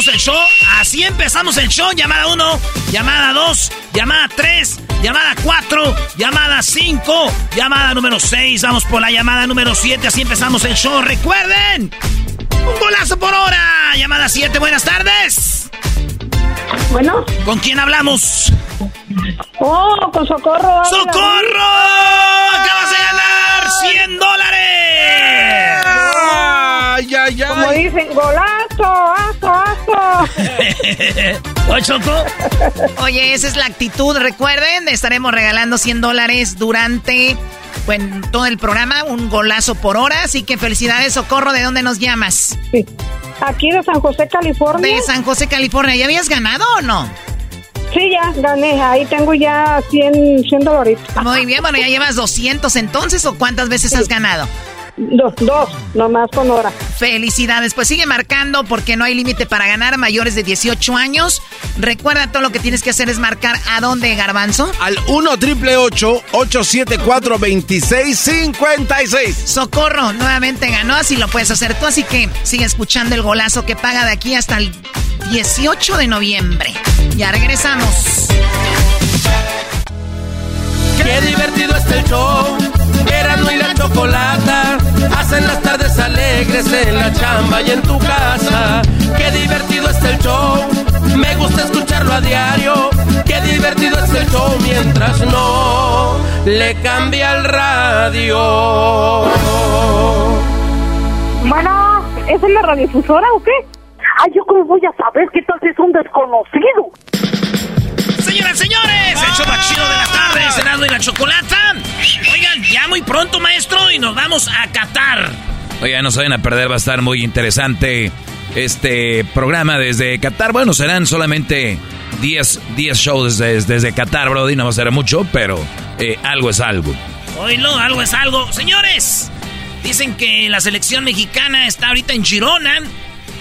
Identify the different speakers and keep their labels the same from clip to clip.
Speaker 1: Empezamos el show. Así empezamos el show. Llamada 1, llamada 2, llamada 3, llamada 4, llamada 5, llamada número 6. Vamos por la llamada número 7. Así empezamos el show. Recuerden, un golazo por hora. Llamada 7, buenas tardes.
Speaker 2: Bueno.
Speaker 1: ¿Con quién hablamos?
Speaker 2: Oh, con Socorro.
Speaker 1: ¡Socorro! Acabas de ganar 100 dólares.
Speaker 2: Ay, ay, ay. Como dicen, golazo, aso, aso.
Speaker 1: ¿Oye, Choco?
Speaker 3: Oye, esa es la actitud. Recuerden, estaremos regalando 100 dólares durante bueno, todo el programa, un golazo por hora. Así que felicidades, Socorro. ¿De dónde nos llamas?
Speaker 2: Sí. Aquí de San José, California.
Speaker 3: De San José, California. ¿Ya habías ganado o no?
Speaker 2: Sí, ya gané. Ahí tengo ya 100, 100 dólares.
Speaker 3: Muy bien, bueno, ¿ya llevas 200 entonces o cuántas veces has ganado?
Speaker 2: Dos, dos, nomás con hora.
Speaker 3: Felicidades, pues sigue marcando porque no hay límite para ganar mayores de 18 años. Recuerda todo lo que tienes que hacer es marcar a dónde, Garbanzo.
Speaker 4: Al 1 triple 874 2656.
Speaker 3: Socorro, nuevamente ganó, así lo puedes hacer tú, así que sigue escuchando el golazo que paga de aquí hasta el 18 de noviembre. Ya regresamos.
Speaker 5: Qué divertido está el show. Erasmo y la chocolata hacen las tardes alegres en la chamba y en tu casa. Qué divertido está el show. Me gusta escucharlo a diario. Qué divertido es el show mientras no le cambia el radio.
Speaker 2: Bueno, ¿es en la radiodifusora o qué? Ay, yo cómo voy a saber qué tal si es un desconocido.
Speaker 1: Señoras, señores, el show más chido de la tarde, Senado y la Chocolata. Oigan, ya muy pronto, maestro, y nos vamos a Qatar.
Speaker 6: Oigan, no se vayan a perder, va a estar muy interesante este programa desde Qatar. Bueno, serán solamente 10, 10 shows desde, desde Qatar, Brody. No va a ser mucho, pero eh, algo es algo.
Speaker 1: Oílo, algo es algo. Señores, dicen que la selección mexicana está ahorita en Girona.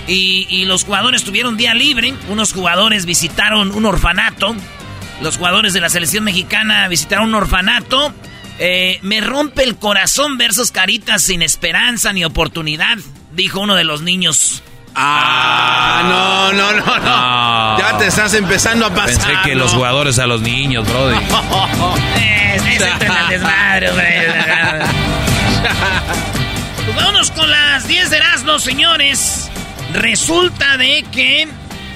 Speaker 1: Y, y, los jugadores tuvieron día libre. Unos jugadores visitaron un orfanato. Los jugadores de la selección mexicana visitaron un orfanato. Eh, me rompe el corazón ver sus caritas sin esperanza ni oportunidad, dijo uno de los niños
Speaker 4: Ah, no, no, no, no. Ya te estás empezando a pasar.
Speaker 6: Pensé que los jugadores a los niños, brody.
Speaker 1: es, es el desmadre, pues vámonos con las 10 de Erasmo, señores. Resulta de que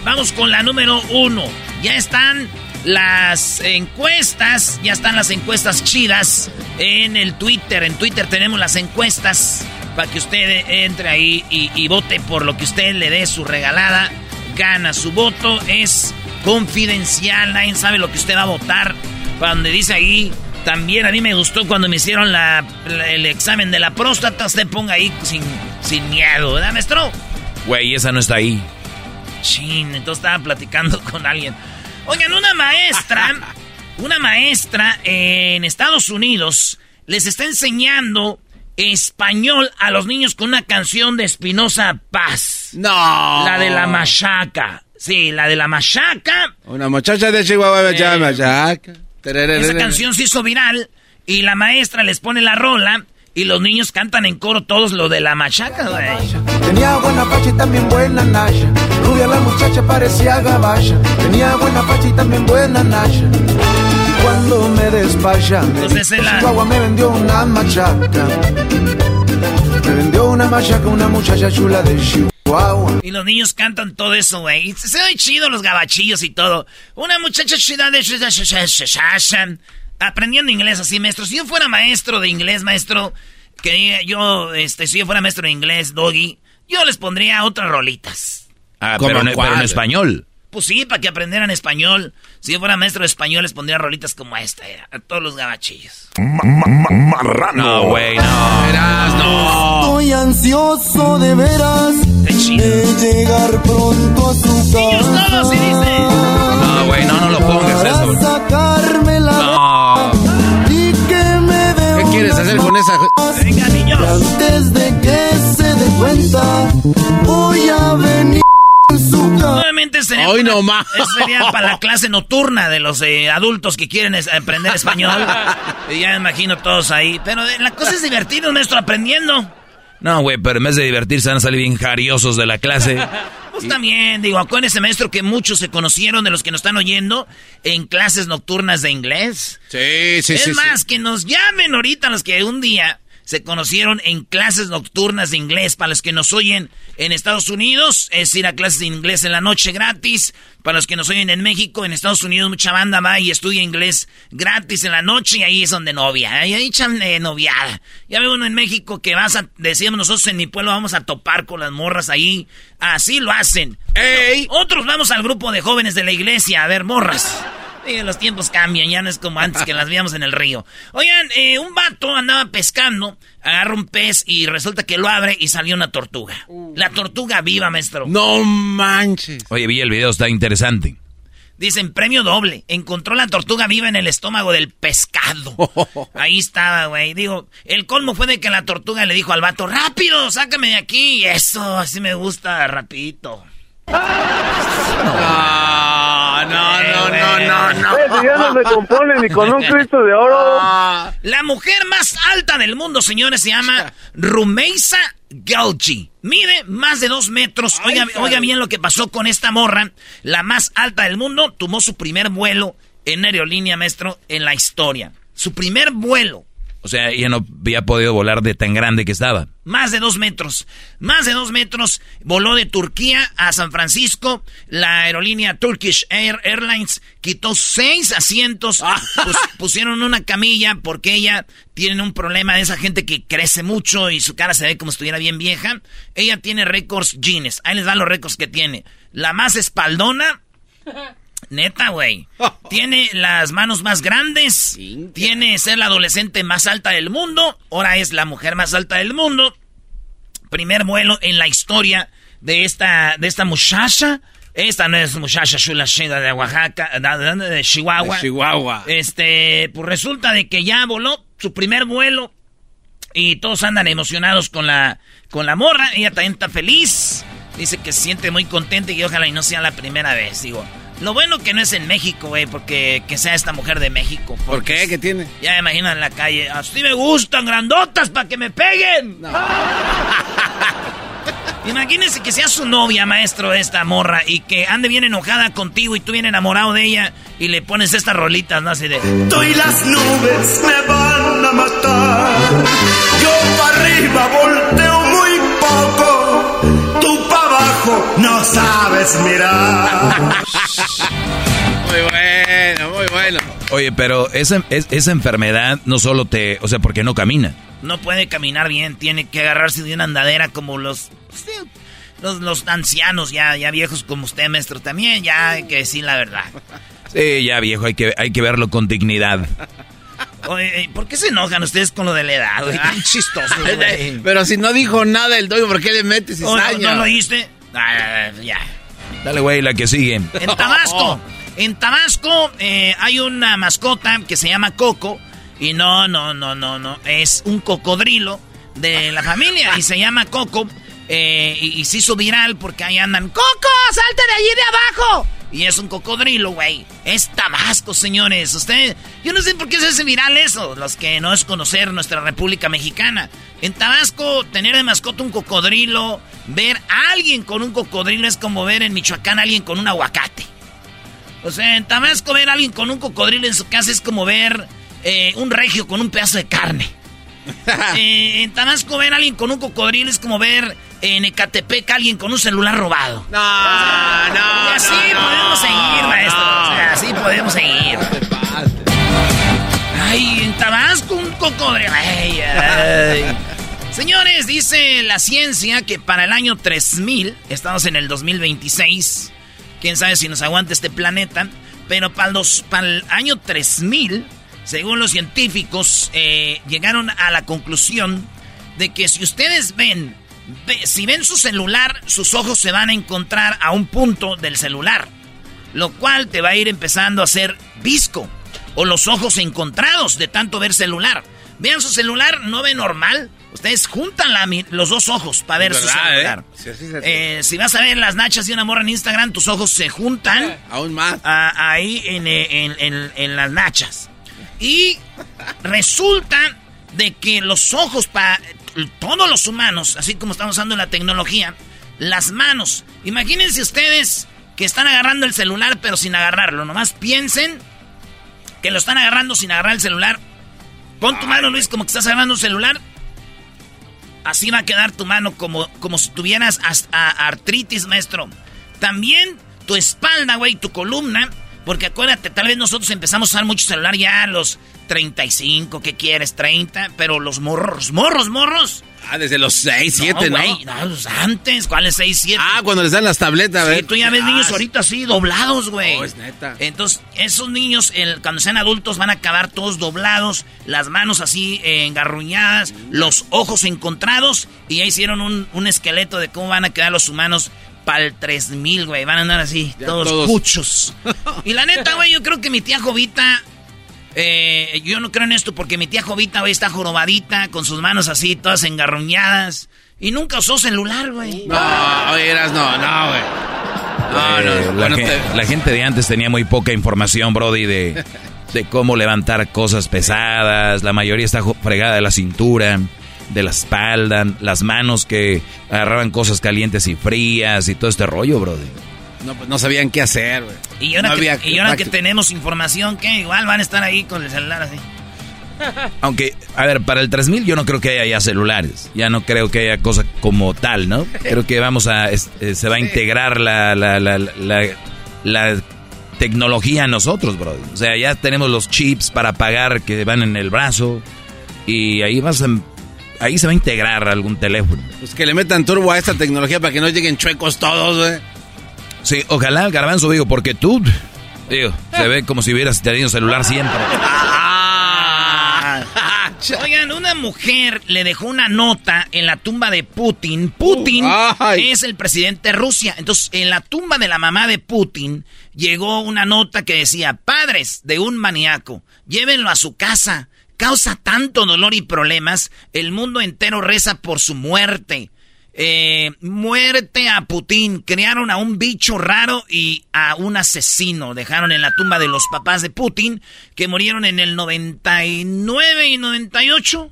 Speaker 1: vamos con la número uno. Ya están las encuestas, ya están las encuestas chidas en el Twitter. En Twitter tenemos las encuestas para que usted entre ahí y, vote por lo que usted le dé su regalada. Gana su voto, es confidencial, nadie sabe lo que usted va a votar. Cuando dice ahí, también a mí me gustó cuando me hicieron la, el examen de la próstata, usted ponga ahí sin, sin miedo, ¿verdad, maestro?
Speaker 6: Güey, esa no está ahí.
Speaker 1: Chin, entonces estaba platicando con alguien. Oigan, una maestra, una maestra en Estados Unidos les está enseñando español a los niños con una canción de Espinosa Paz.
Speaker 4: No.
Speaker 1: La de la machaca. Sí, la de la machaca.
Speaker 4: Una muchacha de Chihuahua eh, machaca.
Speaker 1: Esa canción se hizo viral y la maestra les pone la rola y los niños cantan en coro todos lo de la machaca,
Speaker 7: Tenía buena pacha y también buena nasha. Rubia la muchacha parecía gabacha. Tenía buena pacha y también buena nasha. Y cuando me despacha, me Chihuahua me vendió una machaca. Me vendió una machaca una muchacha chula de Chihuahua.
Speaker 1: Y los niños cantan todo eso, güey. Se ve chido los gabachillos y todo. Una muchacha chula de aprendiendo inglés así, maestro. Si yo fuera maestro de inglés, maestro, que yo, este, si yo fuera maestro de inglés, doggy, yo les pondría otras rolitas.
Speaker 6: Ah, pero, en, español.
Speaker 1: Pues sí, para que aprendieran español. Si yo fuera maestro de español, les pondría rolitas como esta, eh, a todos los gabachillos.
Speaker 6: marrano. No, güey, no.
Speaker 7: Verás, no. Estoy ansioso de veras de llegar pronto a su casa.
Speaker 1: todos, sí dice.
Speaker 6: No, güey, no, no lo pongas eso.
Speaker 7: sacarme la no. y que me dé
Speaker 4: ¿Qué quieres hacer con esa?
Speaker 1: Venga, niños.
Speaker 7: Antes de que se dé cuenta, voy a venir.
Speaker 1: Sería,
Speaker 4: Hoy no
Speaker 1: sería para la clase nocturna de los eh, adultos que quieren aprender español. y ya me imagino todos ahí. Pero eh, la cosa es divertido, maestro, aprendiendo.
Speaker 6: No, güey, pero en vez de divertirse van a salir bien jariosos de la clase.
Speaker 1: Pues también, digo, ese maestro que muchos se conocieron de los que nos están oyendo en clases nocturnas de inglés.
Speaker 4: Sí, sí, sí.
Speaker 1: Es más, que nos llamen ahorita los que un día se conocieron en clases nocturnas de inglés. Para los que nos oyen en Estados Unidos, es ir a clases de inglés en la noche gratis. Para los que nos oyen en México, en Estados Unidos, mucha banda va y estudia inglés gratis en la noche y ahí es donde novia. Ahí echan eh, noviada. Ya veo uno en México que vas a, decíamos nosotros en mi pueblo, vamos a topar con las morras ahí. Así lo hacen.
Speaker 4: ¡Ey!
Speaker 1: Otros vamos al grupo de jóvenes de la iglesia a ver morras los tiempos cambian, ya no es como antes que las veíamos en el río. Oigan, eh, un vato andaba pescando, agarra un pez y resulta que lo abre y salió una tortuga. Uh. La tortuga viva, maestro.
Speaker 4: No manches.
Speaker 6: Oye, vi el video, está interesante.
Speaker 1: Dicen, premio doble. Encontró la tortuga viva en el estómago del pescado. Ahí estaba, güey. Digo, el colmo fue de que la tortuga le dijo al vato, rápido, sácame de aquí. Eso, así me gusta, rapidito.
Speaker 4: No, no, no, no, no, no.
Speaker 8: ya no se compone ni con un Cristo de oro.
Speaker 1: La mujer más alta del mundo, señores, se llama Rumeisa Galgi. Mide más de dos metros. Oiga, oiga bien lo que pasó con esta morra. La más alta del mundo tomó su primer vuelo en aerolínea, maestro, en la historia. Su primer vuelo.
Speaker 6: O sea, ella no había podido volar de tan grande que estaba.
Speaker 1: Más de dos metros. Más de dos metros. Voló de Turquía a San Francisco. La aerolínea Turkish Air Airlines quitó seis asientos. Ah. pusieron una camilla porque ella tiene un problema de esa gente que crece mucho y su cara se ve como si estuviera bien vieja. Ella tiene récords Guinness. Ahí les dan los récords que tiene. La más espaldona. Neta, güey. Tiene las manos más grandes. Tiene ser la adolescente más alta del mundo. Ahora es la mujer más alta del mundo. Primer vuelo en la historia de esta, de esta muchacha. Esta no es muchacha chula de Oaxaca, de Chihuahua.
Speaker 4: De Chihuahua.
Speaker 1: Este, pues resulta de que ya voló su primer vuelo. Y todos andan emocionados con la, con la morra. Ella también está feliz. Dice que se siente muy contenta y ojalá y no sea la primera vez. Digo, lo bueno que no es en México, güey, porque que sea esta mujer de México.
Speaker 4: ¿Por qué? ¿Qué tiene?
Speaker 1: Ya me imagino en la calle. Así me gustan, grandotas, para que me peguen. Imagínense que sea su novia, maestro, esta morra, y que ande bien enojada contigo y tú bien enamorado de ella y le pones estas rolitas, ¿no? Así de...
Speaker 9: Tú y las nubes me van a matar. Yo para arriba volteo muy poco. Abajo no sabes mirar.
Speaker 4: muy bueno, muy bueno.
Speaker 6: Oye, pero esa, esa enfermedad no solo te... O sea, porque no camina.
Speaker 1: No puede caminar bien, tiene que agarrarse de una andadera como los... Los, los ancianos ya, ya viejos como usted, maestro, también ya hay que decir la verdad.
Speaker 6: Sí, ya viejo, hay que, hay que verlo con dignidad.
Speaker 1: Oye, ¿por qué se enojan ustedes con lo de la edad, güey? Tan chistoso, güey.
Speaker 4: Pero si no dijo nada el doy, ¿por qué le metes cizaña?
Speaker 1: ¿No, ¿No lo oíste? Ah, ya.
Speaker 6: Dale, güey, la que sigue.
Speaker 1: En Tabasco, en Tabasco eh, hay una mascota que se llama Coco. Y no, no, no, no, no. Es un cocodrilo de la familia y se llama Coco. Eh, y, se hizo viral porque ahí andan. ¡Coco! ¡Salte de allí de abajo! Y es un cocodrilo, güey. Es Tabasco, señores. Usted. Yo no sé por qué se hace viral eso. Los que no es conocer nuestra República Mexicana. En Tabasco, tener de mascota un cocodrilo. Ver a alguien con un cocodrilo es como ver en Michoacán a alguien con un aguacate. O sea, en Tabasco ver a alguien con un cocodrilo en su casa es como ver eh, un regio con un pedazo de carne. Eh, en Tabasco ver a alguien con un cocodrilo es como ver en Ecatepec a alguien con un celular robado.
Speaker 4: No, no.
Speaker 1: Y así podemos seguir, maestro. así podemos seguir. Ay, en Tabasco un cocodrilo. Ay, ay. Señores, dice la ciencia que para el año 3000, estamos en el 2026, quién sabe si nos aguanta este planeta, pero para, los, para el año 3000 según los científicos, eh, llegaron a la conclusión de que si ustedes ven, si ven su celular, sus ojos se van a encontrar a un punto del celular, lo cual te va a ir empezando a hacer visco o los ojos encontrados de tanto ver celular. Vean su celular, no ve normal. Ustedes juntan los dos ojos para ver su celular. ¿eh? Eh, si vas a ver las nachas de una morra en Instagram, tus ojos se juntan.
Speaker 4: aún más.
Speaker 1: ahí en, en las nachas. Y resulta de que los ojos para todos los humanos, así como estamos usando la tecnología, las manos. Imagínense ustedes que están agarrando el celular pero sin agarrarlo. Nomás piensen que lo están agarrando sin agarrar el celular. Pon tu mano, Luis, como que estás agarrando un celular. Así va a quedar tu mano como, como si tuvieras artritis, maestro. También tu espalda, güey, tu columna porque acuérdate, tal vez nosotros empezamos a usar mucho celular ya a los 35, ¿qué quieres? 30, pero los morros, morros, morros.
Speaker 4: Ah, desde los 6, 7, ¿no?
Speaker 1: Güey, no, antes, ¿cuáles 6, 7?
Speaker 4: Ah, cuando les dan las tabletas,
Speaker 1: Sí, tú ya ves niños
Speaker 4: ah,
Speaker 1: ahorita así, doblados, güey.
Speaker 4: No, es neta.
Speaker 1: Entonces, esos niños, cuando sean adultos, van a acabar todos doblados, las manos así eh, engarruñadas, los ojos encontrados, y ya hicieron un, un esqueleto de cómo van a quedar los humanos para el 3000, güey. Van a andar así, todos, todos, puchos. y la neta, güey, yo creo que mi tía Jovita. Eh, yo no creo en esto porque mi tía Jovita, güey, está jorobadita, con sus manos así, todas engarruñadas. Y nunca usó celular, güey.
Speaker 4: No, oye, no, no, güey.
Speaker 6: No, no, la, gente, la, gente, de antes tenía muy poca información, Brody, de, de cómo levantar cosas pesadas. La mayoría está fregada de la cintura de la espalda, las manos que agarraban cosas calientes y frías y todo este rollo, brother.
Speaker 4: No, pues no sabían qué hacer, güey.
Speaker 1: Y ahora, que, y ahora que tenemos información, que igual van a estar ahí con el celular así.
Speaker 6: Aunque, a ver, para el 3000 yo no creo que haya ya celulares. Ya no creo que haya cosa como tal, ¿no? Creo que vamos a. Eh, se va a integrar la, la, la, la, tecnología a nosotros, bro. O sea, ya tenemos los chips para pagar que van en el brazo. Y ahí vas a ahí se va a integrar algún teléfono.
Speaker 4: Pues que le metan turbo a esta tecnología para que no lleguen chuecos todos, güey.
Speaker 6: Sí, ojalá, garbanzo, digo, porque tú, digo, se ve como si hubieras tenido celular siempre.
Speaker 1: Oigan, una mujer le dejó una nota en la tumba de Putin. Putin es el presidente de Rusia. Entonces, en la tumba de la mamá de Putin llegó una nota que decía, padres de un maníaco, llévenlo a su casa causa tanto dolor y problemas, el mundo entero reza por su muerte. Eh, muerte a Putin. Crearon a un bicho raro y a un asesino. Dejaron en la tumba de los papás de Putin, que murieron en el 99 y 98.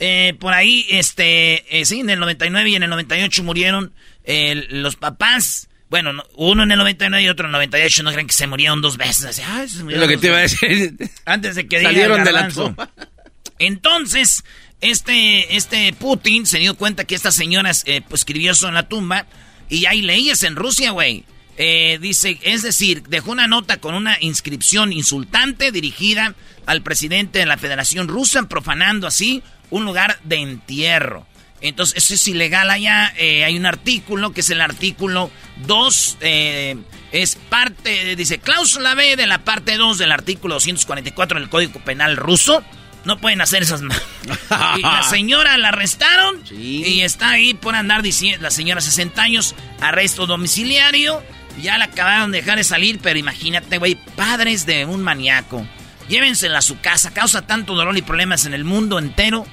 Speaker 1: Eh, por ahí, este, eh, sí, en el 99 y en el 98 murieron los papás. Bueno, uno en el 99 y otro en el 98. No creen que se murieron dos veces. es
Speaker 4: lo que te iba a decir.
Speaker 1: Antes de que
Speaker 4: salieron de la
Speaker 1: Entonces, este, este Putin se dio cuenta que esta señora eh, pues, escribió eso en la tumba. Y hay leyes en Rusia, güey. Eh, dice, es decir, dejó una nota con una inscripción insultante dirigida al presidente de la Federación Rusa, profanando así un lugar de entierro. Entonces, eso es ilegal allá. Eh, hay un artículo que es el artículo 2. Eh, es parte, dice, cláusula B de la parte 2 del artículo 244 del Código Penal ruso. No pueden hacer esas y la señora la arrestaron y está ahí por andar diciendo, la señora 60 años, arresto domiciliario. Ya la acabaron de dejar de salir, pero imagínate, güey, padres de un maníaco. Llévensela a su casa, causa tanto dolor y problemas en el mundo entero.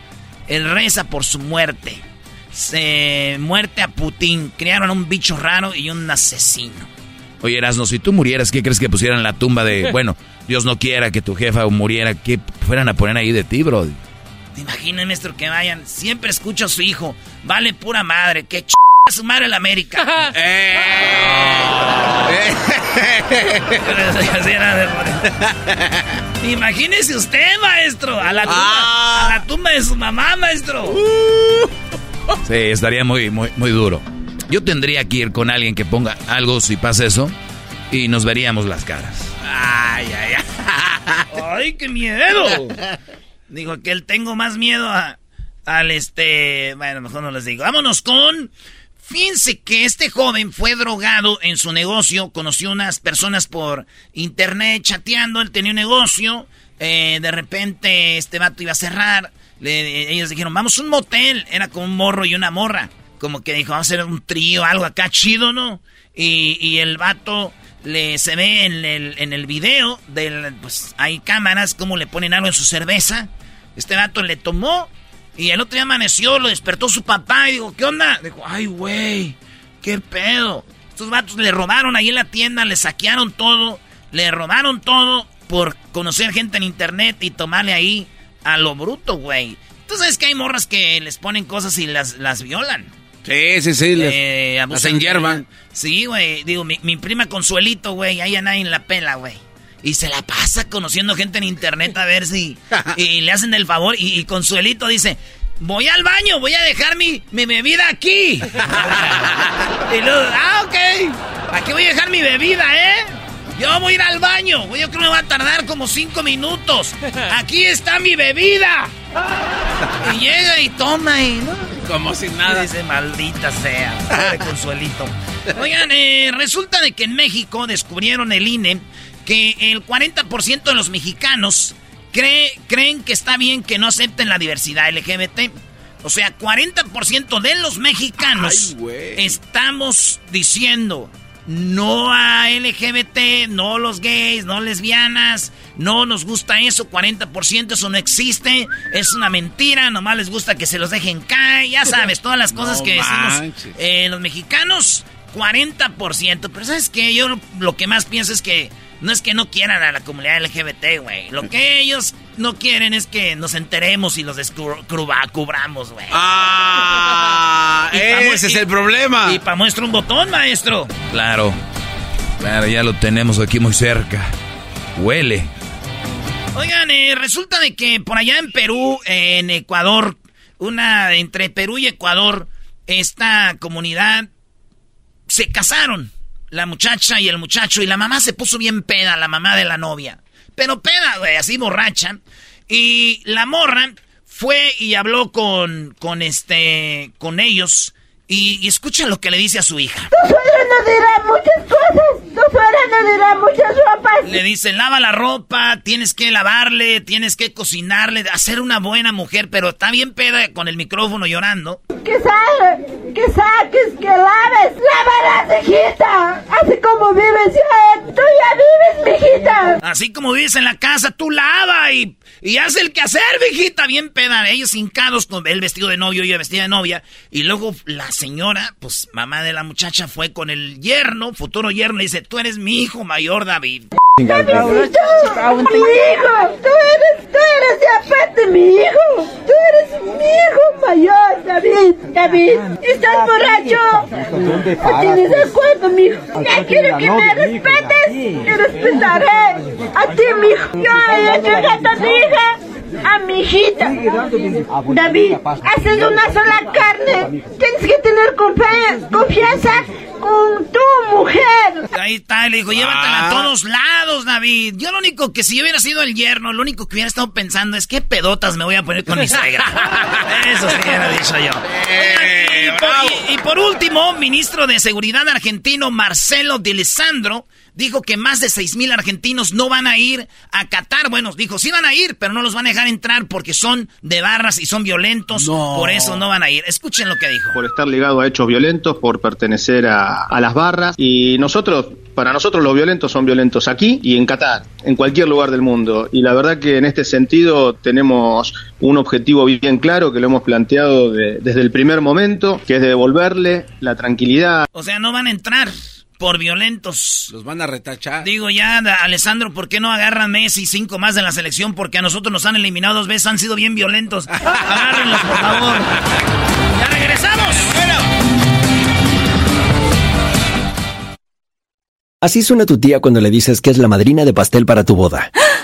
Speaker 1: Él reza por su muerte. Se muerte a Putin. Crearon un bicho raro y un asesino.
Speaker 6: Oye, Erasno, si tú murieras, ¿qué crees que pusieran la tumba de... Bueno, Dios no quiera que tu jefa muriera, ¿qué fueran a poner ahí de ti, bro?
Speaker 1: ¿Te imaginas, maestro, que vayan? Siempre escucho a su hijo. Vale pura madre, que ch... a su madre la América. eh. Imagínese usted, maestro, a la tumba, ah. a la tumba de su mamá, maestro.
Speaker 6: Sí, estaría muy, muy, muy duro. Yo tendría que ir con alguien que ponga algo si pasa eso y nos veríamos las caras.
Speaker 1: Ay, ay, ay. Ay, qué miedo. Dijo que él tengo más miedo a, al este, bueno, mejor no les digo. Vámonos con Fíjense que este joven fue drogado en su negocio, conoció unas personas por internet chateando, él tenía un negocio, eh, de repente este vato iba a cerrar, ellos dijeron, vamos un motel, era como un morro y una morra, como que dijo, vamos a hacer un trío, algo acá chido, ¿no? Y, el vato le, se ve en el, en el video, del, pues hay cámaras, como le ponen algo en su cerveza, este vato le tomó y el otro día amaneció, lo despertó su papá y dijo, ¿qué onda? Dijo, ay, güey, qué pedo. Estos vatos le robaron ahí en la tienda, le saquearon todo, le robaron todo por conocer gente en internet y tomarle ahí a lo bruto, güey. Tú sabes que hay morras que les ponen cosas y las, las violan.
Speaker 4: Sí, sí, sí. Eh, las hierba.
Speaker 1: Sí, güey. Digo, mi, mi prima Consuelito, güey, ahí a nadie en la pela, güey. Y se la pasa conociendo gente en internet a ver si... y le hacen el favor. Y, Consuelito dice, voy al baño, voy a dejar mi, mi bebida aquí. y luego, ah, ok. Aquí voy a dejar mi bebida, ¿eh? Yo voy a ir al baño. Yo creo que me va a tardar como cinco minutos. Aquí está mi bebida. y llega y toma y...
Speaker 4: Como si nada.
Speaker 1: dice, maldita sea. Consuelito. Oigan, eh, resulta de que en México descubrieron el INE que el 40% de los mexicanos cree, creen que está bien que no acepten la diversidad LGBT. O sea, 40% de los mexicanos estamos diciendo no a LGBT, no los gays, no lesbianas, no nos gusta eso, 40% eso no existe, es una mentira, nomás les gusta que se los dejen caer, ya sabes, todas las cosas que decimos eh, los mexicanos, 40%. Pero ¿sabes qué? Yo lo que más pienso es que no es que no quieran a la comunidad LGBT, güey. Lo que ellos no quieren es que nos enteremos y los descubramos, güey.
Speaker 4: Ah, ese es el problema.
Speaker 1: Y para muestra un botón, maestro.
Speaker 6: Claro. Claro, ya lo tenemos aquí muy cerca. Huele.
Speaker 1: Oigan, eh, resulta de que por allá en Perú, en Ecuador, una entre Perú y Ecuador, esta comunidad se casaron la muchacha y el muchacho y la mamá se puso bien peda, la mamá de la novia. Pero peda, güey, así borracha. Y la morra fue y habló con, con este, con ellos y, escucha lo que le dice a su hija.
Speaker 10: Tu suegra no dirá muchas cosas. Tu suegra no dirá muchas ropas.
Speaker 1: Le dice, lava la ropa, tienes que lavarle, tienes que cocinarle, hacer una buena mujer, pero está bien peda con el micrófono llorando.
Speaker 10: Que salga, que saques, que laves. Lávalas, hijita. Así como vives ya, tú ya vives, mijita.
Speaker 1: Así como vives en la casa, tú lava y y hace el quehacer, viejita, bien peda. Ellos hincados con el vestido de novio y ella vestida de novia. Y luego la señora, pues mamá de la muchacha, fue con el yerno, futuro yerno, y dice, tú eres mi hijo mayor, David.
Speaker 10: ¡David! ¡Mi hijo! ¡Tú eres, tú eres de aparte mi hijo! ¡Tú eres mi hijo mayor, David. David, ¿estás borracho? ¿O tienes de acuerdo, mijo? Ya quiero que me respetes. Te respetaré. A ti, mijo. Yo he hecho a tu hija a mi hijita. David, haces una sola carne. Tienes que tener confianza con tu mujer.
Speaker 1: Ahí está, le dijo, llévatela a ah. todos lados, David. Yo lo único que si yo hubiera sido el yerno, lo único que hubiera estado pensando es qué pedotas me voy a poner con mi suegra. Eso sí hubiera dicho yo. Eh, y, por, último, ministro de Seguridad argentino Marcelo de Alessandro dijo que más de seis mil argentinos no van a ir a Qatar. Bueno, dijo, sí van a ir, pero no los van a dejar entrar porque son de barras y son violentos. Por eso no van a ir. Escuchen lo que dijo.
Speaker 11: Por estar ligado a hechos violentos, por pertenecer a, a las barras. Y nosotros, para nosotros los violentos son violentos aquí y en Qatar, en cualquier lugar del mundo. Y la verdad que en este sentido tenemos un objetivo bien claro que lo hemos planteado desde el primer momento, que es devolverle la tranquilidad.
Speaker 1: O sea, no van a entrar por violentos.
Speaker 4: Los van a retachar.
Speaker 1: Digo ya, Alessandro, ¿por qué no agarran Messi cinco más de la selección? Porque a nosotros nos han eliminado dos veces, han sido bien violentos. Agárrenlos, por favor. ¡Ya regresamos!
Speaker 12: Así suena tu tía cuando le dices que es la madrina de pastel para tu boda.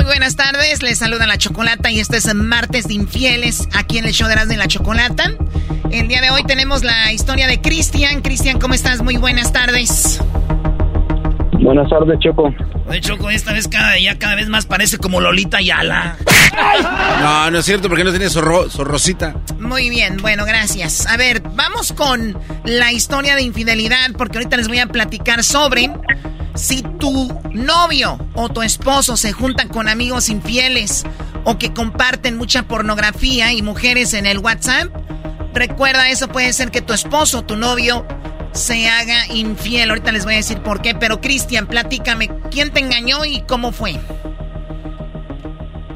Speaker 3: Muy buenas tardes, les saluda la Chocolata y este es martes de infieles aquí en el show de Erasmo y la Chocolata. El día de hoy tenemos la historia de Cristian. Cristian, ¿cómo estás? Muy buenas tardes.
Speaker 13: Buenas tardes, Choco.
Speaker 1: Oye, Choco, esta vez cada día cada vez más parece como Lolita Yala.
Speaker 4: No, no es cierto, porque no tiene zorro, zorrosita.
Speaker 3: Muy bien, bueno, gracias. A ver, vamos con la historia de infidelidad, porque ahorita les voy a platicar sobre si tu novio o tu esposo se juntan con amigos infieles o que comparten mucha pornografía y mujeres en el WhatsApp Recuerda, eso puede ser que tu esposo, tu novio, se haga infiel. Ahorita les voy a decir por qué. Pero Cristian, platícame, ¿quién te engañó y cómo fue?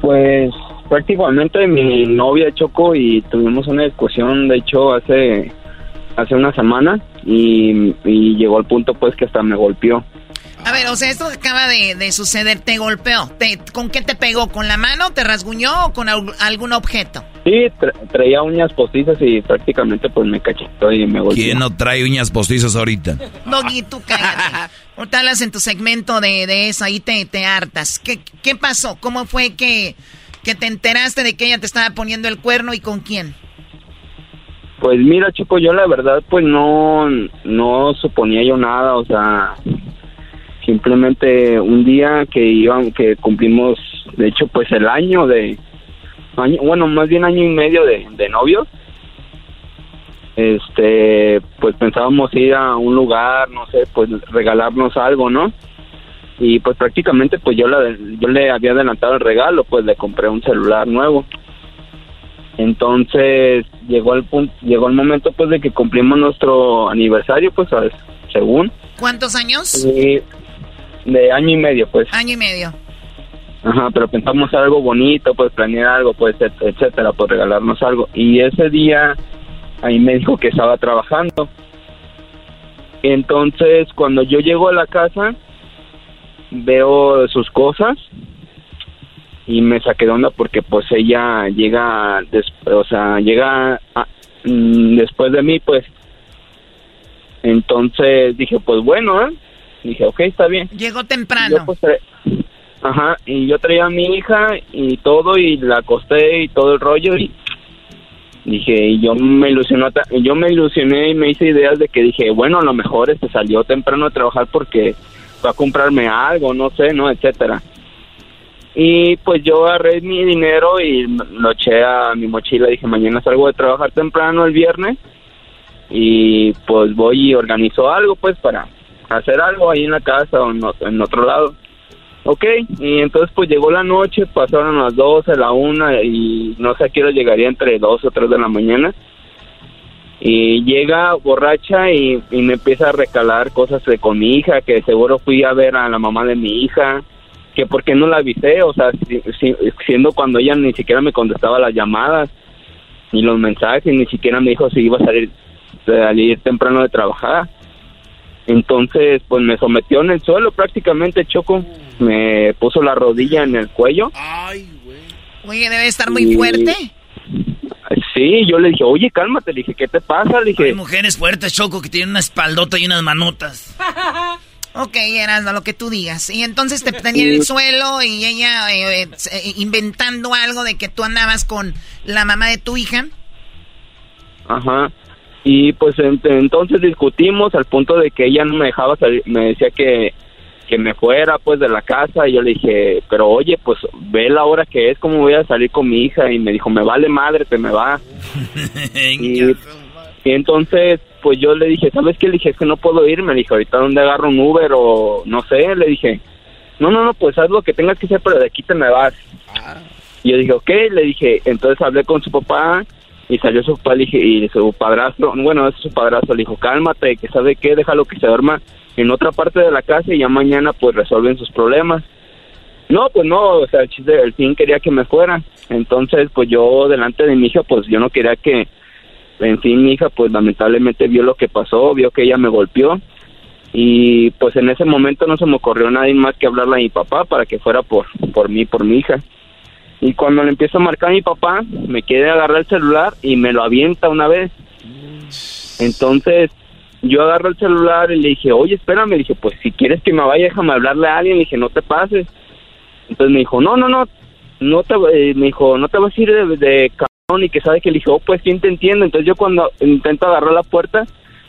Speaker 13: Pues prácticamente mi novia Choco y tuvimos una discusión, de hecho, hace, hace una semana y, y llegó al punto pues que hasta me golpeó.
Speaker 3: A ver, o sea, esto acaba de, suceder, te golpeó. Te, ¿Con qué te pegó? ¿Con la mano? ¿Te rasguñó o con algún objeto?
Speaker 13: Sí, traía uñas postizas y prácticamente pues me cachetó y me golpeó.
Speaker 6: ¿Quién no trae uñas postizas ahorita?
Speaker 3: Doggy, tú cállate. Ahorita hablas en tu segmento de, de eso, ahí te, te hartas. ¿Qué, ¿Qué pasó? ¿Cómo fue que, que te enteraste de que ella te estaba poniendo el cuerno y con quién?
Speaker 13: Pues mira, chico, yo la verdad pues no, no suponía yo nada, o sea, simplemente un día que iban que cumplimos de hecho pues el año de año, bueno más bien año y medio de, de novios. Este pues pensábamos ir a un lugar no sé pues regalarnos algo no y pues prácticamente pues yo la, yo le había adelantado el regalo pues le compré un celular nuevo. Entonces llegó el punto llegó el momento pues de que cumplimos nuestro aniversario pues según.
Speaker 3: Cuántos años
Speaker 13: de año y medio, pues.
Speaker 3: Año y medio.
Speaker 13: Ajá, pero pensamos algo bonito, pues planear algo, pues, etcétera, pues regalarnos algo. Y ese día ahí me dijo que estaba trabajando. Entonces, cuando yo llego a la casa, veo sus cosas y me saqué de onda porque pues ella llega, o sea, llega mm, después de mí, pues. Entonces dije, pues bueno, ¿eh? Dije, ok, está bien.
Speaker 3: Llegó temprano.
Speaker 13: Pues, ajá, y yo traía a mi hija y todo y la acosté y todo el rollo y dije, y yo me ilusionó, yo me ilusioné y me hice ideas de que dije, bueno, a lo mejor este salió temprano a trabajar porque va a comprarme algo, no sé, ¿no? Etcétera. Y pues yo agarré mi dinero y lo eché a mi mochila. Dije, mañana salgo de trabajar temprano el viernes y pues voy y organizo algo pues para hacer algo ahí en la casa o en otro lado. Ok, y entonces pues llegó la noche, pasaron las 12, la 1 y no sé a qué llegaría entre 2 o 3 de la mañana. Y llega borracha y, me empieza a recalar cosas de con mi hija, que seguro fui a ver a la mamá de mi hija que por qué no la avisé, o sea, siendo cuando ella ni siquiera me contestaba las llamadas, ni los mensajes, ni siquiera me dijo si iba a salir, salir temprano de trabajar. Entonces, pues me sometió en el suelo prácticamente, Choco. Me puso la rodilla en el cuello.
Speaker 3: Ay, güey. Oye, debe estar muy fuerte.
Speaker 13: Sí, yo le dije, oye, cálmate. Le dije, ¿qué te pasa? Le dije...
Speaker 1: Hay mujeres fuertes, Choco, que tienen una espaldota y unas manotas.
Speaker 3: Ok, Erasmo, lo que tú digas. Y entonces te tenía en el suelo y ella eh, eh, eh, inventando algo de que tú andabas con la mamá de tu hija.
Speaker 13: Ajá. Y pues entonces discutimos al punto de que ella no me dejaba salir, me decía que, que me fuera pues de la casa y yo le dije, pero oye, pues ve la hora que es, cómo voy a salir con mi hija y me dijo, me vale madre, te me va. y, y entonces pues yo le dije, ¿sabes qué? Le dije, es que no puedo ir. Me dijo, ahorita dónde agarro un Uber o no sé. Le dije, no, no, no, pues haz lo que tengas que hacer, pero de aquí te me vas. Y yo dije, ok, le dije, entonces hablé con su papá y salió su dije, y su padrastro, bueno, es su padrastro, le dijo, cálmate, que sabe qué, déjalo que se duerma en otra parte de la casa y ya mañana pues resuelven sus problemas. No, pues no, o sea, el chiste, el fin quería que me fuera. Entonces, pues yo delante de mi hija, pues yo no quería que en fin, mi hija pues lamentablemente vio lo que pasó, vio que ella me golpeó y pues en ese momento no se me ocurrió nadie más que hablarle a mi papá para que fuera por, por mí, por mi hija. Y cuando le empiezo a marcar a mi papá, me quiere agarrar el celular y me lo avienta una vez. Entonces, yo agarro el celular y le dije, oye, espérame, le dije, pues si quieres que me vaya, déjame hablarle a alguien, le dije, no te pases. Entonces me dijo, no, no, no, no te, eh, me dijo, no te vas a ir de, de y que sabe que le dije, oh, pues quién te entiende. Entonces yo cuando intento agarrar la puerta,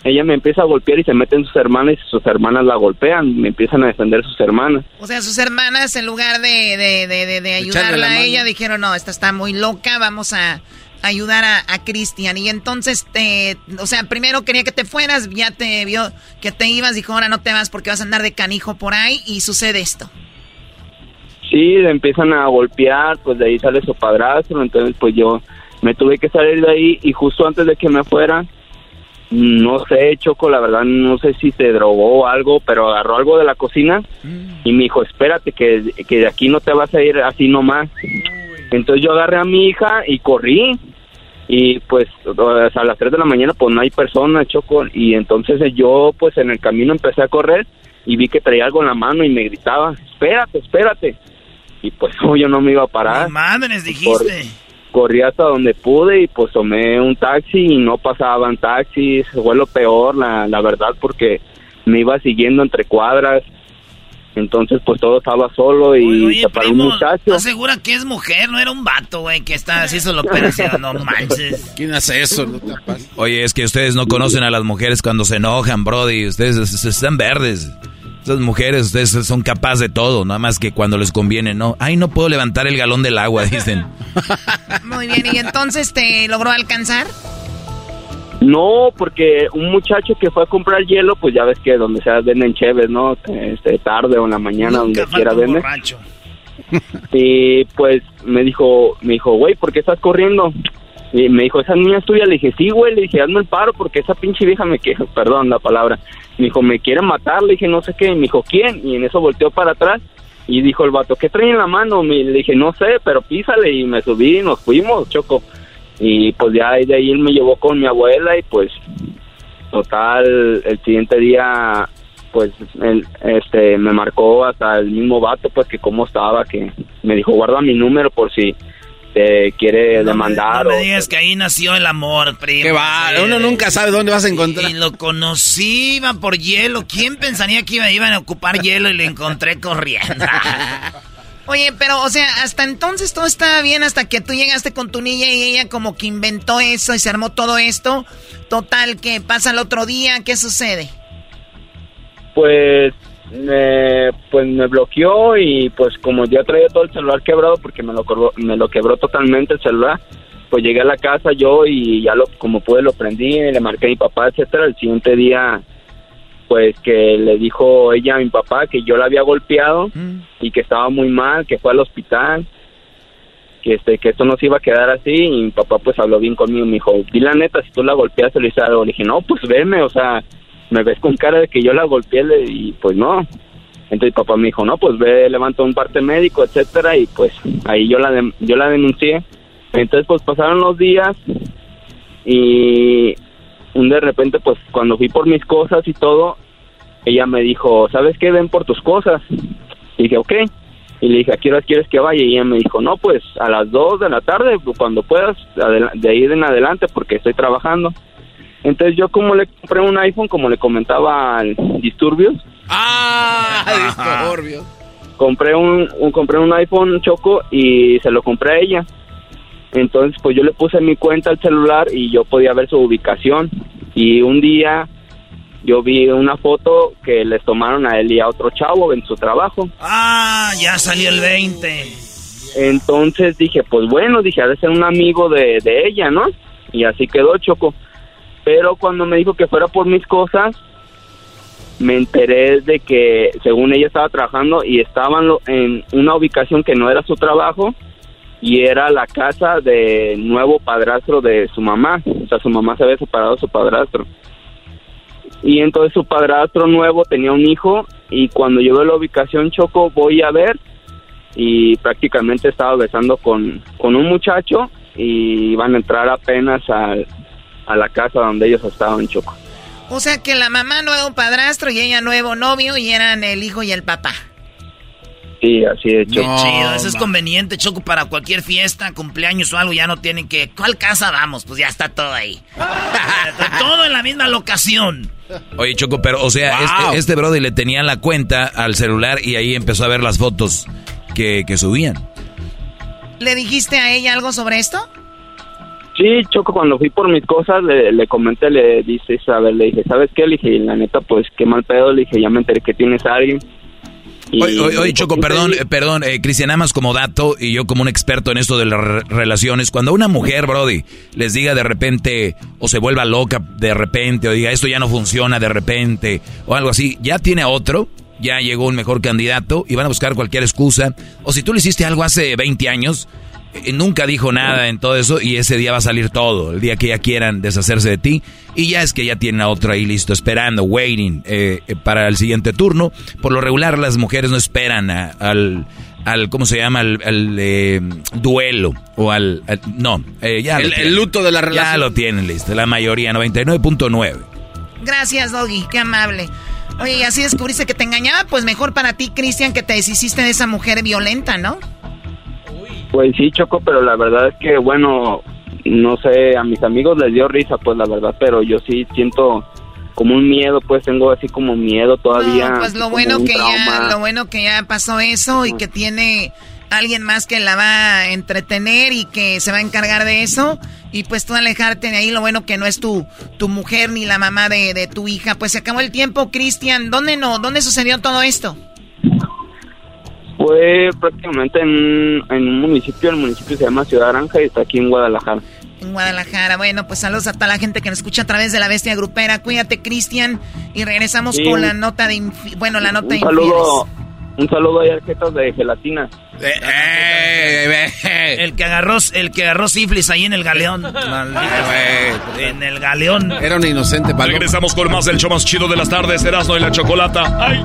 Speaker 13: ella me empieza a golpear y se meten sus hermanas y sus hermanas la golpean, me empiezan a defender sus hermanas.
Speaker 3: O sea, sus hermanas en lugar de, de, de, ayudarla a ella dijeron, no, esta está muy loca, vamos a ayudar a, a Cristian. Y entonces, te, o sea, primero quería que te fueras, ya te vio que te ibas, dijo, ahora no te vas porque vas a andar de canijo por ahí y sucede esto.
Speaker 13: Sí, empiezan a golpear, pues de ahí sale su padrastro, entonces pues yo me tuve que salir de ahí y justo antes de que me fuera, no sé, Choco, la verdad no sé si se drogó o algo, pero agarró algo de la cocina y me dijo, espérate, que, que de aquí no te vas a ir así nomás. Entonces yo agarré a mi hija y corrí y pues a las 3 de la mañana pues no hay persona, Choco, y entonces yo pues en el camino empecé a correr y vi que traía algo en la mano y me gritaba, espérate, espérate. Y pues yo no me iba a parar.
Speaker 1: Madres, dijiste
Speaker 13: corrí hasta donde pude y pues tomé un taxi y no pasaban taxis, fue lo peor, la, la verdad, porque me iba siguiendo entre cuadras, entonces pues todo estaba solo y se paró un muchacho.
Speaker 1: ¿Estás que es mujer? No era un vato, güey, que está así solo operación, no manches.
Speaker 4: ¿Quién hace eso?
Speaker 6: Oye, es que ustedes no conocen a las mujeres cuando se enojan, brody, ustedes están verdes. Esas mujeres, ustedes son capaces de todo, nada más que cuando les conviene, ¿no? Ay, no puedo levantar el galón del agua, dicen.
Speaker 3: Muy bien, ¿y entonces te logró alcanzar?
Speaker 13: No, porque un muchacho que fue a comprar hielo, pues ya ves que donde sea venden cheves, ¿no? Este, tarde o en la mañana, donde quiera vender. Y pues me dijo, me dijo, güey, ¿por qué estás corriendo? Y me dijo, ¿esa niña es tuya? Le dije, sí, güey. Le dije, hazme el paro porque esa pinche vieja me quiere, perdón la palabra, me dijo, me quieren matar, le dije, no sé qué, me dijo, ¿quién? Y en eso volteó para atrás y dijo el vato, ¿qué trae en la mano? Me, le dije, no sé, pero písale y me subí y nos fuimos, Choco. Y pues ya de ahí él me llevó con mi abuela y pues total, el siguiente día, pues, él, este, me marcó hasta el mismo vato, pues, que cómo estaba, que me dijo, guarda mi número por si te quiere demandar.
Speaker 1: no me digas que ahí nació el amor, primo.
Speaker 4: Que va, uno nunca sabe dónde vas a encontrar.
Speaker 1: Y, lo conocí, iba por hielo. ¿Quién pensaría que iba, iban a ocupar hielo y lo encontré corriendo? Oye, pero, o sea, hasta entonces todo estaba bien, hasta que tú llegaste con tu niña y ella como que inventó eso y se armó todo esto. Total, ¿qué pasa el otro día? ¿Qué sucede?
Speaker 13: Pues me, pues me bloqueó y pues como ya traía todo el celular quebrado porque me lo, me lo quebró totalmente el celular, pues llegué a la casa yo y ya lo, como pude lo prendí, le marqué a mi papá, etcétera. El siguiente día pues que le dijo ella a mi papá que yo la había golpeado mm. y que estaba muy mal, que fue al hospital, que este que esto no se iba a quedar así y mi papá pues habló bien conmigo, me dijo, di la neta, si tú la golpeaste le hice algo, le dije, no, pues veme, o sea, me ves con cara de que yo la golpeé y pues no. Entonces papá me dijo, no, pues ve, levanta un parte médico, etcétera, y pues ahí yo la, yo la denuncié. Entonces pues pasaron los días y de repente, pues cuando fui por mis cosas y todo, ella me dijo, ¿sabes qué? Ven por tus cosas. Y dije, ok. Y le dije, ¿a qué hora quieres que vaya? Y ella me dijo, no, pues a las 2 de la tarde, cuando puedas, de ahí en adelante, porque estoy trabajando. Entonces yo como le compré un iPhone, como le comentaba al Disturbios.
Speaker 4: ¡Ah! Disturbios.
Speaker 13: Compré un, un, compré un iPhone Choco y se lo compré a ella. Entonces, pues yo le puse mi cuenta al celular y yo podía ver su ubicación. Y un día yo vi una foto que les tomaron a él y a otro chavo en su trabajo.
Speaker 1: Ah, ya salió el 20.
Speaker 13: Entonces dije, pues bueno, dije, ha de ser un amigo de, de ella, ¿no? Y así quedó Choco. Pero cuando me dijo que fuera por mis cosas, me enteré de que según ella estaba trabajando y estaban en una ubicación que no era su trabajo y era la casa de nuevo padrastro de su mamá. O sea, su mamá se había separado de su padrastro. Y entonces su padrastro nuevo tenía un hijo y cuando yo veo la ubicación Choco voy a ver y prácticamente estaba besando con, con un muchacho y iban a entrar apenas al, a la casa donde ellos estaban Choco.
Speaker 3: O sea que la mamá nuevo padrastro y ella nuevo novio y eran el hijo y el papá.
Speaker 13: Sí, así de
Speaker 1: Choco. Qué chido, eso es conveniente, Choco, para cualquier fiesta, cumpleaños o algo, ya no tienen que... ¿Cuál casa vamos? Pues ya está todo ahí. todo en la misma locación.
Speaker 6: Oye, Choco, pero, o sea, este, este, brother le tenía la cuenta al celular y ahí empezó a ver las fotos que, que subían.
Speaker 3: ¿Le dijiste a ella algo sobre esto?
Speaker 13: Sí, Choco, cuando fui por mis cosas, le, le comenté, le dice, ver, le dije, ¿sabes qué? Le dije, la neta, pues, qué mal pedo, le dije, ya me enteré que tienes a alguien
Speaker 6: Oye, Choco, perdón, eh, perdón, eh, Cristian, nada más como dato y yo como un experto en esto de las relaciones, cuando una mujer, Brody, les diga de repente o se vuelva loca de repente o diga esto ya no funciona de repente o algo así, ya tiene a otro, ya llegó un mejor candidato y van a buscar cualquier excusa. O si tú le hiciste algo hace 20 años, nunca dijo nada en todo eso y ese día va a salir todo, el día que ya quieran deshacerse de ti y ya es que ya tienen a otro ahí listo esperando, waiting eh, eh, para el siguiente turno. Por lo regular las mujeres no esperan al, al ¿cómo se llama? Al, duelo o al, no, ya
Speaker 4: el, luto de la relación.
Speaker 6: Ya lo tienen listo, la mayoría, 99.9.
Speaker 3: Gracias, Doggy, qué amable. Oye, y así descubriste que te engañaba, pues mejor para ti, Cristian, que te deshiciste de esa mujer violenta, ¿no?
Speaker 13: Pues sí, Choco, pero la verdad es que, bueno, no sé, a mis amigos les dio risa, pues la verdad, pero yo sí siento como un miedo, pues tengo así como miedo todavía.
Speaker 3: pues lo bueno que ya, lo bueno que ya pasó eso y que tiene alguien más que la va a entretener y que se va a encargar de eso y pues tú alejarte de ahí, lo bueno que no es tu, tu mujer ni la mamá de, de tu hija. Pues se acabó el tiempo, Cristian, ¿dónde no? ¿Dónde sucedió todo esto?
Speaker 13: Fue prácticamente en, un municipio, el municipio se llama Ciudad Aranja y está aquí en Guadalajara.
Speaker 3: En Guadalajara, bueno, pues saludos a toda la gente que nos escucha a través de la bestia grupera. Cuídate, Cristian, y regresamos con la nota de, bueno, la nota
Speaker 13: un saludo, Un saludo ahí al jetas de gelatina.
Speaker 1: Eh, eh, eh, el que agarró, el que agarró sífilis ahí en el galeón. en el galeón.
Speaker 4: Era un inocente.
Speaker 14: Regresamos con más del show más chido de las tardes, Erasmo y la Chocolata. ¡Ay!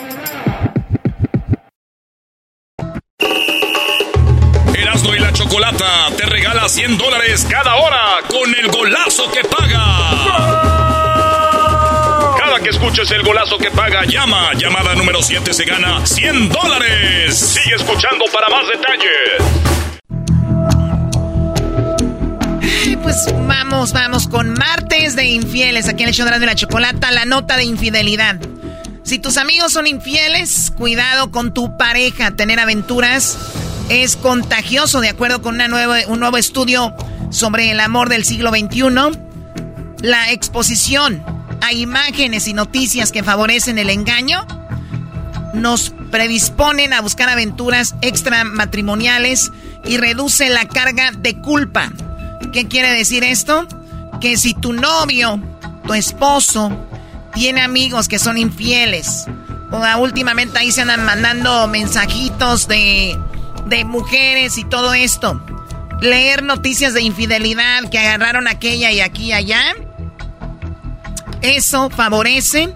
Speaker 14: Te regala 100 dólares cada hora con el golazo que paga. Cada que escuches el golazo que paga, llama. Llamada número 7 se gana 100 dólares. Sigue escuchando para más detalles.
Speaker 3: Pues vamos, vamos con martes de infieles. Aquí en el show de la chocolata, la nota de infidelidad. Si tus amigos son infieles, cuidado con tu pareja. Tener aventuras es contagioso, de acuerdo con una nueva, un nuevo estudio sobre el amor del siglo XXI. La exposición a imágenes y noticias que favorecen el engaño nos predisponen a buscar aventuras extramatrimoniales y reduce la carga de culpa. ¿Qué quiere decir esto? Que si tu novio, tu esposo, tiene amigos que son infieles, o últimamente ahí se andan mandando mensajitos de, de mujeres y todo esto, leer noticias de infidelidad que agarraron aquella y aquí y allá, eso favorece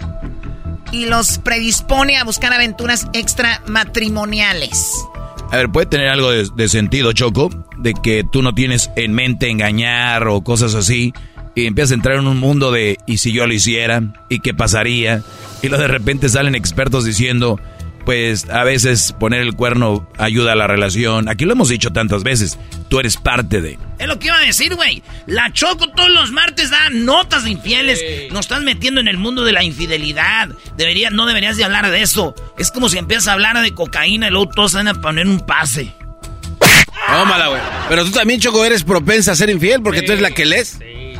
Speaker 3: y los predispone a buscar aventuras extramatrimoniales.
Speaker 6: A ver, puede tener algo de, sentido, Choco, de que tú no tienes en mente engañar o cosas así, y empiezas a entrar en un mundo de ¿y si yo lo hiciera? ¿y qué pasaría? Y luego de repente salen expertos diciendo, pues a veces poner el cuerno ayuda a la relación. Aquí lo hemos dicho tantas veces, tú eres parte de...
Speaker 1: Es lo que iba a decir, güey. La Choco todos los martes da notas de infieles. Nos estás metiendo en el mundo de la infidelidad. Debería, no deberías de hablar de eso. Es como si empiezas a hablar de cocaína y luego todos van a poner un pase.
Speaker 4: Tómala, güey. Pero tú también, Choco, eres propensa a ser infiel porque tú eres la que lees.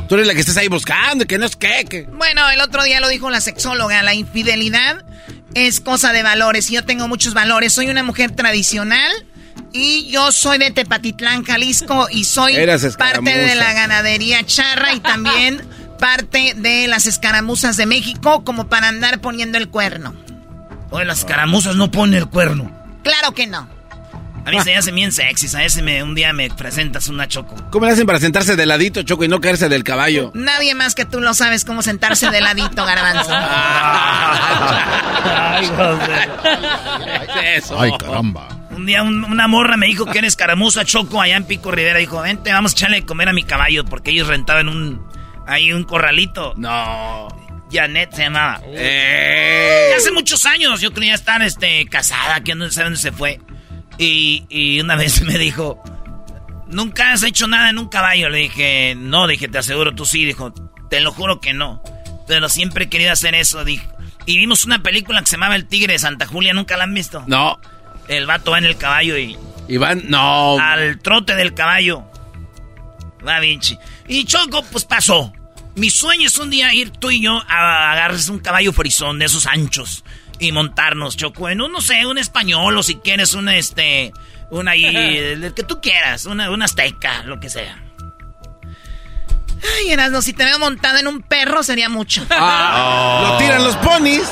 Speaker 4: Tú eres la que estás ahí buscando, que no es qué. Que...
Speaker 3: Bueno, el otro día lo dijo la sexóloga. La infidelidad es cosa de valores. Y yo tengo muchos valores. Soy una mujer tradicional. Y yo soy de Tepatitlán, Jalisco. Y soy parte de la ganadería charra y también parte de las escaramuzas de México, como para andar poniendo el cuerno.
Speaker 1: Oye, las escaramuzas no ponen el cuerno.
Speaker 3: Claro que no.
Speaker 1: A mí se me hacen bien sexys. A ese me, un día me presentas una choco.
Speaker 4: ¿Cómo le hacen para sentarse de ladito, Choco, y no caerse del caballo?
Speaker 3: Nadie más que tú lo sabes cómo sentarse de ladito, garbanzo.
Speaker 1: Ay,
Speaker 4: Eso. Ay, caramba.
Speaker 1: Un día un, una morra me dijo que eres caramuza choco allá en Pico Rivera. Dijo, vente, vamos a echarle de comer a mi caballo. Porque ellos rentaban un... Ahí un corralito.
Speaker 4: No.
Speaker 1: Janet se llamaba.
Speaker 4: ¡Eh!
Speaker 1: Hace muchos años yo creía estar este, casada, que no sé dónde se fue. Y, y, una vez me dijo, ¿nunca has hecho nada en un caballo? Le dije, no, dije, te aseguro, tú sí. Dijo, te lo juro que no. Pero siempre he querido hacer eso, dijo. Y vimos una película que se llamaba El Tigre de Santa Julia, ¿nunca la han visto?
Speaker 4: No.
Speaker 1: El vato va en el caballo y...
Speaker 4: Y van, no.
Speaker 1: Al trote del caballo. Va Vinci. Y Choco, pues pasó. Mi sueño es un día ir tú y yo a agarrar un caballo frisón de esos anchos y montarnos, Choco, en un, no sé, un español o si quieres un, este, un ahí, el que tú quieras, una, una azteca, lo que sea.
Speaker 3: Ay, Erasmo, si te veo montado en un perro sería mucho.
Speaker 4: Ah, Lo tiran los ponis.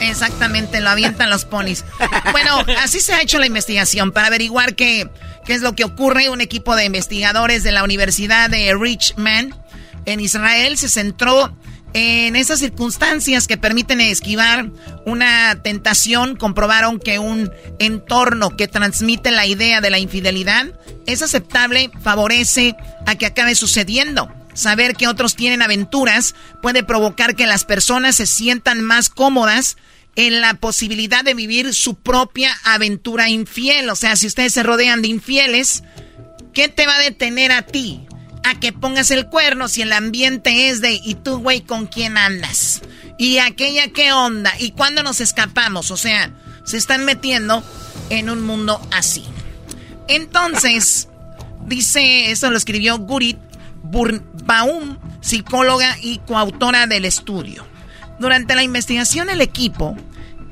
Speaker 3: Exactamente, lo avientan los ponis. Bueno, así se ha hecho la investigación para averiguar qué, qué es lo que ocurre. Un equipo de investigadores de la Universidad de Richmond en Israel se centró en esas circunstancias que permiten esquivar una tentación, comprobaron que un entorno que transmite la idea de la infidelidad es aceptable, favorece a que acabe sucediendo. Saber que otros tienen aventuras puede provocar que las personas se sientan más cómodas en la posibilidad de vivir su propia aventura infiel. O sea, si ustedes se rodean de infieles, ¿qué te va a detener a ti? A que pongas el cuerno si el ambiente es de, ¿y tú, güey, con quién andas? ¿Y aquella qué onda? ¿Y cuándo nos escapamos? O sea, se están metiendo en un mundo así. Entonces, dice, eso lo escribió Gurit Baum, psicóloga y coautora del estudio. Durante la investigación, el equipo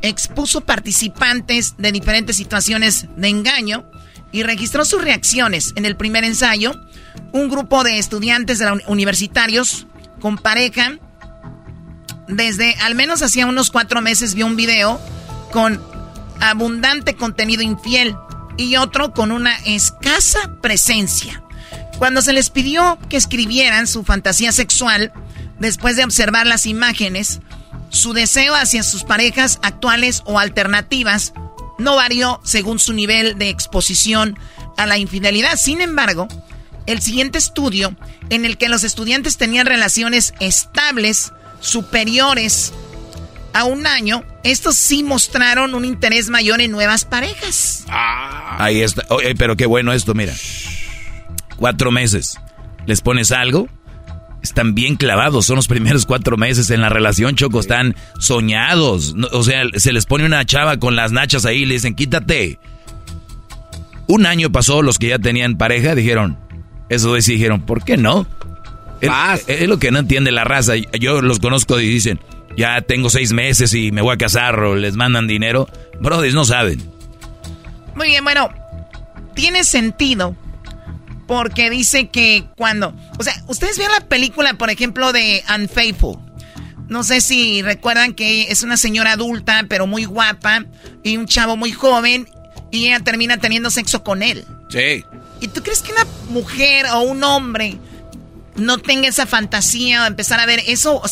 Speaker 3: expuso participantes de diferentes situaciones de engaño y registró sus reacciones. En el primer ensayo, un grupo de estudiantes universitarios con pareja, desde al menos hacía unos cuatro meses, vio un video con abundante contenido infiel y otro con una escasa presencia. Cuando se les pidió que escribieran su fantasía sexual, después de observar las imágenes, su deseo hacia sus parejas actuales o alternativas no varió según su nivel de exposición a la infidelidad. Sin embargo, el siguiente estudio, en el que los estudiantes tenían relaciones estables superiores a un año, estos sí mostraron un interés mayor en nuevas parejas.
Speaker 6: Ah. Ahí está. pero qué bueno esto, mira. Cuatro meses. ¿Les pones algo? Están bien clavados, son los primeros cuatro meses en la relación, Choco, están soñados. O sea, se les pone una chava con las nachas ahí y le dicen, quítate. Un año pasó, los que ya tenían pareja dijeron, eso sí dijeron, ¿por qué no? Es, es, lo que no entiende la raza. Yo los conozco y dicen, ya tengo seis meses y me voy a casar o les mandan dinero. Brothers, no saben.
Speaker 3: Muy bien, bueno, tiene sentido porque dice que cuando... O sea, ustedes vieron la película, por ejemplo, de Unfaithful. No sé si recuerdan que es una señora adulta, pero muy guapa, y un chavo muy joven, y ella termina teniendo sexo con él.
Speaker 4: Sí.
Speaker 3: ¿Y tú crees que una mujer o un hombre no tenga esa fantasía o empezar a ver eso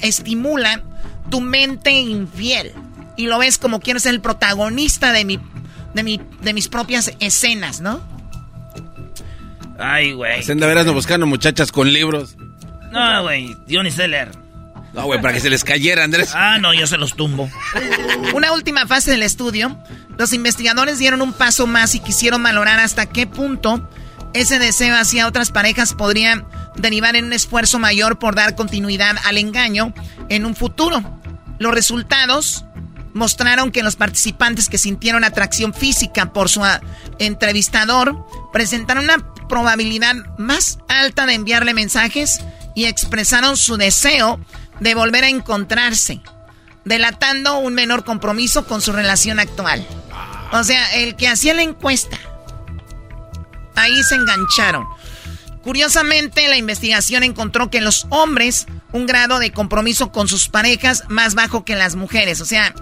Speaker 3: estimula tu mente infiel? Y lo ves como quieres ser el protagonista de, mi, de, mi, de mis propias escenas, ¿no?
Speaker 1: Ay, güey.
Speaker 4: Hacen de veras no buscando muchachas con libros.
Speaker 1: No, güey, yo ni sé leer.
Speaker 4: No, güey, para que se les cayera, Andrés.
Speaker 1: Ah, no, yo se los tumbo.
Speaker 3: Una última fase del estudio. Los investigadores dieron un paso más y quisieron valorar hasta qué punto ese deseo hacia otras parejas podría derivar en un esfuerzo mayor por dar continuidad al engaño en un futuro. Los resultados mostraron que los participantes que sintieron atracción física por su ah, entrevistador presentaron una probabilidad más alta de enviarle mensajes y expresaron su deseo de volver a encontrarse, delatando un menor compromiso con su relación actual. O sea, el que hacía la encuesta, ahí se engancharon. Curiosamente, la investigación encontró que los hombres un grado de compromiso con sus parejas más bajo que las mujeres. O sea,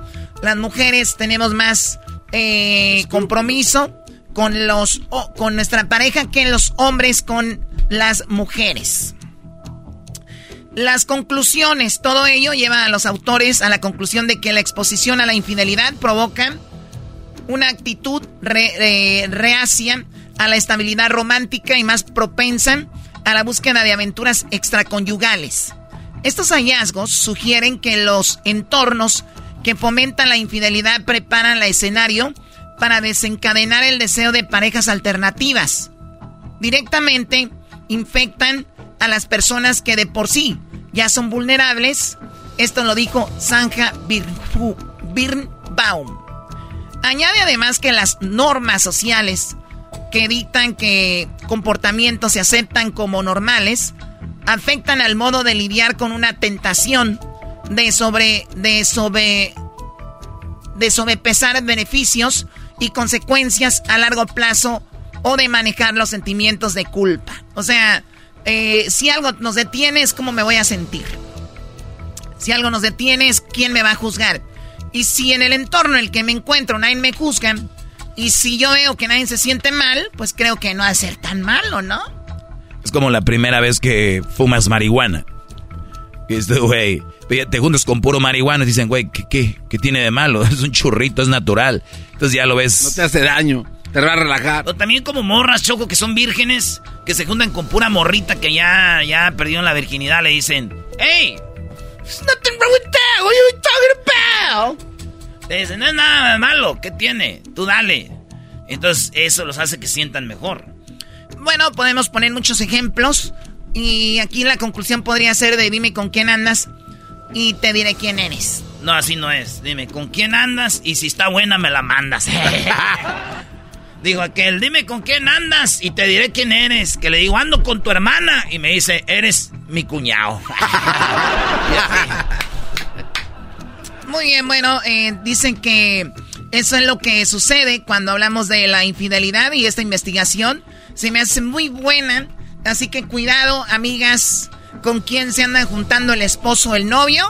Speaker 3: las mujeres tenemos más eh, compromiso con los con nuestra pareja que los hombres con las mujeres. Las conclusiones, todo ello lleva a los autores a la conclusión de que la exposición a la infidelidad provoca una actitud re, reacia a la estabilidad romántica y más propensa a la búsqueda de aventuras extraconyugales. Estos hallazgos sugieren que los entornos que fomentan la infidelidad preparan el escenario para desencadenar el deseo de parejas alternativas. Directamente infectan a las personas que de por sí ya son vulnerables. Esto lo dijo Sanja Birnbaum. Añade además que las normas sociales que dictan que comportamientos se aceptan como normales afectan al modo de lidiar con una tentación de sobre de sobre de sobrepesar beneficios y consecuencias a largo plazo o de manejar los sentimientos de culpa. O sea, eh, si algo nos detiene es cómo me voy a sentir. Si algo nos detiene es quién me va a juzgar. Y si en el entorno en el que me encuentro nadie me juzga, y si yo veo que nadie se siente mal, pues creo que no va a ser tan malo, ¿no?
Speaker 6: Es como la primera vez que fumas marihuana. Este, güey, te juntas con puro marihuana y dicen, güey, ¿qué, ¿qué, tiene de malo? Es un churrito, es natural. Entonces ya lo ves.
Speaker 4: No te hace daño, te va a relajar.
Speaker 1: O también como morras, Choco, que son vírgenes, que se juntan con pura morrita que ya, ya perdieron la virginidad, le dicen, hey, there's nothing wrong with that, what are you talking about? Le dicen, no es nada malo, ¿qué tiene? Tú dale. Entonces eso los hace que sientan mejor.
Speaker 3: Bueno, podemos poner muchos ejemplos. Y aquí la conclusión podría ser de dime con quién andas y te diré quién eres.
Speaker 1: No, así no es. Dime con quién andas y si está buena me la mandas. Digo aquel, dime con quién andas y te diré quién eres. Que le digo, ando con tu hermana y me dice, eres mi cuñado.
Speaker 3: Muy bien, bueno, eh, dicen que eso es lo que sucede cuando hablamos de la infidelidad y esta investigación se me hace muy buena. Así que cuidado, amigas, con quién se andan juntando el esposo o el novio,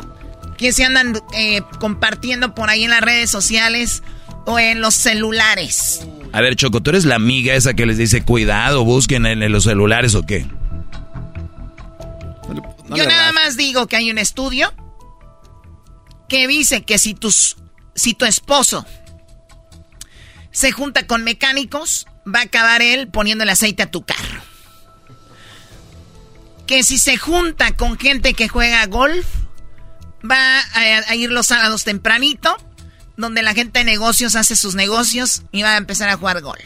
Speaker 3: quién se andan eh, compartiendo por ahí en las redes sociales o en los celulares.
Speaker 6: A ver, Choco, ¿tú eres la amiga esa que les dice cuidado, busquen en, los celulares o qué?
Speaker 3: Yo nada más digo que hay un estudio que dice que si, tus, si tu esposo se junta con mecánicos, va a acabar él poniendo el aceite a tu carro. Que si se junta con gente que juega golf, va a, ir los sábados tempranito, donde la gente de negocios hace sus negocios y va a empezar a jugar golf.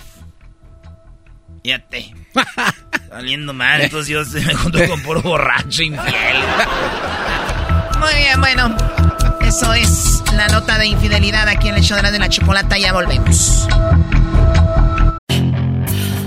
Speaker 1: Fíjate. Saliendo mal, entonces yo me junto con puro borracho infiel.
Speaker 3: Muy bien, bueno. Eso es la nota de infidelidad aquí en el show de la chocolata. Ya volvemos.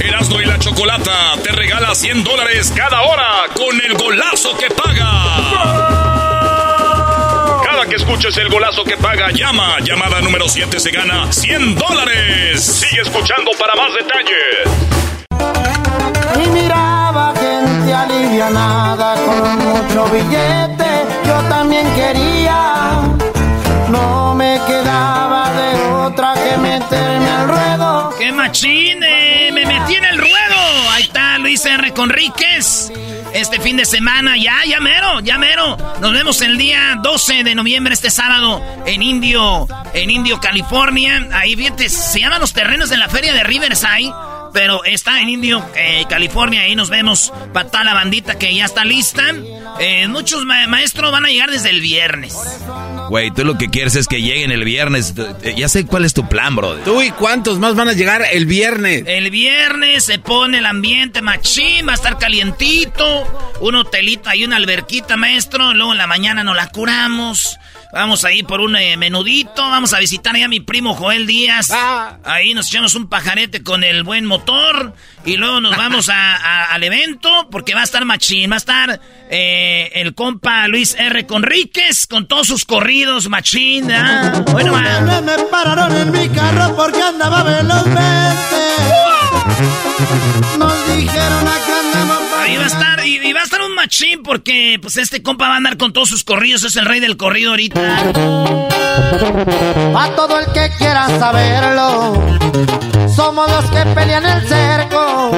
Speaker 14: Erasmo y la Chocolata te regala 100 dólares cada hora con el golazo que paga. Cada que escuches el golazo que paga, llama. Llamada número 7 se gana 100 dólares. Sigue escuchando para más detalles
Speaker 7: y miraba gente alivianada con mucho billete, yo también quería.
Speaker 1: ¡Qué machine! ¡Me metí en el ruedo! Ahí está Luis R. Conríquez. Este fin de semana, ya, ya mero, ya mero. Nos vemos el día 12 de noviembre, este sábado, en Indio, en Indio, California. Ahí, fíjate, se llaman los terrenos de la feria de Riverside. Pero está en Indio, eh, California. Ahí nos vemos para toda la bandita que ya está lista. Eh, muchos maestros van a llegar desde el viernes.
Speaker 6: Güey, tú lo que quieres es que lleguen el viernes. Eh, ya sé cuál es tu plan, bro.
Speaker 4: ¿Tú y cuántos más van a llegar el viernes?
Speaker 1: El viernes se pone el ambiente machín, va a estar calientito. Un hotelito, hay una alberquita, maestro. Luego en la mañana nos la curamos. Vamos a ir por un eh, menudito. Vamos a visitar a mi primo Joel Díaz. Ah. Ahí nos echamos un pajarete con el buen motor. Y luego nos vamos al evento porque va a estar machín. Va a estar eh, el compa Luis R. Conríquez con todos sus corridos machín. Bueno,
Speaker 7: Me pararon en mi carro porque andaba velozmente.
Speaker 1: Ahí va a estar, y, va a estar un machín porque pues este compa va a andar con todos sus corridos, es el rey del corrido ahorita.
Speaker 7: A todo el que quiera saberlo, somos los que pelean el cerco.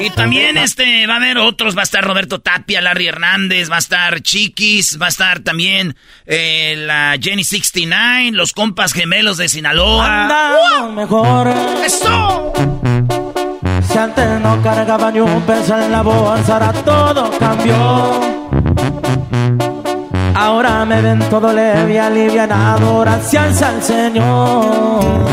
Speaker 1: Y también este va a haber otros, va a estar Roberto Tapia, Larry Hernández, va a estar Chiquis, va a estar también eh, la Jenny 69, los compas gemelos de Sinaloa.
Speaker 7: mejor.
Speaker 1: ¡Eso!
Speaker 7: Si antes no cargaba ni un peso en la bolsa, ahora todo cambió. Ahora me ven todo leve, alivianado, gracias al Señor.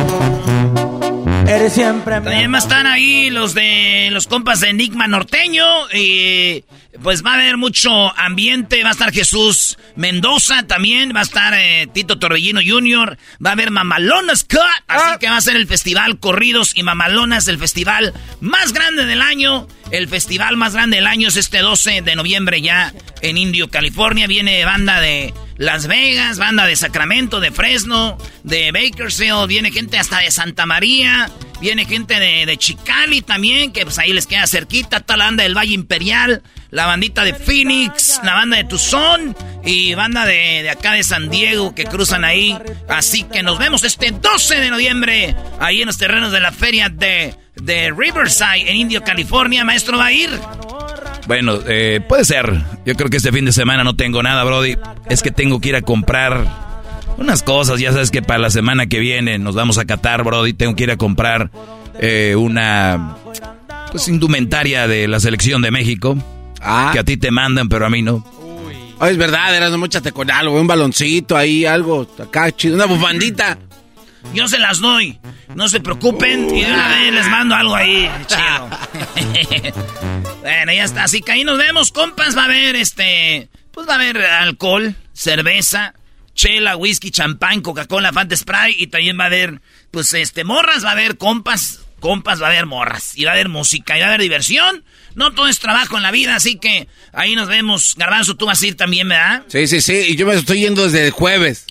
Speaker 7: Eres siempre
Speaker 1: También están ahí los de los compas de Enigma Norteño. Y pues va a haber mucho ambiente. Va a estar Jesús Mendoza también. Va a estar eh, Tito Torbellino Jr. Va a haber Mamalonas Cut. Así ah. que va a ser el festival Corridos y Mamalonas, el festival más grande del año. El festival más grande del año es este 12 de noviembre ya en Indio, California. Viene banda de Las Vegas, banda de Sacramento, de Fresno, de Bakersfield. Viene gente hasta de Santa María. Viene gente de, de Chicali también, que pues ahí les queda cerquita. Está la banda del Valle Imperial, la bandita de Phoenix, la banda de Tucson y banda de, de acá de San Diego que cruzan ahí. Así que nos vemos este 12 de noviembre ahí en los terrenos de la feria de, de Riverside en Indio, California. Maestro, ¿va a ir?
Speaker 6: Bueno, eh, puede ser. Yo creo que este fin de semana no tengo nada, Brody. Es que tengo que ir a comprar unas cosas. Ya sabes que para la semana que viene nos vamos a Qatar, Brody. Tengo que ir a comprar eh, una pues indumentaria de la selección de México.
Speaker 4: Ah.
Speaker 6: Que a ti te mandan, pero a mí no.
Speaker 4: Oh, es verdad, eras no muchate con algo, un baloncito ahí, algo acá chido, una bufandita.
Speaker 1: Yo se las doy. No se preocupen. Y de una vez les mando algo ahí. Chido. bueno, ya está. Así que ahí nos vemos, compas. Va a haber este. Pues va a haber alcohol, cerveza, chela, whisky, champán, Coca-Cola, Fanta Spray. Y también va a haber, pues este, morras. Va a haber compas. Compas, va a haber morras. Y va a haber música. Y va a haber diversión. No todo es trabajo en la vida. Así que ahí nos vemos. Garbanzo, tú vas a ir también, ¿verdad?
Speaker 4: Sí, sí, sí. Y yo me estoy yendo desde el jueves.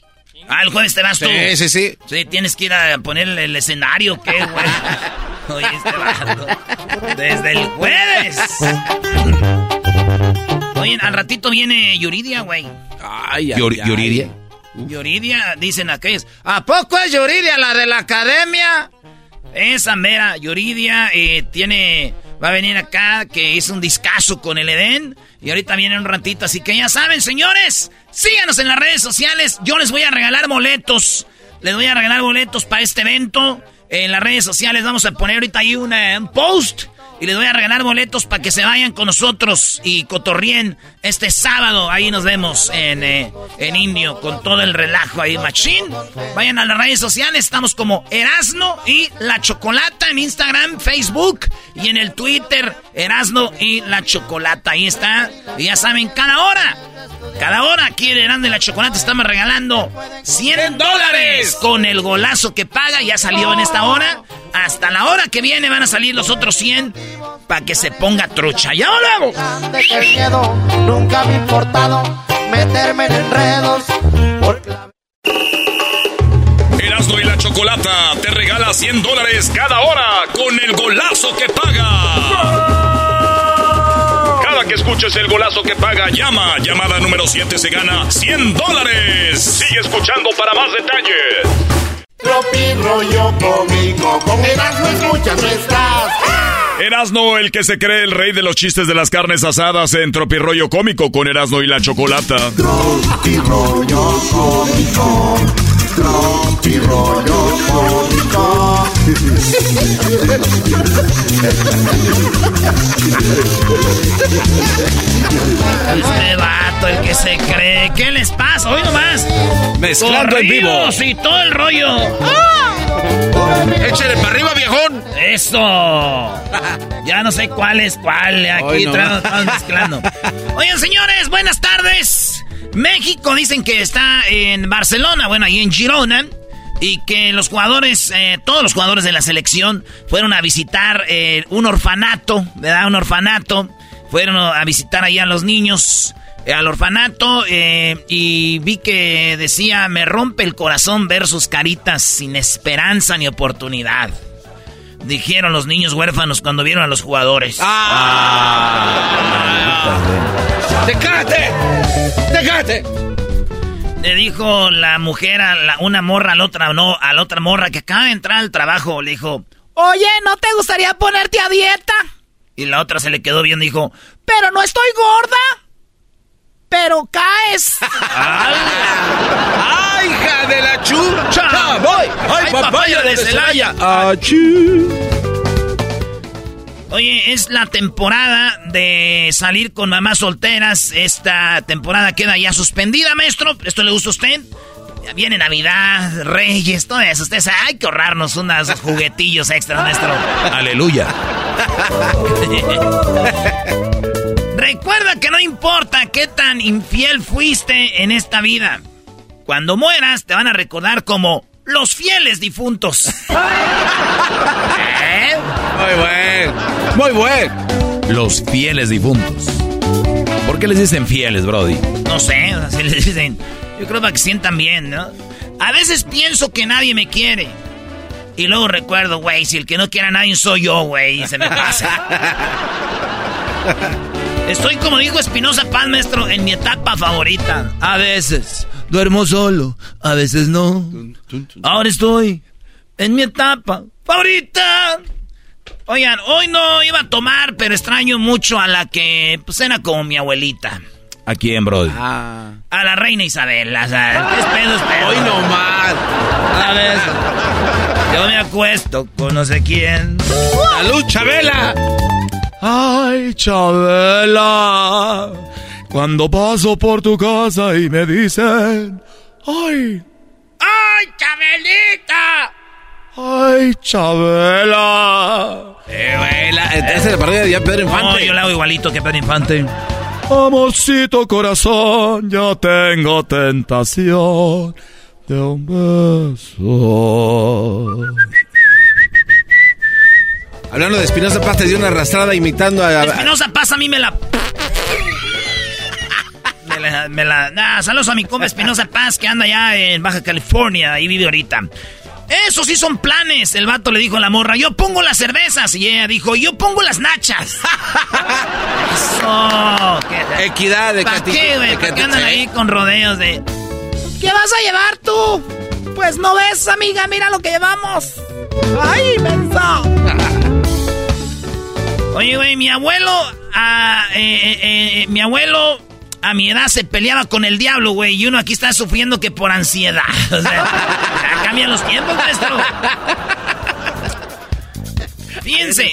Speaker 1: Ah, el jueves te vas tú.
Speaker 4: Sí, sí, sí.
Speaker 1: Sí, tienes que ir a poner el escenario, ¿qué, güey? Oye, este vato. Desde el jueves. Oye, al ratito viene Yuridia, güey.
Speaker 4: Ay, ay, ay.
Speaker 6: Yuridia.
Speaker 1: Yuridia, dicen aquellos. ¿A poco es Yuridia la de la academia? Esa mera Yuridia eh, tiene. Va a venir acá, que hizo un discazo con el Edén. Y ahorita viene un ratito, así que ya saben, señores. Síganos en las redes sociales. Yo les voy a regalar boletos. Les voy a regalar boletos para este evento. En las redes sociales vamos a poner ahorita ahí una- un post. Y les voy a regalar boletos para que se vayan con nosotros y cotorrien este sábado. Ahí nos vemos en, eh, en Indio con todo el relajo ahí, machín. Vayan a las redes sociales. Estamos como Erasno y La Chocolata en Instagram, Facebook y en el Twitter Erasno y La Chocolata. Ahí está. Y ya saben, cada hora. Cada hora aquí en Erasno y La Chocolata estamos regalando 100 dólares con el golazo que paga. Ya salió en esta hora. Hasta la hora que viene van a salir los otros 100 para que se ponga trucha. ¡Ya volvemos!
Speaker 7: Nunca me importado meterme en enredos.
Speaker 14: Erasmo y la Chocolata te regala 100 dólares cada hora con el golazo que paga. Que escuches el golazo que paga, llama. Llamada número 7 se gana 100 dólares. Sigue escuchando para más detalles.
Speaker 7: tropi rollo cómico. Con Erasmo escuchas no estás.
Speaker 14: Erasno, el que se cree el rey de los chistes de las carnes asadas en Tropirroyo Cómico con Erasno y la Chocolata.
Speaker 7: Tropi rollo cómico. Tropi rollo cómico.
Speaker 1: Este vato, el que se cree. ¿Qué les pasa? Hoy nomás.
Speaker 4: Mezclando en vivo.
Speaker 1: Y todo el rollo.
Speaker 4: Échale para arriba, viejón.
Speaker 1: Eso. Ya no sé cuál es cuál. Aquí
Speaker 4: no.
Speaker 1: estamos mezclando. Oigan, señores, buenas tardes. México dicen que está en Barcelona, bueno, ahí en Girona. Y que los jugadores, eh, todos los jugadores de la selección fueron a visitar eh, un orfanato, ¿verdad? Un orfanato. Fueron a visitar ahí a los niños eh, al orfanato eh, y vi que decía, me rompe el corazón ver sus caritas sin esperanza ni oportunidad. Dijeron los niños huérfanos cuando vieron a los jugadores.
Speaker 4: ¡Tecate!
Speaker 1: Le dijo la mujer a la- una morra a la otra, no, a la otra morra que acaba de entrar al trabajo. Le dijo, oye, ¿no te gustaría ponerte a dieta? Y la otra se le quedó y dijo, pero no estoy gorda. Pero caes.
Speaker 4: ¡Ay, hija de la chucha! ¡Voy! ¡Ay, papaya de Celaya!
Speaker 1: Oye, es la temporada de salir con mamás solteras. Esta temporada queda ya suspendida, maestro. ¿Esto le gusta a usted? Ya Viene Navidad, Reyes, todo eso. Usted sabe, hay que ahorrarnos unos juguetillos extras, maestro.
Speaker 6: Aleluya.
Speaker 1: Recuerda que no importa qué tan infiel fuiste en esta vida. Cuando mueras, te van a recordar como los fieles difuntos.
Speaker 4: Muy buen. Muy buen.
Speaker 6: Los fieles difuntos. ¿Por qué les dicen fieles, Brody?
Speaker 1: No sé, así les dicen. Yo creo para que sientan bien, ¿no? A veces pienso que nadie me quiere. Y luego recuerdo, güey, si el que no quiera a nadie soy yo, güey, y se me pasa. Estoy, como dijo Espinosa Paz, maestro, en mi etapa favorita. A veces duermo solo, a veces no. Ahora estoy en mi etapa favorita. Oigan, hoy no iba a tomar, pero extraño mucho a la que pues era como mi abuelita.
Speaker 6: ¿A quién, Brody?
Speaker 1: A la reina Isabel. O sea, es pedo, es pedo.
Speaker 4: Hoy no más.
Speaker 1: A ver, yo me acuesto con no sé quién.
Speaker 4: ¡Salud, Chabela!
Speaker 15: Ay, Chabela, cuando paso por tu casa y me dicen, ay,
Speaker 1: ¡Ay, Chabelita!
Speaker 15: Ay, Chabela.
Speaker 4: Eh, güey, la, esa es la parodia de Pedro Infante.
Speaker 1: No, yo le hago igualito que Pedro Infante.
Speaker 15: Amorcito corazón, yo tengo tentación de un beso.
Speaker 4: Hablando de Espinosa Paz, te dio una arrastrada imitando a...
Speaker 1: Espinosa Paz a mí me la... me la... Me la nah, saludos a mi compa Espinosa Paz que anda allá en Baja California, ahí vive ahorita. Eso sí son planes. El vato le dijo a la morra, yo pongo las cervezas. Y ella dijo, yo pongo las nachas. Eso. ¿qué-
Speaker 4: Equidad de
Speaker 1: ¿Para qué, güey? ¿Para qué andan ahí con rodeos de... ¿Qué vas a llevar tú? Pues no ves, amiga, mira lo que llevamos. ¡Ay, mensa! Oye, güey, mi abuelo, ah, eh, eh, eh, mi abuelo a mi edad se peleaba con el diablo, güey, y uno aquí está sufriendo que por ansiedad. O sea, cambian los tiempos, maestro. Fíjense,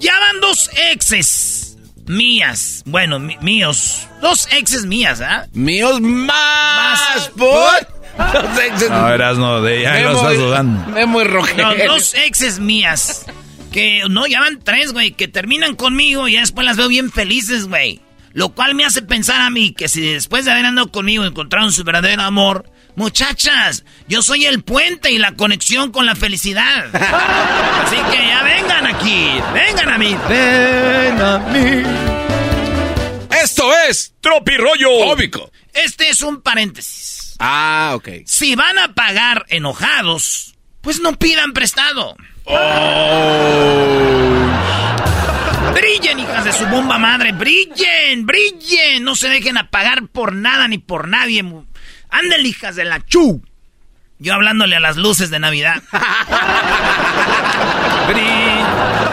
Speaker 1: ya van dos exes mías, bueno, míos, dos exes mías, ¿ah?
Speaker 4: Míos más, por... Los exes-
Speaker 6: A ver, no, de ya lo estás dudando.
Speaker 4: Memo y Rogelio.
Speaker 1: No, dos exes mías. Que no, ya van tres, güey, que terminan conmigo y ya después las veo bien felices, güey. Lo cual me hace pensar a mí que si después de haber andado conmigo encontraron su verdadero amor, muchachas, yo soy el puente y la conexión con la felicidad. Así que ya vengan aquí, vengan a mí.
Speaker 15: Ven a mí.
Speaker 4: Esto es
Speaker 6: Tropirollo
Speaker 4: cómico.
Speaker 1: Este es un paréntesis.
Speaker 4: Ah, ok.
Speaker 1: Si van a pagar enojados, pues no pidan prestado. Brillen, hijas de su bomba madre, brillen, brillen. No se dejen apagar por nada ni por nadie. Anden, hijas de la chu. Yo hablándole a las luces de Navidad.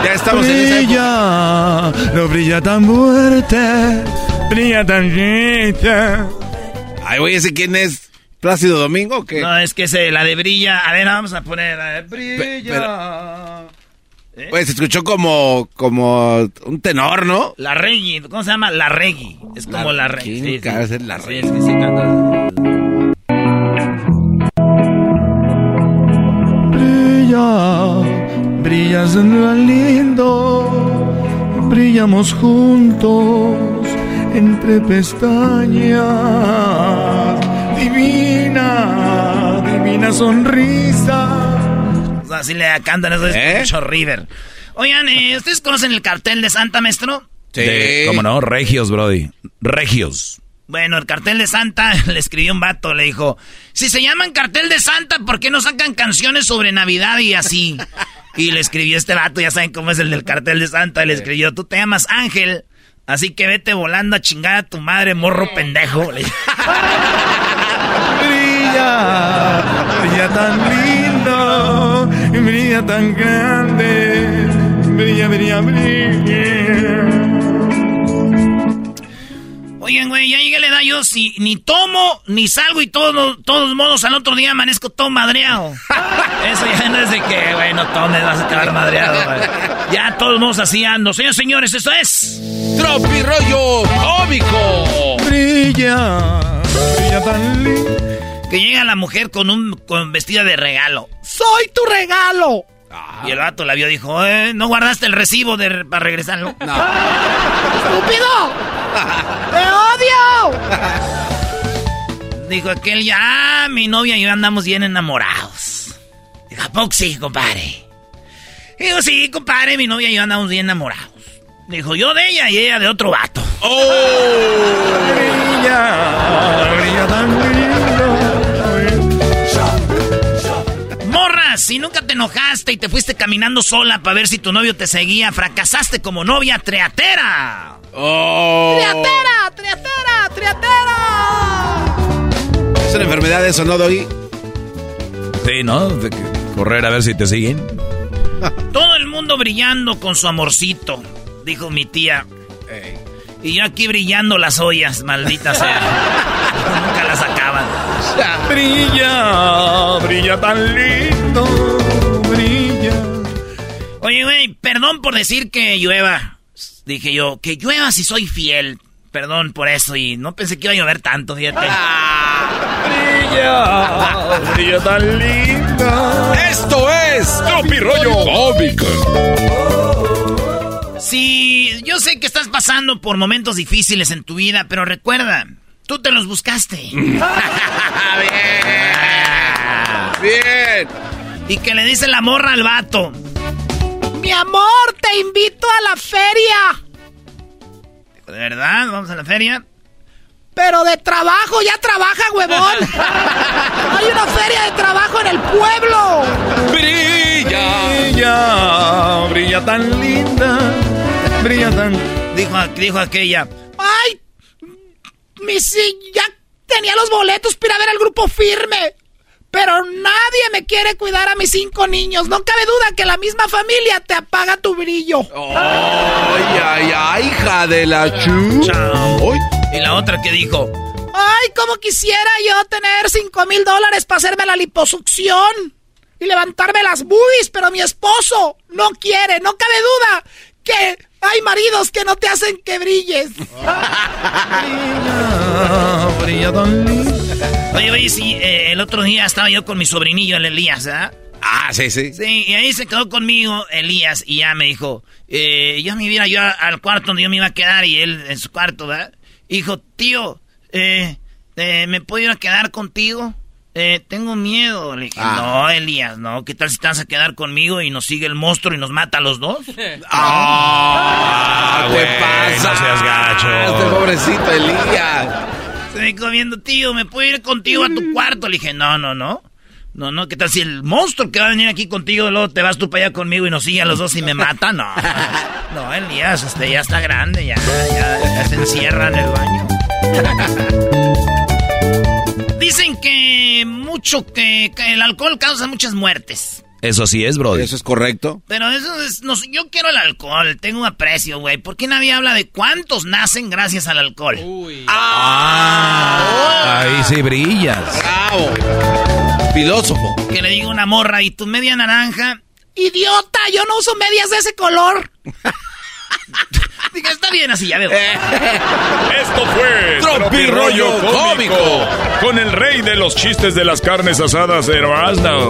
Speaker 4: Ya estamos en esa época.
Speaker 15: Brilla, no brilla tan fuerte, brilla tan quita.
Speaker 4: Ay, güey, ¿ese quién es? ¿Plácido Domingo o qué?
Speaker 1: No, es que se, la de brilla. A ver, vamos a poner. a ver, brilla.
Speaker 4: Pues se escuchó como, como un tenor, ¿no?
Speaker 1: La Reggae, ¿cómo se llama? La Reggae. Es como la, Reggae.
Speaker 4: ¿quién
Speaker 1: Sí, sí.
Speaker 4: cara es la
Speaker 1: Sí,
Speaker 4: Reggae?
Speaker 1: es que sí canta.
Speaker 15: Brilla, brillas tan lindo, brillamos juntos entre pestañas. Divina, divina sonrisa.
Speaker 1: Así le cantan eso es
Speaker 6: ¿Eh?
Speaker 1: mucho River. Oigan, eh, ¿ustedes conocen el cartel de Santa, maestro?
Speaker 6: De- ¿Cómo no? Regios, Brody. Regios.
Speaker 1: Bueno, el cartel de Santa le escribió un vato, le dijo, si se llaman cartel de Santa, ¿por qué no sacan canciones sobre Navidad y así? Y le escribió este vato, ya saben cómo es el del cartel de Santa, le escribió, tú te llamas Ángel, así que vete volando a chingar a tu madre, morro pendejo. Le-
Speaker 15: Brilla, brilla tan lindo, brilla tan grande, brilla, brilla, brilla.
Speaker 1: Oigan, güey, ya llegué a la edad yo, si ni tomo, ni salgo y todo, todos modos al otro día amanezco todo madreado. Eso ya no es de que, güey, no tomes, vas a quedar madreado, güey. Ya todos modos así ando. Señores, señores, eso es...
Speaker 4: Tropirollo cómico.
Speaker 15: Brilla, brilla tan lindo.
Speaker 1: Que llega la mujer con un con vestida de regalo. ¡Soy tu regalo! Y el vato la vio y dijo, eh, ¿no guardaste el recibo de, para regresarlo? ¡Estúpido! ¡Te odio! Dijo aquel ya, "Ah, mi novia y yo andamos bien enamorados. Dijo, ¿a poco sí, compadre? Digo, sí, compadre, mi novia y yo andamos bien enamorados. Dijo, yo de ella y ella de otro vato.
Speaker 15: Brilla, brilla tan.
Speaker 1: Si nunca te enojaste y te fuiste caminando sola para ver si tu novio te seguía, fracasaste como novia triatera.
Speaker 4: Oh.
Speaker 1: ¡Triatera! ¡Triatera! ¡Triatera!
Speaker 4: ¿Es una enfermedad eso, no, Doggy?
Speaker 6: Sí, ¿no? De correr a ver si te siguen.
Speaker 1: Todo el mundo brillando con su amorcito, dijo mi tía. Y yo aquí brillando las ollas, maldita sea. Nunca las acaban.
Speaker 6: Brilla, brilla tan lindo, brilla.
Speaker 1: Oye, güey, perdón por decir que llueva. Dije yo, que llueva si soy fiel. Perdón por eso y no pensé que iba a llover tanto, fíjate.
Speaker 6: brilla, brilla tan linda.
Speaker 4: Esto es
Speaker 6: Tropi Rollo Cómico.
Speaker 1: Sí, yo sé que estás pasando por momentos difíciles en tu vida, pero recuerda, tú te los buscaste.
Speaker 4: Bien. Bien.
Speaker 1: Y que le dice la morra al vato. Mi amor, te invito a la feria. Dijo, ¿de verdad? ¿Vamos a la feria? Pero de trabajo, ya trabaja, huevón. Hay una feria de trabajo en el pueblo.
Speaker 6: Brilla, brilla, brilla tan linda, brilla tan...
Speaker 1: Dijo, dijo aquella. Ay, mi sí, ya tenía los boletos para ir a ver al grupo firme. Pero nadie me quiere cuidar a mis cinco niños. No cabe duda que la misma familia te apaga tu brillo.
Speaker 4: Ay, ay, ay, hija de la chu.
Speaker 1: Chao. Y la otra que dijo, ay, cómo quisiera yo tener cinco mil dólares para hacerme la liposucción y levantarme las boobies, pero mi esposo no quiere, no cabe duda que hay maridos que no te hacen que brilles.
Speaker 6: brilla tan linda.
Speaker 1: Oye, oye, sí, eh, el otro día estaba yo con mi sobrinillo, el Elías, ¿ah?
Speaker 4: Ah, sí, sí.
Speaker 1: Sí, y ahí se quedó conmigo Elías y ya me dijo, eh, yo me iba yo al cuarto donde yo me iba a quedar y él en su cuarto, ¿verdad? Hijo, tío, eh, eh, ¿me puedo ir a quedar contigo? Eh, tengo miedo. Le dije,
Speaker 4: Ah.
Speaker 1: no, Elías, no. ¿Qué tal si te vas a quedar conmigo y nos sigue el monstruo y nos mata a los dos?
Speaker 4: Ah,
Speaker 6: güey,
Speaker 4: ¿qué pasa?
Speaker 6: no seas gacho.
Speaker 4: Este pobrecito Elías.
Speaker 1: Se me viendo, tío, ¿me puedo ir contigo a tu cuarto? Le dije, no, no, no. No, no, ¿qué tal si el monstruo que va a venir aquí contigo, luego te vas tú para allá conmigo y nos sigue a los dos y me mata? No. No, Elías, este ya está grande, ya, ya, ya se encierra en el baño. Dicen que mucho que, que el alcohol causa muchas muertes.
Speaker 6: Eso sí es, brother.
Speaker 4: Eso es correcto.
Speaker 1: Pero eso es, no, yo quiero el alcohol, tengo un aprecio, güey. ¿Por qué nadie habla de cuántos nacen gracias al alcohol?
Speaker 6: Ah, ahí sí brillas.
Speaker 4: Bravo. Filósofo.
Speaker 1: Que le diga una morra y tu media naranja. Idiota, yo no uso medias de ese color. Diga, está bien así, ya veo.
Speaker 14: Esto fue
Speaker 6: Tropi Rollo Cómico.
Speaker 14: con el rey de los chistes de las carnes asadas, Erasmo.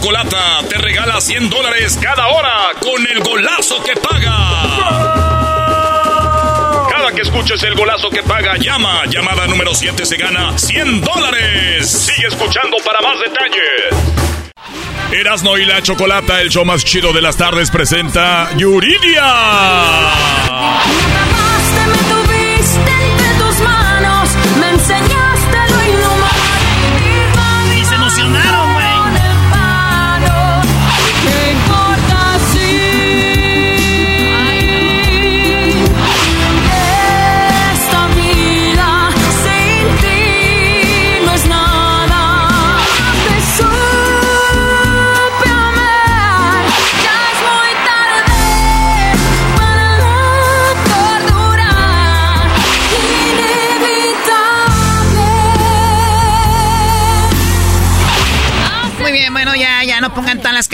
Speaker 14: Chocolata te regala 100 dólares cada hora con el golazo que paga. Cada que escuches el golazo que paga, llama. Llamada número 7 se gana 100 dólares. Sigue escuchando para más detalles. Erasmo y la Chocolata, el show más chido de las tardes, presenta Yuridia.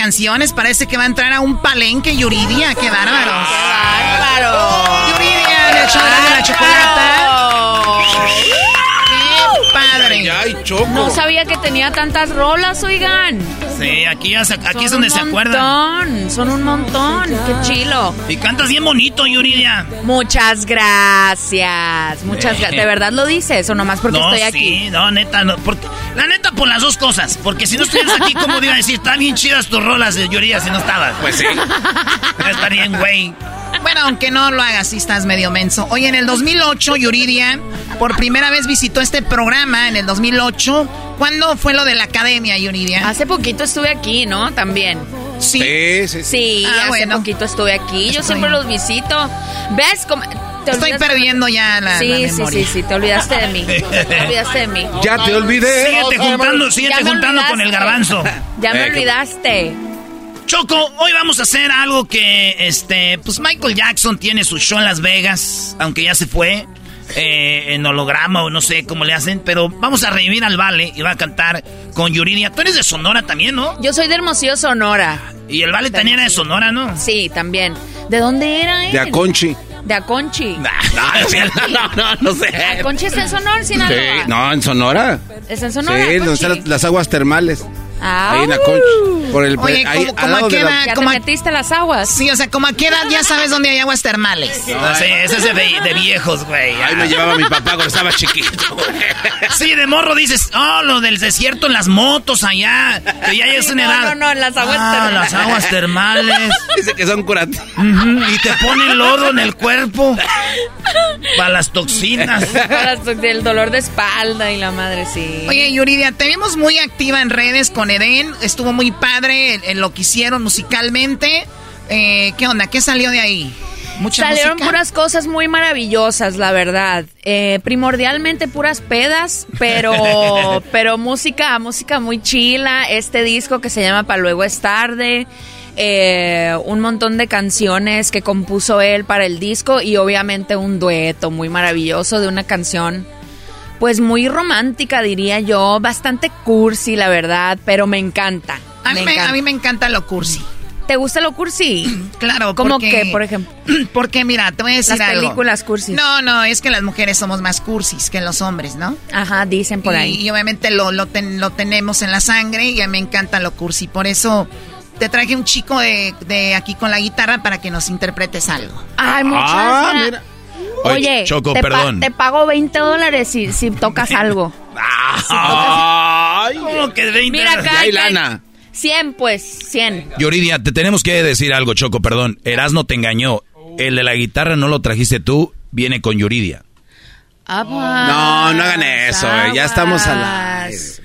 Speaker 3: Canciones. Parece que va a entrar a un palenque Yuridia. ¡Qué bárbaros! ¡Qué bárbaro! Yuridia, el show de la chocolata. ¡Qué padre.
Speaker 16: No sabía que tenía tantas rolas, oigan.
Speaker 1: Sí, aquí, aquí
Speaker 16: Son
Speaker 1: es donde se acuerdan.
Speaker 16: montón, Son un montón, qué chilo.
Speaker 1: Y cantas bien bonito, Yuridia.
Speaker 16: Muchas gracias. Muchas
Speaker 1: Eh.
Speaker 16: gracias. ¿De verdad lo dices o nomás porque
Speaker 1: no,
Speaker 16: estoy aquí?
Speaker 1: Sí, no, neta, no. Porque, la neta, por las dos cosas. Porque si no estuvieras aquí, ¿cómo te iba a decir? Están bien chidas tus rolas de Yuridia si no estabas.
Speaker 4: Pues sí.
Speaker 1: Estaría bien, güey.
Speaker 3: Bueno, aunque no lo hagas, sí estás medio menso. Oye, en el 2008, Yuridia por primera vez visitó este programa, en el 2008. ¿Cuándo fue lo de la academia, Yuridia?
Speaker 16: Hace poquito estuve aquí, ¿no? También.
Speaker 3: Sí.
Speaker 4: Sí, sí.
Speaker 16: Sí,
Speaker 3: Ah,
Speaker 16: hace
Speaker 3: bueno.
Speaker 16: poquito estuve aquí. Yo
Speaker 3: Estoy-
Speaker 16: siempre los visito. ¿Ves cómo? Te
Speaker 3: Estoy perdiendo ya la,
Speaker 16: Sí,
Speaker 3: la
Speaker 16: sí,
Speaker 3: memoria.
Speaker 16: sí, sí, te olvidaste de mí. Te olvidaste de mí.
Speaker 4: Ya te olvidé.
Speaker 1: Síguete juntando, síguete juntando con el garbanzo.
Speaker 16: Ya me
Speaker 4: Eh,
Speaker 16: olvidaste.
Speaker 1: Choco, hoy vamos a hacer algo que, este, pues Michael Jackson tiene su show en Las Vegas, aunque ya se fue, eh, en holograma o no sé cómo le hacen, pero vamos a revivir al Vale y va a cantar con Yuridia. Tú eres de Sonora también, ¿no?
Speaker 16: Yo soy de Hermosillo, Sonora.
Speaker 1: Y el Vale también era de Sonora, ¿no?
Speaker 16: Sí, también. ¿De dónde era él?
Speaker 4: De Aconchi.
Speaker 16: De Aconchi.
Speaker 4: No, no, no, no sé.
Speaker 16: Aconchi está en Sonora, Sinaloa.
Speaker 4: Sí, no, en Sonora.
Speaker 16: ¿Está en Sonora?
Speaker 4: Sí, donde están las aguas termales.
Speaker 16: Ah,
Speaker 4: Ahí en
Speaker 16: uh.
Speaker 4: Por el,
Speaker 3: Oye,
Speaker 4: ahí,
Speaker 3: ¿cómo-
Speaker 4: al
Speaker 3: cómo
Speaker 4: lado
Speaker 3: a qué
Speaker 4: la-
Speaker 3: edad?
Speaker 16: ¿Ya
Speaker 3: ¿Cómo
Speaker 16: te metiste las aguas?
Speaker 3: Sí, o sea, como a qué edad ya sabes dónde hay aguas termales.
Speaker 1: No, sí, ese es de, de viejos, güey.
Speaker 4: Ahí me llevaba mi papá cuando estaba chiquito. güey.
Speaker 1: Sí, de morro dices, oh, lo del desierto en las motos allá, que ya es una
Speaker 16: No,
Speaker 1: edad.
Speaker 16: no, no, en las aguas
Speaker 1: Ah,
Speaker 16: termales.
Speaker 1: las aguas termales.
Speaker 4: Dice que son curativos.
Speaker 1: Ujú, Y te ponen lodo en el cuerpo para las toxinas.
Speaker 16: Para el dolor de espalda y la madre, sí.
Speaker 3: Oye, Yuridia, te vimos muy activa en redes con Eden. Estuvo muy padre en, en lo que hicieron musicalmente. Eh, ¿Qué onda? ¿Qué salió de ahí? ¿Mucha
Speaker 16: Salieron
Speaker 3: música?
Speaker 16: puras cosas muy maravillosas, la verdad. Eh, primordialmente puras pedas, pero, pero música, música muy chila. Este disco que se llama Pa' luego es tarde. eh, un montón de canciones que compuso él para el disco y obviamente un dueto muy maravilloso de una canción pues muy romántica diría yo, bastante cursi la verdad, pero me encanta.
Speaker 3: A mí, me,
Speaker 16: encanta.
Speaker 3: a mí me encanta lo cursi.
Speaker 16: ¿Te gusta lo cursi?
Speaker 3: Claro,
Speaker 16: ¿Cómo
Speaker 3: porque-
Speaker 16: que, por ejemplo?
Speaker 3: Porque mira, te voy a decir
Speaker 16: Las
Speaker 3: algo.
Speaker 16: películas cursis.
Speaker 3: No, no, es que las mujeres somos más cursis que los hombres, ¿no?
Speaker 16: Ajá, dicen por
Speaker 3: y,
Speaker 16: ahí.
Speaker 3: y obviamente lo, lo, ten- lo tenemos en la sangre y a mí me encanta lo cursi. Por eso te traje un chico de, de aquí con la guitarra para que nos interpretes algo.
Speaker 16: Ay, muchas
Speaker 4: Ah, mira.
Speaker 16: Oye,
Speaker 6: Choco,
Speaker 16: te, pa-
Speaker 6: perdón.
Speaker 16: te pago 20 dólares si, si tocas algo.
Speaker 4: Ay,
Speaker 1: ¿Cómo que 20?
Speaker 16: Mira acá.
Speaker 4: ya hay lana.
Speaker 16: 100, pues, 100.
Speaker 6: Yuridia, te tenemos que decir algo, Choco, perdón. Erasno te engañó. El de la guitarra no lo trajiste tú, viene con Yuridia.
Speaker 16: Aguas,
Speaker 4: No, no hagan eso, eh, ya estamos al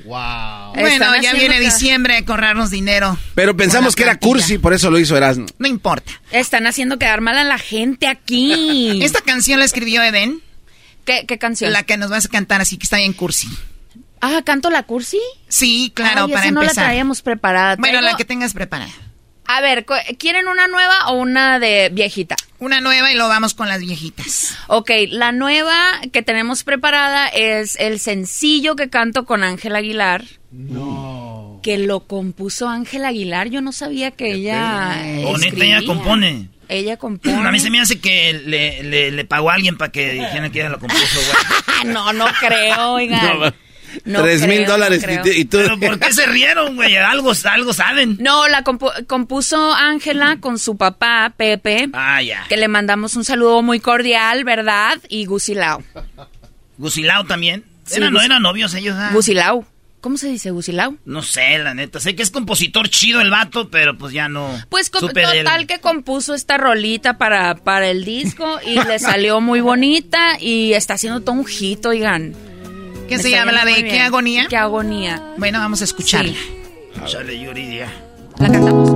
Speaker 16: Wow.
Speaker 3: Bueno, ya viene diciembre a corrernos dinero.
Speaker 4: Pero pensamos que era cursi, por eso lo hizo Erasmo.
Speaker 3: No importa.
Speaker 16: Están haciendo quedar mal a la gente aquí.
Speaker 3: Esta canción la escribió Eden.
Speaker 16: ¿Qué, qué canción?
Speaker 3: La que nos vas a cantar, así que está bien cursi.
Speaker 16: Ah, ¿canto la cursi?
Speaker 3: Sí, claro,
Speaker 16: Ay,
Speaker 3: para
Speaker 16: esa no la
Speaker 3: empezar.
Speaker 16: traíamos preparada.
Speaker 3: bueno,
Speaker 16: Traigo-
Speaker 3: la que tengas preparada.
Speaker 16: A ver, ¿quieren una nueva o una de viejita?
Speaker 3: Una nueva y lo vamos con las viejitas.
Speaker 16: Ok, la nueva que tenemos preparada es el sencillo que canto con Ángel Aguilar. No. Que lo compuso Ángel Aguilar. Yo no sabía que ella. Escribía.
Speaker 1: ella compone.
Speaker 16: Ella compone.
Speaker 1: A mí se me hace que le, le, le pagó a alguien para que dijeran que ella lo compuso, güey.
Speaker 16: no, no creo, oigan. No
Speaker 4: Tres mil
Speaker 16: no
Speaker 4: dólares y, tú.
Speaker 1: ¿Pero por qué se rieron, güey? Algo, algo saben.
Speaker 16: No, la compu- compuso Ángela con su papá, Pepe.
Speaker 1: Ah, ya.
Speaker 16: Que le mandamos un saludo muy cordial, ¿verdad? Y Gusilao.
Speaker 1: Gusilao también.
Speaker 16: Sí,
Speaker 1: Era, no
Speaker 16: Gus-
Speaker 1: eran novios ellos. ah.
Speaker 16: Gusilao. ¿Cómo se dice Gusilao?
Speaker 1: No sé, la neta. Sé que es compositor chido el vato, pero pues ya no.
Speaker 16: Pues
Speaker 1: él.
Speaker 16: total que compuso esta rolita para, para el disco y le salió muy bonita y está haciendo todo un hit, oigan.
Speaker 3: ¿Qué se llama la de qué agonía?
Speaker 16: Qué agonía.
Speaker 3: Bueno, vamos a escucharla.
Speaker 1: Chale, Yuridia.
Speaker 16: ¿La cantamos?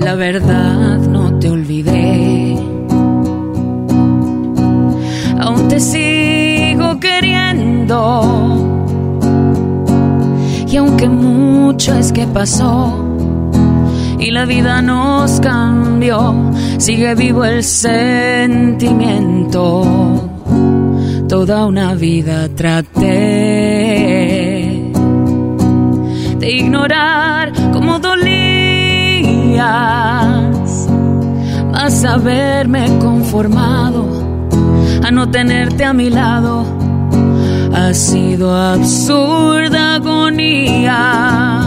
Speaker 16: La verdad no te olvidé. Aún te sigo queriendo. Y aunque mucho es que pasó y la vida nos cambió, sigue vivo el sentimiento. Toda una vida traté de ignorar cómo dolías
Speaker 17: jamás haberme conformado a no tenerte a mi lado. Ha sido absurda agonía.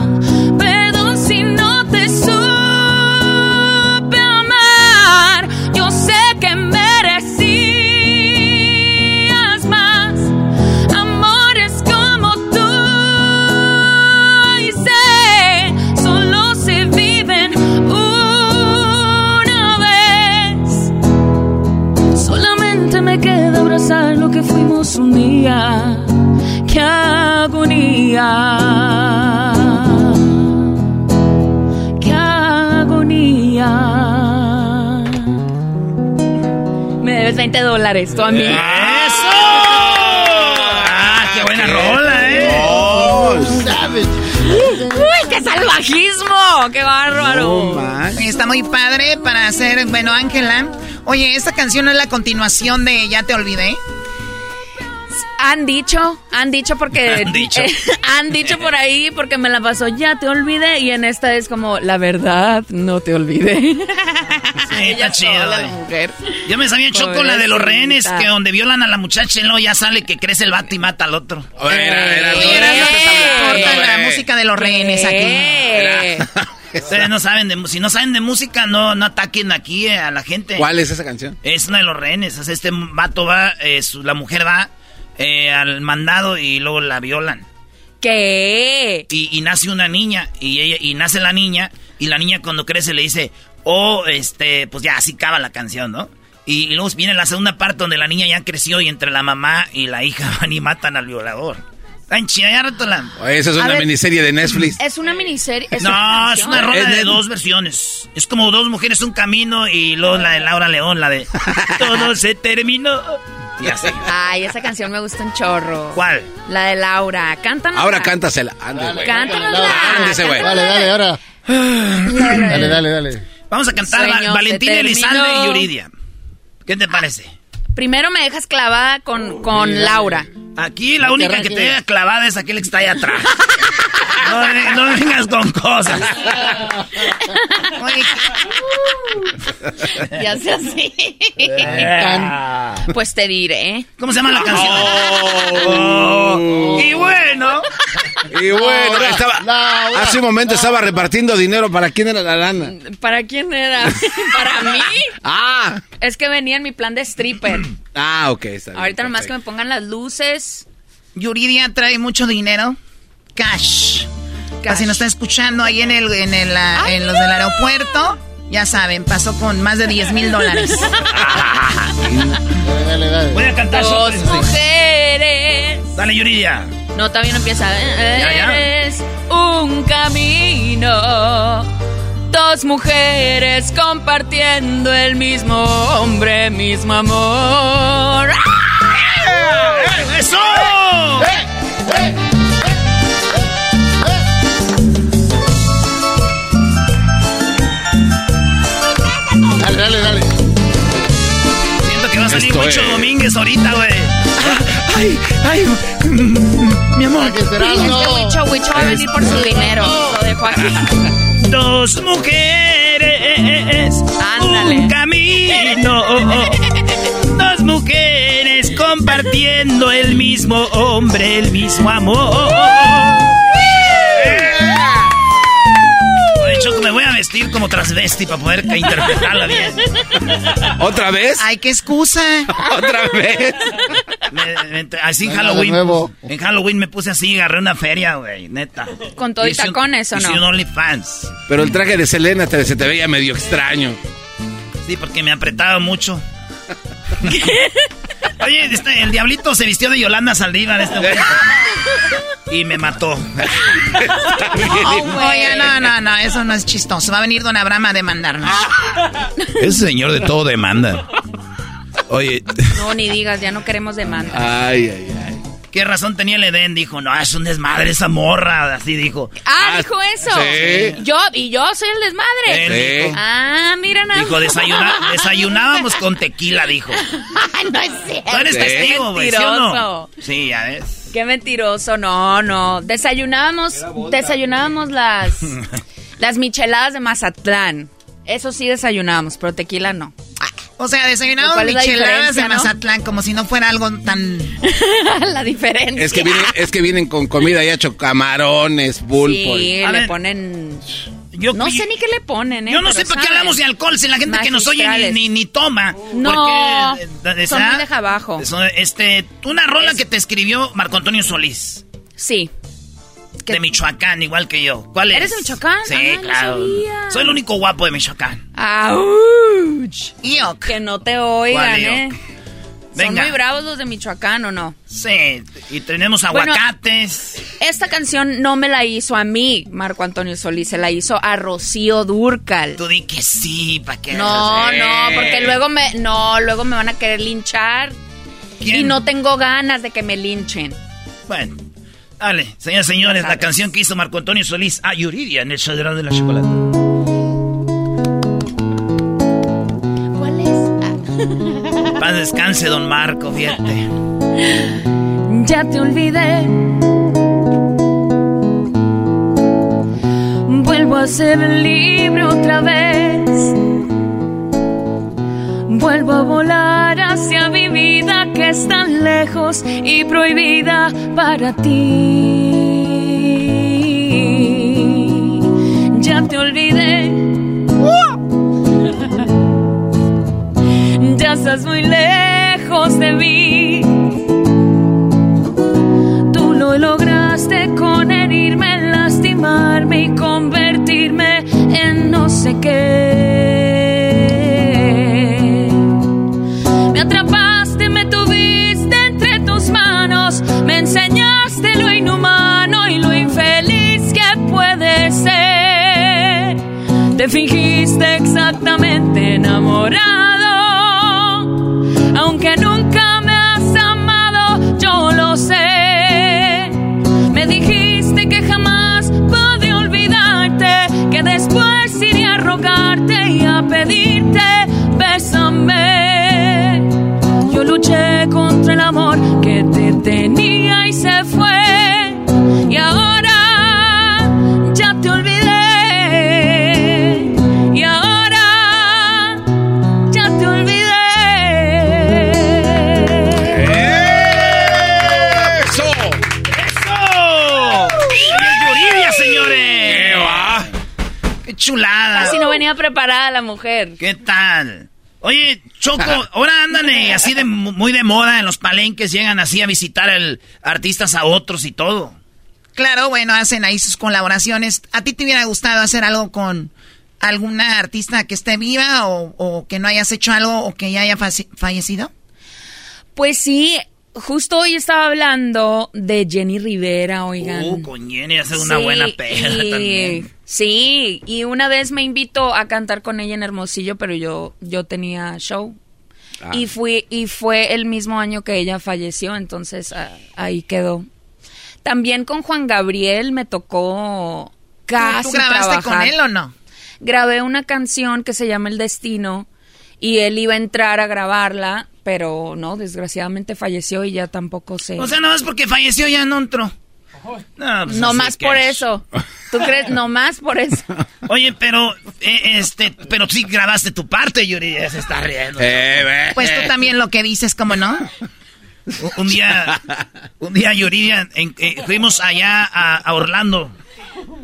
Speaker 17: Que fuimos un día. ¡Qué agonía! ¡Qué agonía! Me debes 20 dólares, tú a mí.
Speaker 1: ¡Eso! ¡Ah, qué buena rola, eh!
Speaker 17: ¡Uy, qué salvajismo! ¡Qué bárbaro!
Speaker 3: Está muy padre para hacer, bueno, Ángela. Oye, esta canción es la continuación de Ya te olvidé.
Speaker 16: Han dicho, han dicho porque...
Speaker 3: Han dicho.
Speaker 16: eh, han dicho por ahí porque me la pasó, ya te olvidé. Y en esta es como, la verdad, no te olvidé.
Speaker 1: Sí, está chido.
Speaker 16: la mujer.
Speaker 1: Yo me sabía Choco la de los rehenes, que donde violan a la muchacha y luego ya sale que crece el vato y mata al otro.
Speaker 3: Oye,
Speaker 4: era,
Speaker 3: no te importa
Speaker 1: güey.
Speaker 3: la música de los rehenes
Speaker 16: Eh.
Speaker 3: aquí.
Speaker 1: Ustedes no saben de si no saben de música, no, no ataquen aquí eh, a la gente.
Speaker 4: ¿Cuál es esa canción?
Speaker 1: Es una de los rehenes. Este vato va, eh, su- la mujer va eh, al mandado y luego la violan.
Speaker 16: ¿Qué?
Speaker 1: Y, y nace una niña, y ella, y nace la niña, y la niña cuando crece le dice, oh, este, pues ya así acaba la canción, ¿no? Y, y luego viene la segunda parte donde la niña ya creció y entre la mamá y la hija van y matan al violador. Está en chida, ya rato la-
Speaker 4: Oye, esa es
Speaker 16: A
Speaker 4: una
Speaker 16: ver.
Speaker 4: miniserie de Netflix.
Speaker 16: Es una miniserie. Es
Speaker 1: No,
Speaker 16: una
Speaker 1: es una rola
Speaker 4: Es
Speaker 1: de dos versiones. Es como dos mujeres, un camino, y luego la de Laura León, la de todo se terminó. Y así.
Speaker 16: Ay, esa canción me gusta un chorro.
Speaker 1: ¿Cuál?
Speaker 16: La de Laura. Cántanos.
Speaker 4: Ahora cántasela. Ande, güey.
Speaker 16: Cántanosla.
Speaker 4: Ándese, güey.
Speaker 18: Dale, dale, ahora. Dale, dale, dale.
Speaker 1: Vamos a cantar
Speaker 16: Sueño
Speaker 1: Va- Valentín
Speaker 16: se
Speaker 1: Elizalde y Yuridia. ¿Qué te parece?
Speaker 16: Primero me dejas clavada con, con Laura.
Speaker 1: Aquí la única que te deja clavada es aquel que está allá atrás. No, no vengas con cosas.
Speaker 16: Ya sé así. Pues te diré.
Speaker 1: ¿Cómo se llama la canción? Oh. Y bueno,
Speaker 4: Y bueno, estaba, hace un momento estaba repartiendo dinero. ¿Para quién era la lana?
Speaker 16: ¿Para quién era? ¿Para mí?
Speaker 4: Ah,
Speaker 16: Es que venía en mi plan de stripper.
Speaker 4: ah, ok. Está bien,
Speaker 16: Ahorita nomás que
Speaker 4: perfecto.
Speaker 16: me pongan las luces.
Speaker 3: Yuridia trae mucho dinero. Cash. Casi nos está escuchando ahí en, el, en, el, ah, en los del aeropuerto. Ya saben, pasó con más de 10 mil dólares.
Speaker 18: Dale, dale, dale.
Speaker 1: voy a cantar.
Speaker 16: Dos mujeres.
Speaker 1: Dale, Yuridia.
Speaker 16: No, todavía no empieza.
Speaker 1: Ya.
Speaker 16: Eres un camino. Dos mujeres compartiendo el mismo hombre, mismo amor.
Speaker 1: ¡Eso!
Speaker 18: Dale, dale, dale.
Speaker 1: Siento que va a salir
Speaker 4: Esto
Speaker 1: mucho
Speaker 4: es.
Speaker 1: Domínguez ahorita, güey. Ay, ay, mi amor.
Speaker 18: ¿Qué será?
Speaker 16: Es que. Huicho, Huicho va a venir por su dinero. Lo dejo aquí.
Speaker 1: Dos mujeres,
Speaker 16: Ándale.
Speaker 1: un camino. Dos mujeres compartiendo el mismo hombre, el mismo amor. Vestir como transvesti para poder interpretarla bien.
Speaker 4: ¿Otra vez?
Speaker 3: Ay, qué excusa.
Speaker 4: ¿Otra vez?
Speaker 1: Me- me- así en Halloween.
Speaker 18: nuevo.
Speaker 1: En Halloween me puse así, agarré una feria, güey, neta.
Speaker 16: Con todo y
Speaker 1: un-
Speaker 16: tacones, ¿o
Speaker 1: hice
Speaker 16: no?
Speaker 1: un OnlyFans.
Speaker 4: Pero el traje de Selena te- se te veía medio extraño.
Speaker 1: Sí, porque me apretaba mucho. Oye, este, el diablito se vistió de Yolanda Saldívar este güey. Y me mató.
Speaker 3: Oye, no, no, no, eso no es chistoso. Va a venir Don Abraham a demandarnos.
Speaker 6: Ese señor de todo demanda. Oye,
Speaker 16: No, ni digas, ya no queremos demanda.
Speaker 4: Ay, ay, ay.
Speaker 1: ¿Qué razón tenía el Edén? Dijo, no, es un desmadre esa morra. Así dijo.
Speaker 16: Ah, dijo eso.
Speaker 1: sí.
Speaker 16: Yo, y yo soy el desmadre.
Speaker 1: Él dijo.
Speaker 16: Ah, mira nada.
Speaker 1: Dijo, "Desayuna- desayunábamos con tequila, dijo.
Speaker 16: no es cierto.
Speaker 1: Tú eres
Speaker 16: Qué
Speaker 1: testigo, güey, ¿sí o no?
Speaker 16: mentiroso.
Speaker 1: Sí, ya ves.
Speaker 16: Qué mentiroso, no, no. Desayunábamos, desayunábamos las, las micheladas de Mazatlán. Eso sí desayunamos, pero tequila no.
Speaker 3: O sea, desayunamos micheladas de Mazatlán como si no fuera algo tan...
Speaker 16: la diferencia.
Speaker 4: Es que, vienen, es que vienen con comida ya hecho camarones, pulpo.
Speaker 16: Sí, le ponen... Yo, no sé ni qué le ponen, ¿eh?
Speaker 1: Yo no sé por qué hablamos de alcohol si la gente que nos oye ni, ni, toma.
Speaker 16: No, porque, son muy deja abajo.
Speaker 1: Este, una rola que te escribió Marco Antonio Solís.
Speaker 16: Sí.
Speaker 1: De Michoacán, igual que yo. ¿Cuál es?
Speaker 16: ¿Eres de Michoacán?
Speaker 1: Sí, claro. Soy el único guapo de Michoacán.
Speaker 16: ¡Auch!
Speaker 3: Iok.
Speaker 16: Que no te oigan, ¿eh? Son muy bravos los de Michoacán, ¿o no?
Speaker 1: Sí, y tenemos aguacates.
Speaker 16: esta canción no me la hizo a mí, Marco Antonio Solís, se la hizo a Rocío Durcal.
Speaker 1: Tú di que sí, ¿para qué?
Speaker 16: No, no, porque luego me, no, luego me van a querer linchar. Y no tengo ganas de que me linchen.
Speaker 1: Bueno, Dale, señores, señores, la canción que hizo Marco Antonio Solís a Yuridia en el show de la chocolate.
Speaker 16: ¿Cuál es?
Speaker 1: Paz descanse, don Marco, fíjate.
Speaker 17: Ya te olvidé. Vuelvo a ser libre otra vez. Vuelvo a volar hacia mi vida es tan lejos y prohibida para ti. Ya te olvidé. ya estás muy lejos de mí. Tú lo lograste con herirme, lastimarme y convertirme en no sé qué. Te fingiste exactamente enamorado, aunque nunca me has amado, yo lo sé. Me dijiste que jamás pude olvidarte, que después iría a rogarte y a pedirte, bésame. Yo luché contra el amor que te tenía y se fue. Y ahora
Speaker 16: venía preparada la mujer.
Speaker 1: ¿Qué tal? Oye, Choco, ahora andan eh, así de muy de moda en los palenques, llegan así a visitar el, artistas a otros y todo.
Speaker 3: Claro, bueno, hacen ahí sus colaboraciones. ¿A ti te hubiera gustado hacer algo con alguna artista que esté viva o, que no hayas hecho algo o que ya haya fallecido?
Speaker 16: Pues sí, justo hoy estaba hablando de Jenny Rivera, oigan.
Speaker 1: Uh, con Jenny hace una buena pega también.
Speaker 16: Sí, y una vez me invitó a cantar con ella en Hermosillo, pero yo, yo tenía show. Ah. Y fui, y fue el mismo año que ella falleció, entonces ah, ahí quedó. También con Juan Gabriel me tocó casi ¿Tú,
Speaker 3: grabaste con él o no?
Speaker 16: Grabé una canción que se llama El Destino y él iba a entrar a grabarla, pero no, desgraciadamente falleció y ya tampoco sé.
Speaker 1: O sea, no es porque falleció ya no entró.
Speaker 16: No, pues más por eso. ¿Tú crees? No más por eso.
Speaker 1: Oye, pero eh, este, pero sí grabaste tu parte, Yuri, ya se está riendo.
Speaker 3: Eh, pues tú también lo que dices, ¿cómo no?
Speaker 1: Un, día, un día Yuridia, eh, fuimos allá a, Orlando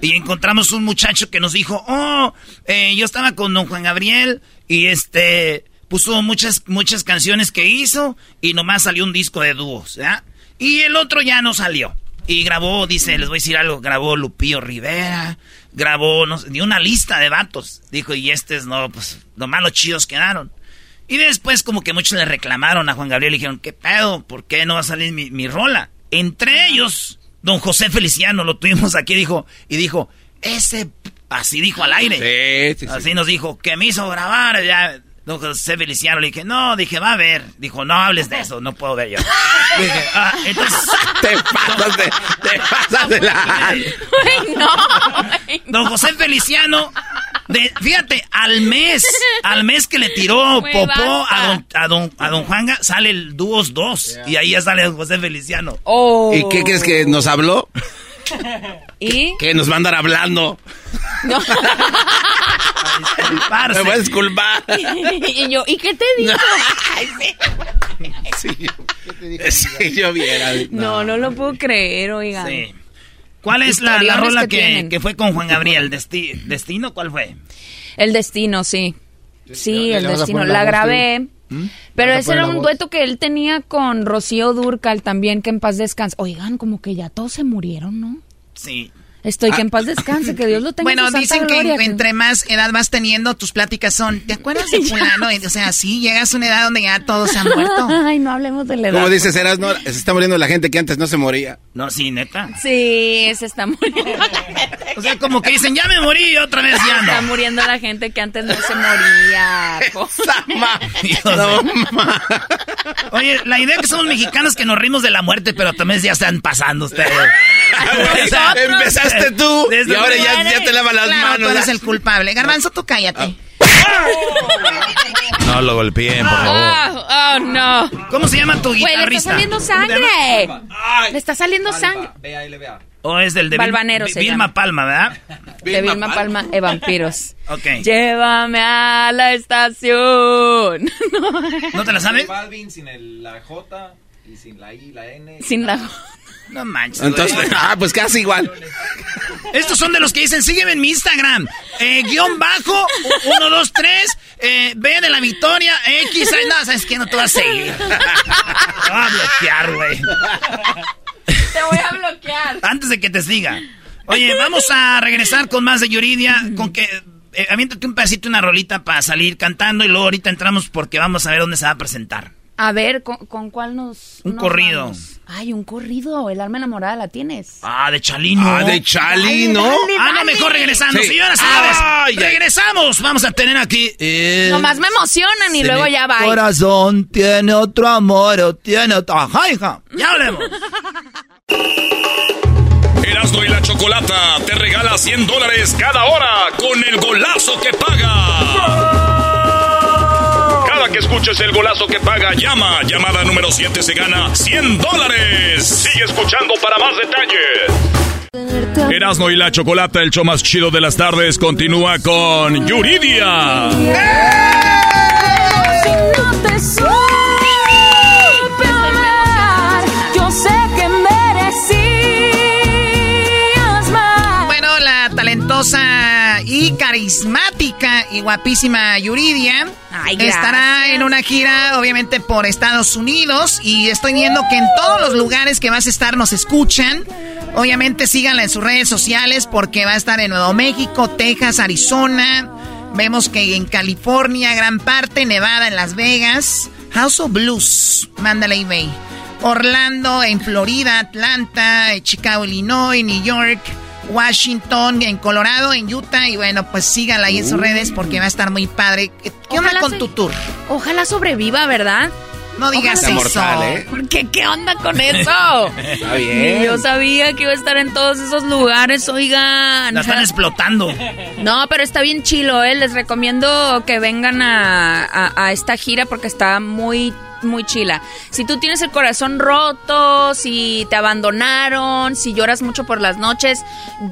Speaker 1: y encontramos un muchacho que nos dijo, oh, yo estaba con don Juan Gabriel y este puso muchas, muchas canciones que hizo y nomás salió un disco de dúos, ¿ya? Y el otro ya no salió. Y grabó, dice, les voy a decir algo, grabó Lupillo Rivera, grabó, no sé, ni una lista de vatos. Dijo, y estos no, pues, nomás los chidos quedaron. Y después como que muchos le reclamaron a Juan Gabriel y dijeron, ¿qué pedo? ¿Por qué no va a salir mi, mi rola? Entre ellos, don José Feliciano, lo tuvimos aquí, dijo, y dijo, ese, así dijo al aire. Sí, sí, así nos dijo, que me hizo grabar, ya, Don José Feliciano le dije, no, dije, va a ver. Dijo, no hables de eso, no puedo ver yo. dije, ah, entonces.
Speaker 4: Te pasas de, te pasas de la.
Speaker 16: no,
Speaker 1: Don José Feliciano, de, fíjate, al mes, al mes que le tiró popó a don, a don, a don Juanga, sale el dúos 2. Y ahí ya sale don José Feliciano.
Speaker 16: Oh.
Speaker 4: ¿Y qué crees que nos habló?
Speaker 16: ¿Y?
Speaker 4: Que nos va a andar hablando. No. Me voy a disculpar.
Speaker 16: y yo, ¿y qué te dijo?
Speaker 4: sí. Sí, yo viera.
Speaker 16: No. no, lo puedo creer, oigan. Sí.
Speaker 1: ¿Cuál es la, rola que, que, fue con Juan Gabriel? ¿Destino? ¿Cuál fue?
Speaker 16: El Destino, sí. Sí, El Destino. La grabé. ¿Mm? Pero ese era un dueto que él tenía con Rocío Durcal también, que en paz descansa. Oigan, como que ya todos se murieron, ¿no?
Speaker 1: Sí.
Speaker 16: Estoy que en paz descanse, que Dios lo tenga.
Speaker 3: Bueno, dicen que entre más edad vas teniendo, tus pláticas son, ¿te acuerdas de fulano? o sea, sí, llegas a una edad donde ya todos se han muerto.
Speaker 16: Ay, no hablemos de la edad.
Speaker 4: Como dices, Eras, no, se está muriendo la gente que antes no se moría.
Speaker 1: No, sí, neta.
Speaker 16: Sí, se está muriendo
Speaker 1: O sea, como que dicen, ya me morí otra vez ya no.
Speaker 16: Está muriendo la gente que antes no se moría.
Speaker 1: Oye, la idea que somos mexicanos que nos rimos de la muerte, pero también ya están pasando ustedes.
Speaker 4: Empezaste tú y ahora ya, ya, te lavas las manos.
Speaker 3: Tú eres el culpable. Garbanzo, tú cállate.
Speaker 6: No lo golpeen, por
Speaker 16: favor. Oh, no.
Speaker 1: ¿Cómo se llama tu guitarrista?
Speaker 16: le está saliendo sangre. Le está saliendo sangre.
Speaker 1: ¿O es del de
Speaker 16: Balvanero
Speaker 1: Vilma Palma, ¿verdad?
Speaker 16: De Vilma Palma e Vampiros.
Speaker 1: Ok.
Speaker 16: Llévame a la estación.
Speaker 1: ¿No te la sabes?
Speaker 19: Balvin sin la J y sin la I, la N.
Speaker 16: Sin la J.
Speaker 1: No manches.
Speaker 4: Entonces, ah, pues casi igual.
Speaker 1: Estos son de los que dicen, sígueme en mi Instagram. Eh, guion bajo, 1, 2, 3, eh, B de la victoria, X, no, sabes que no te vas a seguir. Te voy a bloquear, güey.
Speaker 16: Te voy a bloquear.
Speaker 1: Antes de que te siga. Oye, vamos a regresar con más de Yuridia, con que... Eh, aviéntate un pedacito, una rolita para salir cantando y luego ahorita entramos porque vamos a ver dónde se va a presentar.
Speaker 16: A ver, ¿con, cuál nos...?
Speaker 1: Un corrido.
Speaker 16: Ay, un corrido. El alma enamorada la tienes.
Speaker 1: Ah, de Chalino.
Speaker 4: Ah, de Chalino.
Speaker 1: ah, no, mejor regresando. Señoras, señores. regresamos. Vamos a tener aquí...
Speaker 16: Nomás me emocionan y luego ya va.
Speaker 1: corazón tiene otro amor o tiene otra... hija! Ya hablemos.
Speaker 14: Erasmo y la Chocolata te regala 100 dólares cada hora con el golazo que paga que escuches el golazo que paga, llama. Llamada número 7 se gana 100 dólares. Sigue escuchando para más detalles. Erasmo y la Chocolata, el show más chido de las tardes, continúa con Yuridia.
Speaker 3: Bueno, y carismática y guapísima Yuridia estará en una gira, obviamente, por Estados Unidos. Y estoy viendo que en todos los lugares que vas a estar nos escuchan. Obviamente síganla en sus redes sociales porque va a estar en Nuevo México, Texas, Arizona. Vemos que en California, gran parte, Nevada, en Las Vegas. House of Blues, Mandalay Bay. Orlando, en Florida, Atlanta, Chicago, Illinois, New York. Washington, en Colorado, en Utah. Y bueno, pues síganla ahí en sus redes porque va a estar muy padre. ¿Qué onda con tu tour?
Speaker 16: Ojalá sobreviva, ¿verdad?
Speaker 3: No digas eso. Mortal, ¿eh?
Speaker 16: Porque qué onda con eso?
Speaker 4: Está bien.
Speaker 16: Yo sabía que iba a estar en todos esos lugares, oigan.
Speaker 1: La están explotando.
Speaker 16: No, pero está bien chilo, ¿eh? Les recomiendo que vengan a, a esta gira porque está muy muy chila. Si tú tienes el corazón roto, si te abandonaron, si lloras mucho por las noches,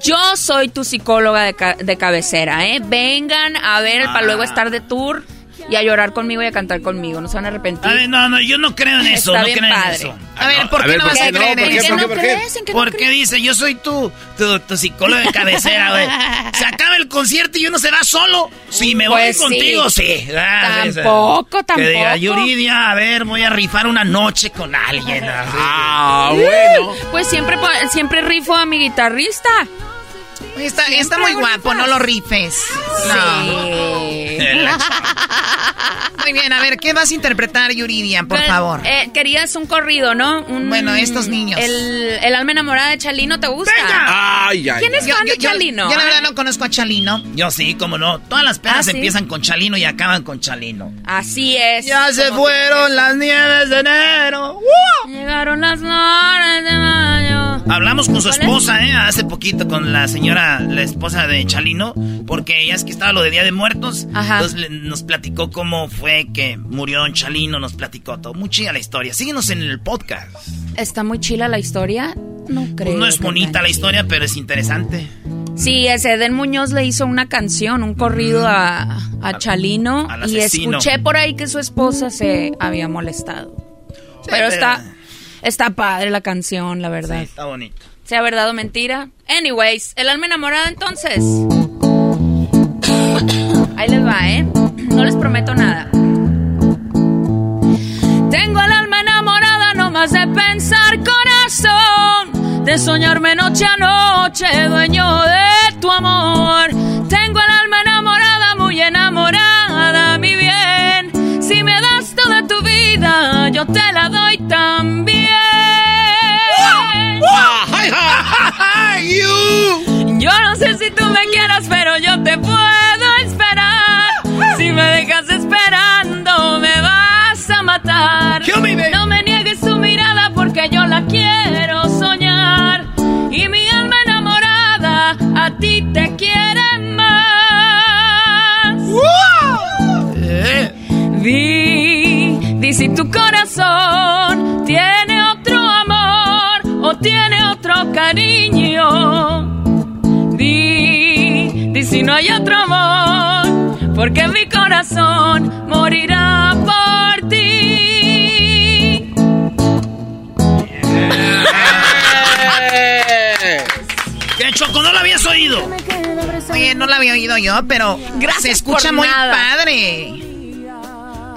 Speaker 16: yo soy tu psicóloga de, cabecera, ¿eh? Vengan a ver para luego ah. estar de tour y a llorar conmigo y a cantar conmigo. No se van a arrepentir.
Speaker 1: A ver, no, no, yo no creo en eso. no creo En eso.
Speaker 3: A ver, ¿por qué no vas a creer en eso?
Speaker 16: ¿Por qué?
Speaker 1: ¿Por qué dice, yo soy tu, tu, psicólogo de cabecera, güey? Se acaba el concierto y uno se va solo. Si me voy pues contigo, sí.
Speaker 16: Ah, tampoco, tampoco. Que diga,
Speaker 1: Yuridia, a ver, voy a rifar una noche con alguien.
Speaker 4: Ah, bueno.
Speaker 16: Pues siempre, siempre rifo a mi guitarrista.
Speaker 3: Está, está muy guapo, no lo rifes.
Speaker 16: Sí.
Speaker 3: muy bien, a ver, ¿qué vas a interpretar, Yuridia, por favor?
Speaker 16: Eh, querías un corrido, ¿no?
Speaker 3: bueno, estos niños.
Speaker 16: El, el, alma enamorada de Chalino, ¿te gusta?
Speaker 4: Ay, ay,
Speaker 16: ¿Quién es fan de Chalino?
Speaker 3: Yo, la verdad no conozco a Chalino.
Speaker 1: Yo sí, cómo no. Todas las pedas ¿Ah, empiezan con Chalino y acaban con Chalino.
Speaker 16: Así es.
Speaker 1: Ya se fueron las nieves de enero.
Speaker 16: Llegaron las flores de mayo.
Speaker 1: Hablamos con su esposa, ¿eh? Hace poquito con la señora la esposa de Chalino, porque ya es que estaba lo de Día de Muertos. Entonces nos platicó cómo fue que murió Don Chalino, nos platicó todo. Muy chida la historia. Síguenos en el podcast.
Speaker 16: ¿Está muy chila la historia? No creo.
Speaker 1: Pues no es bonita la historia, pero es interesante.
Speaker 16: Sí, ese Eden Muñoz le hizo una canción, un corrido a, a Chalino y escuché por ahí que su esposa se había molestado. pero, está está padre la canción, la verdad. Sí,
Speaker 1: está bonito.
Speaker 16: Sea verdad o mentira. Anyways, el alma enamorada entonces. Ahí les va, ¿eh? No les prometo nada. Tengo el alma enamorada no más de pensar corazón, de soñarme noche a noche, dueño de tu amor. Tengo el alma enamorada, muy enamorada, mi bien. Si me das toda tu vida, yo te la doy Yo no sé si tú me quieras, pero yo te puedo esperar. Si me dejas esperando, me vas a matar. No me niegues tu mirada porque yo la quiero hay otro amor, porque mi corazón morirá por ti.
Speaker 1: ¿Qué Choco? ¿No lo habías oído?
Speaker 3: Oye, no la había oído yo, pero Gracias se escucha muy padre.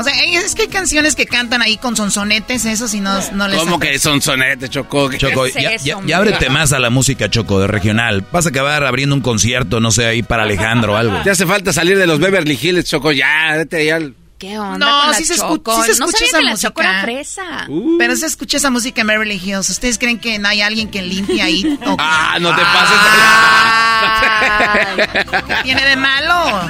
Speaker 3: O sea, es que hay canciones que cantan ahí con sonsonetes, eso si no, no les...
Speaker 4: ¿Cómo que sonsonetes, Choco?
Speaker 6: Choco, ya, ya, ábrete más a la música, Choco, de regional. Vas a acabar abriendo un concierto, no sé, ahí para Alejandro o algo.
Speaker 4: Ya hace falta salir de los Beverly Hills, Choco, ya, vete ya
Speaker 16: ¿Qué onda no, sí, se escucha, sí se escucha esa música.
Speaker 3: fresa. Uh. Pero se escucha esa música en Beverly Hills. ¿Ustedes creen que no hay alguien que limpie ahí?
Speaker 4: Ah, no te pases.
Speaker 3: ¿Qué tiene de malo?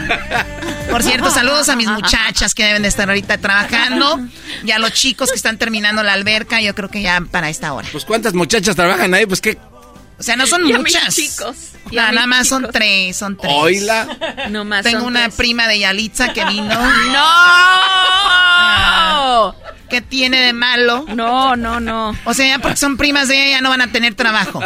Speaker 3: Por cierto, saludos a mis muchachas que deben de estar ahorita trabajando y a los chicos que están terminando la alberca. Yo creo que ya para esta hora.
Speaker 4: Pues ¿cuántas muchachas trabajan ahí? Pues qué
Speaker 3: sea, no son muchas.
Speaker 16: chicos.
Speaker 3: nada más son tres, son tres.
Speaker 4: Oila.
Speaker 16: No más
Speaker 3: Tengo una prima de Yalitza que vino.
Speaker 16: ¡No!
Speaker 3: Ah, ¿Qué tiene de malo?
Speaker 16: No, no, no.
Speaker 3: O sea, ya porque son primas de ella ya no van a tener trabajo.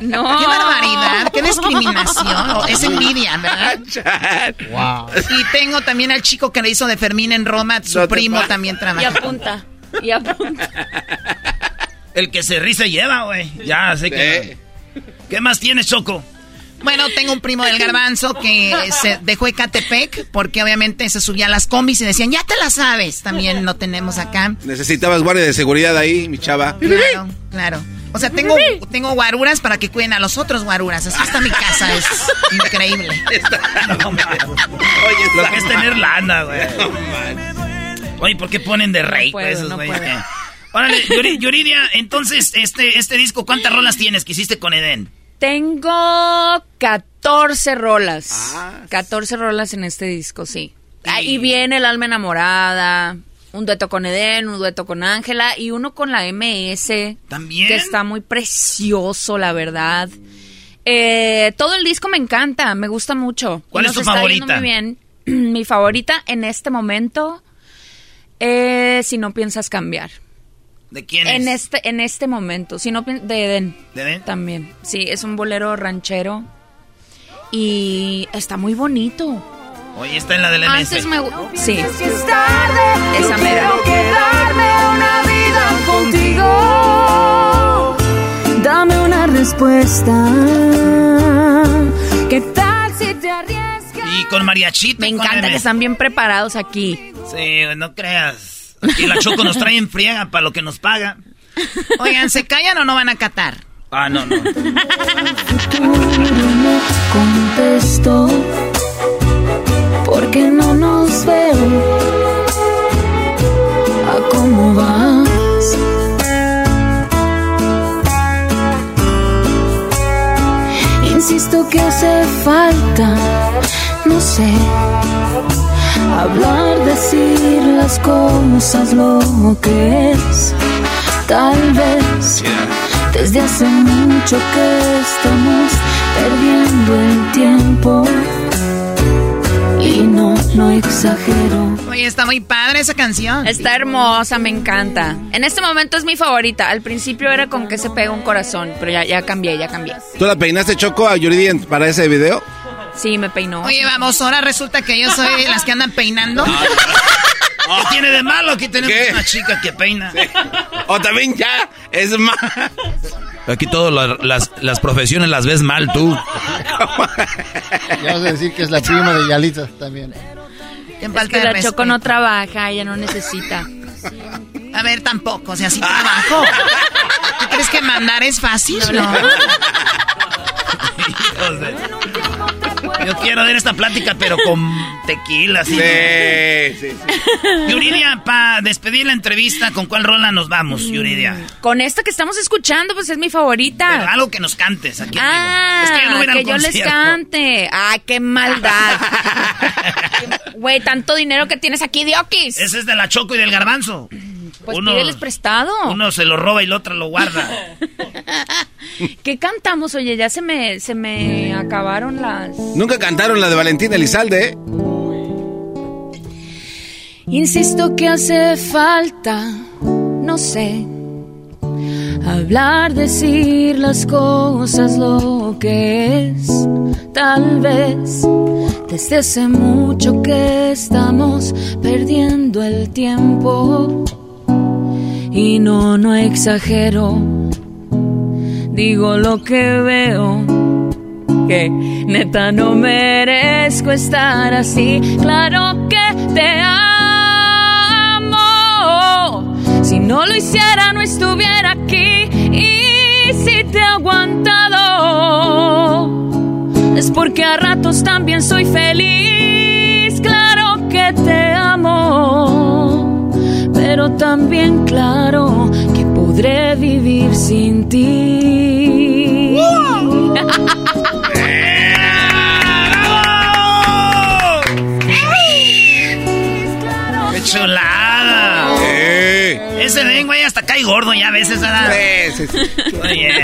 Speaker 16: No.
Speaker 3: Qué barbaridad, qué discriminación. Es envidia, ¿verdad? Wow. Y tengo también al chico que le hizo de Fermín en Roma, su primo también trabaja.
Speaker 16: Y apunta, y apunta.
Speaker 1: El que se ríe lleva, güey. Ya, sé que... ¿Qué más tienes, Choco?
Speaker 3: Bueno, tengo un primo del garbanzo que se dejó Ecatepec porque obviamente se subía a las combis y decían, ya te la sabes. También lo tenemos acá.
Speaker 4: Necesitabas guardia de seguridad ahí, mi chava.
Speaker 3: Claro, claro. O sea, tengo, tengo guaruras para que cuiden a los otros guaruras. Así está mi casa, es increíble.
Speaker 1: Oye, lo que es tener lana, güey. Oye, ¿por qué ponen de rey esos, güey? Órale, Yuridia, entonces, este, este disco, ¿cuántas rolas tienes que hiciste con Eden?
Speaker 16: Tengo 14 rolas. 14 ah, rolas en este disco, sí. Ahí viene El Alma Enamorada, un dueto con Eden, un dueto con Ángela y uno con la MS.
Speaker 1: También.
Speaker 16: Que está muy precioso, la verdad. Eh, todo el disco me encanta, me gusta mucho.
Speaker 1: ¿Cuál es tu favorita?
Speaker 16: Muy bien. Mi favorita en este momento es Si no piensas cambiar.
Speaker 1: ¿De quién
Speaker 16: en
Speaker 1: es?
Speaker 16: Este, en este momento, si no, de Eden.
Speaker 1: ¿De Eden?
Speaker 16: También. Sí, es un bolero ranchero. Y está muy bonito.
Speaker 1: Oye, está en la del MS.
Speaker 16: Antes me... Sí. Esa mera. quedarme una vida contigo.
Speaker 17: Dame una respuesta. ¿Qué tal si te arriesgas?
Speaker 1: Y con mariachito.
Speaker 16: Me encanta que están bien preparados aquí.
Speaker 1: Sí, no creas. Y la Choco nos trae en friega para lo que nos paga.
Speaker 3: Oigan, ¿se callan o no van a catar?
Speaker 1: Ah, no, no.
Speaker 17: Contesto, porque no nos veo a cómo vas. Insisto que hace falta, no sé Hablar, decir las cosas lo que es. Tal vez desde hace mucho que estamos perdiendo el tiempo. Y no, no exagero.
Speaker 3: Oye, está muy padre esa canción.
Speaker 16: Está hermosa, me encanta. En este momento es mi favorita. Al principio era con que se pega un corazón, pero ya, ya cambié, ya cambié.
Speaker 4: ¿Tú la peinaste Choco a Yuridia para ese video?
Speaker 16: Sí, me peinó.
Speaker 3: Oye, vamos, ahora resulta que yo soy las que andan peinando.
Speaker 1: ¿Qué tiene de malo? Aquí tenemos
Speaker 4: ¿Qué?
Speaker 1: una chica que peina.
Speaker 4: O también ya, es más.
Speaker 6: Aquí todas las, las profesiones las ves mal tú.
Speaker 18: Ya vas a decir que es la prima de Yalitza también.
Speaker 16: Es que la Choco no trabaja, ella no necesita.
Speaker 3: A ver, tampoco, o sea, sí trabajo. ¿Tú crees que mandar es fácil? No.
Speaker 1: De- Yo quiero ver esta plática, pero con tequila, así.
Speaker 4: Sí, sí,
Speaker 1: Yuridia, para despedir la entrevista, ¿con cuál rola nos vamos, Yuridia?
Speaker 16: Con esta que estamos escuchando, pues es mi favorita.
Speaker 1: Pero algo que nos cantes aquí.
Speaker 16: Ah.
Speaker 1: Es que yo no
Speaker 16: que yo les cante. Ay, qué maldad. Güey, tanto dinero que tienes aquí, Diokis.
Speaker 1: Ese es de la Choco y del Garbanzo.
Speaker 16: Pues pídeles prestado.
Speaker 1: Uno se lo roba y el otro lo guarda.
Speaker 16: ¿Qué cantamos? Oye, ya se me, se me acabaron las...
Speaker 4: Nunca cantaron la de Valentín Elizalde, ¿eh?
Speaker 17: Insisto que hace falta, no sé, hablar, decir las cosas lo que es. Tal vez desde hace mucho que estamos perdiendo el tiempo. Y no, no exagero, digo lo que veo. Que neta no merezco estar así. Claro que te amo. Si no lo hiciera, no estuviera aquí. Y si te he aguantado, es porque a ratos también soy feliz. Claro que te amo. Pero también claro que podré vivir sin ti.
Speaker 1: Hasta cae gordo ya a veces, ¿verdad?
Speaker 4: Sí.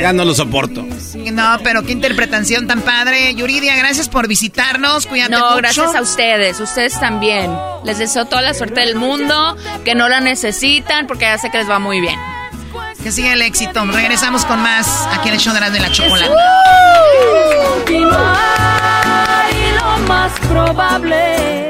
Speaker 4: Ya no lo soporto.
Speaker 3: No, pero qué interpretación tan padre. Yuridia, gracias por visitarnos. Cuídate
Speaker 16: No,
Speaker 3: mucho.
Speaker 16: gracias a ustedes, ustedes también. Les deseo toda la suerte del mundo, que no la necesitan, porque ya sé que les va muy bien.
Speaker 3: Que siga el éxito. Regresamos con más aquí en el show de la, de la chocolate.
Speaker 17: Y lo más probable.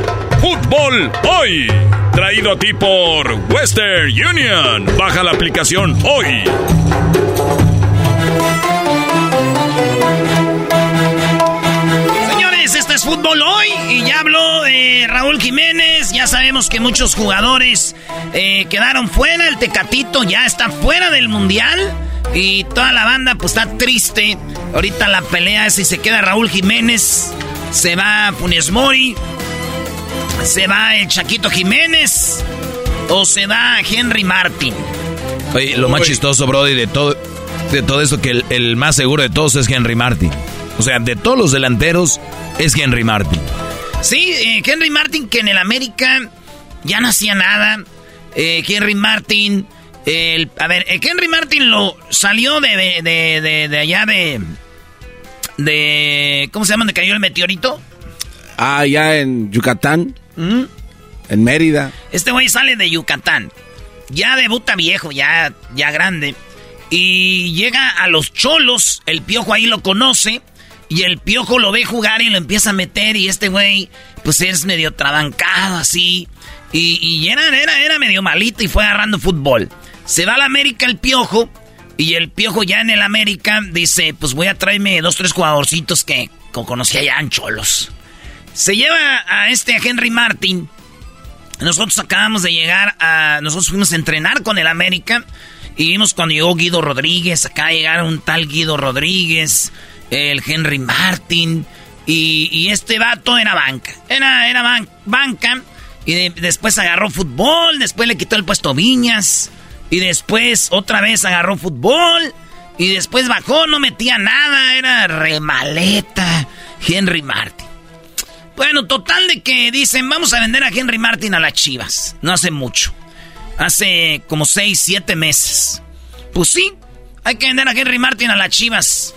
Speaker 14: Fútbol Hoy, traído a ti por Western Union. Baja la aplicación hoy.
Speaker 1: Señores, este es fútbol hoy y ya habló eh, Raúl Jiménez. Ya sabemos que muchos jugadores eh, quedaron fuera. El Tecatito ya está fuera del mundial. Y toda la banda pues está triste. Ahorita la pelea es si se queda Raúl Jiménez. Se va Funes Mori. Se va el Chaquito Jiménez. O se va Henry Martin.
Speaker 6: Oye, lo más chistoso, Brody, de todo, de todo esto, que el, el más seguro de todos es Henry Martin. O sea, de todos los delanteros es Henry Martin.
Speaker 1: Sí, eh, Henry Martin que en el América ya no hacía nada. Eh, Henry Martin, el, a ver, eh, Henry Martin lo salió de, de, de, de- de allá de, de, ¿cómo se llama? ¿Donde cayó el meteorito?
Speaker 4: Ah, ya en Yucatán. En Mérida.
Speaker 1: Este güey sale de Yucatán. Ya debuta viejo, ya, ya grande. Y llega a los cholos. El piojo ahí lo conoce. Y el piojo lo ve jugar y lo empieza a meter. Y este güey, pues es medio trabancado así. Y, y era, era, era medio malito y fue agarrando fútbol. Se va al América el piojo. Y el piojo ya en el América dice: Pues voy a traerme dos, tres jugadorcitos que, que conocí allá en cholos. Se lleva a este Henry Martin. Nosotros acabamos de llegar a. Nosotros fuimos a entrenar con el América. Y vimos cuando llegó Guido Rodríguez. Acá llegaron un tal Guido Rodríguez. El Henry Martin. Y, este vato era banca. Era, era banca. Y después agarró fútbol. Después le quitó el puesto Viñas. Y después otra vez agarró fútbol. Y después bajó, no metía nada. Era remaleta. Henry Martin. Bueno, total de que dicen, vamos a vender a Henry Martin a las Chivas. No hace mucho. Hace como 6, 7 meses. Pues sí, hay que vender a Henry Martin a las Chivas.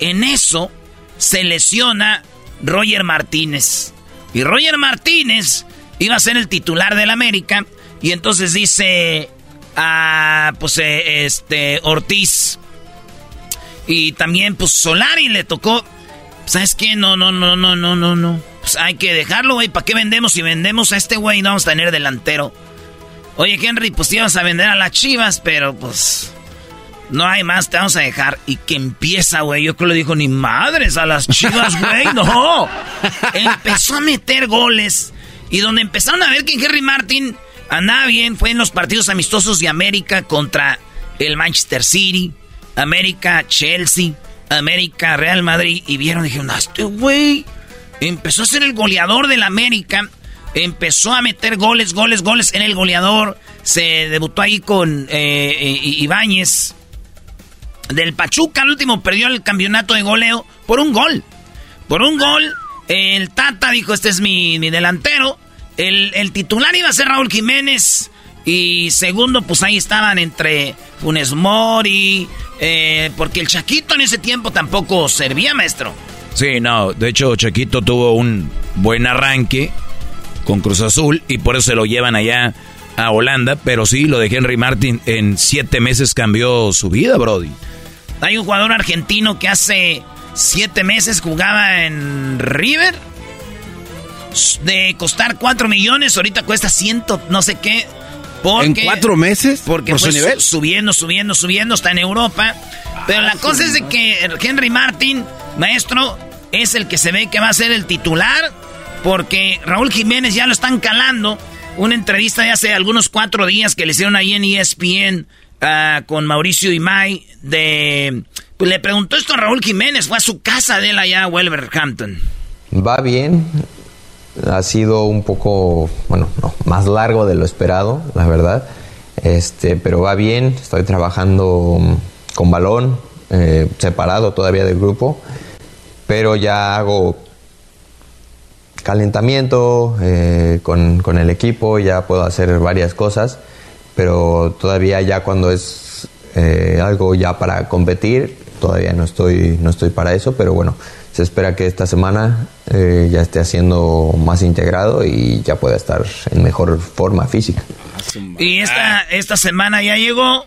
Speaker 1: En eso se lesiona Roger Martínez. Y Roger Martínez iba a ser el titular del América. Y entonces dice a pues eh, este Ortiz. Y también pues Solari le tocó. ¿Sabes qué? No, no, no, no, no, no, no. Pues hay que dejarlo, güey. ¿Para qué vendemos? Si vendemos a este güey, no vamos a tener delantero. Oye, Henry, pues te ibas a vender a las chivas, pero pues. No hay más, te vamos a dejar. Y que empieza, güey. Yo creo que le dijo, ni madres a las chivas, güey. No. Empezó a meter goles. Y donde empezaron a ver que Henry Martin andaba bien fue en los partidos amistosos de América contra el Manchester City, América, Chelsea, América, Real Madrid. Y vieron, dijeron, este güey empezó a ser el goleador del América. Empezó a meter goles, goles, goles en el goleador. Se debutó ahí con eh, eh, Ibáñez del Pachuca. Al último perdió el campeonato de goleo por un gol. Por un gol, el Tata dijo, este es mi, delantero. El, titular iba a ser Raúl Jiménez. Y segundo, pues ahí estaban entre Funes Mori. Eh, porque el Chaquito en ese tiempo tampoco servía, maestro.
Speaker 6: Sí, no. De hecho, Chaquito tuvo un buen arranque con Cruz Azul. Y por eso se lo llevan allá a Holanda. Pero sí, lo de Henry Martin en siete meses cambió su vida, Brody.
Speaker 1: Hay un jugador argentino que hace siete meses jugaba en River. De costar cuatro millones, ahorita cuesta ciento no sé qué.
Speaker 4: ¿En cuatro meses?
Speaker 1: Porque ¿Por su nivel? subiendo, subiendo, subiendo, está en Europa. Pero la cosa es de que Henry Martin, maestro, es el que se ve que va a ser el titular. Porque Raúl Jiménez ya lo están calando. Una entrevista de hace algunos cuatro días que le hicieron ahí en ESPN Ah, con Mauricio Imay de... Pues le preguntó esto a Raúl Jiménez, fue a su casa de él allá, Wolverhampton.
Speaker 20: Va bien, ha sido un poco, bueno, no, más largo de lo esperado, la verdad. Este, pero va bien, estoy trabajando con balón, eh, separado todavía del grupo, pero ya hago calentamiento eh, con, con, el equipo, ya puedo hacer varias cosas pero todavía ya cuando es eh, algo ya para competir, todavía no estoy, no estoy para eso, pero bueno, se espera que esta semana eh, ya esté haciendo más integrado y ya pueda estar en mejor forma física.
Speaker 1: Y esta, esta semana ya llegó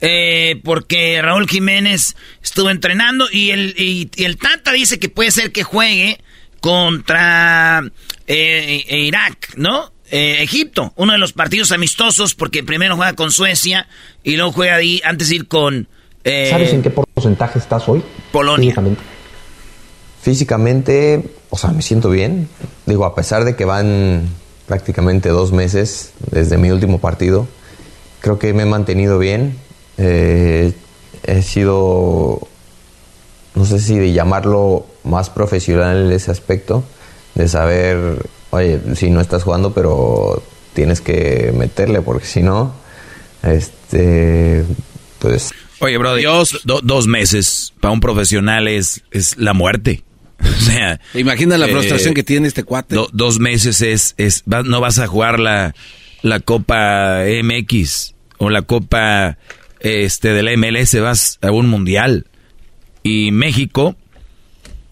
Speaker 1: eh, porque Raúl Jiménez estuvo entrenando y el, y, el Tata dice que puede ser que juegue contra Irak, ¿no? Eh, Egipto, uno de los partidos amistosos, porque primero juega con Suecia y luego juega ahí antes de ir con.
Speaker 20: Eh, ¿Sabes en qué porcentaje estás hoy?
Speaker 1: Polonia.
Speaker 20: Físicamente. Físicamente, o sea, me siento bien. Digo, a pesar de que van prácticamente dos meses desde mi último partido, creo que me he mantenido bien. Eh, he sido, no sé si de llamarlo más profesional en ese aspecto, de saber oye, si no estás jugando, pero tienes que meterle, porque si no, este, pues...
Speaker 6: Oye, bro, Dios, dos meses para un profesional es, es la muerte. O sea,
Speaker 4: imagina la frustración eh, que tiene este cuate.
Speaker 6: dos meses es, es no vas a jugar la, la Copa MX o la Copa este de la MLS, vas a un mundial. Y México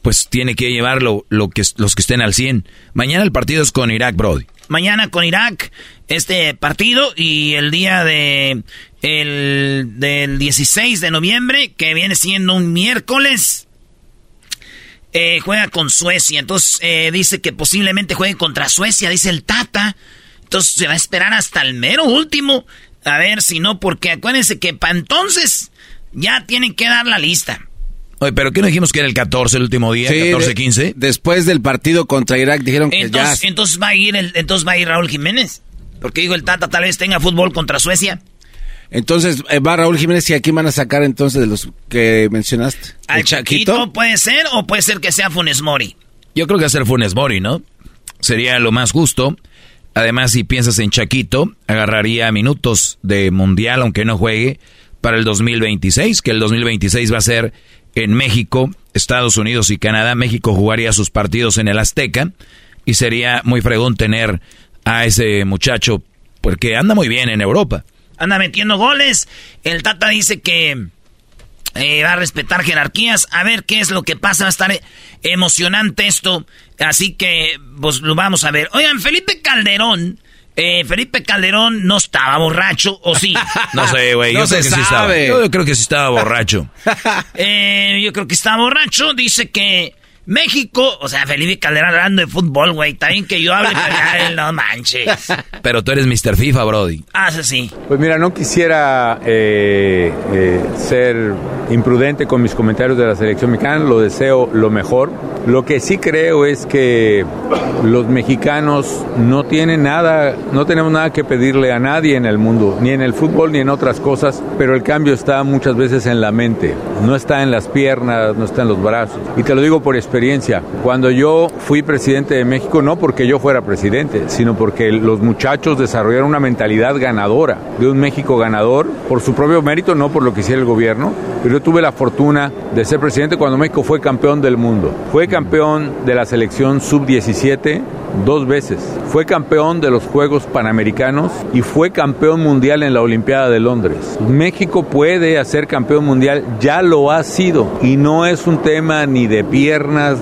Speaker 6: pues tiene que llevar lo, los que estén al 100. Mañana el partido es con Irak, Brody.
Speaker 1: Mañana con Irak, este partido, y el día de el, del 16 de noviembre, que viene siendo un miércoles, eh, juega con Suecia. Entonces eh, dice que posiblemente juegue contra Suecia, dice el Tata. Entonces se va a esperar hasta el mero último. A ver si no, porque acuérdense que para entonces ya tienen que dar la lista.
Speaker 6: Oye, pero ¿qué no dijimos que era el 14 el último día? Sí, 14, 15.
Speaker 4: después del partido contra Irak dijeron que
Speaker 1: entonces, ya. Entonces va a ir el, entonces va a ir Raúl Jiménez. Porque digo, el Tata tal vez tenga fútbol contra Suecia.
Speaker 4: Entonces eh, va Raúl Jiménez y aquí van a sacar entonces de los que mencionaste.
Speaker 1: Al Chaquito? puede ser o puede ser que sea Funes Mori.
Speaker 6: Yo creo que hacer Funes Mori, ¿no? Sería lo más justo. Además, si piensas en Chaquito, agarraría minutos de mundial, aunque no juegue, para el 2026, que el 2026 va a ser en México, Estados Unidos y Canadá. México jugaría sus partidos en el Azteca y sería muy fregón tener a ese muchacho porque anda muy bien en Europa.
Speaker 1: Anda metiendo goles. El Tata dice que eh, va a respetar jerarquías. A ver qué es lo que pasa. Va a estar emocionante esto. Así que, pues lo vamos a ver. Oigan, Felipe Calderón. Eh, Felipe Calderón no estaba borracho, ¿o sí?
Speaker 6: No sé, güey. yo, sé que sí estaba. Yo, creo que sí estaba borracho.
Speaker 1: Eh, yo creo que estaba borracho. Dice que México, o sea, Felipe Calderón hablando de fútbol, güey. Está bien que yo hable, pero no manches.
Speaker 6: Pero tú eres Mr. FIFA, Brody.
Speaker 1: Ah, sí.
Speaker 21: Pues mira, no quisiera eh, eh, ser imprudente con mis comentarios de la selección mexicana. Lo deseo lo mejor. Lo que sí creo es que los mexicanos no tienen nada, no tenemos nada que pedirle a nadie en el mundo, ni en el fútbol ni en otras cosas, pero el cambio está muchas veces en la mente. No está en las piernas, no está en los brazos. Y te lo digo por experiencia experiencia. Cuando yo fui presidente de México, no porque yo fuera presidente, sino porque los muchachos desarrollaron una mentalidad ganadora, de un México ganador, por su propio mérito, no por lo que hiciera el gobierno. Pero yo tuve la fortuna de ser presidente cuando México fue campeón del mundo. Fue campeón de la selección sub-17 dos veces. Fue campeón de los Juegos Panamericanos y fue campeón mundial en la Olimpiada de Londres. México puede hacer campeón mundial, ya lo ha sido. Y no es un tema ni de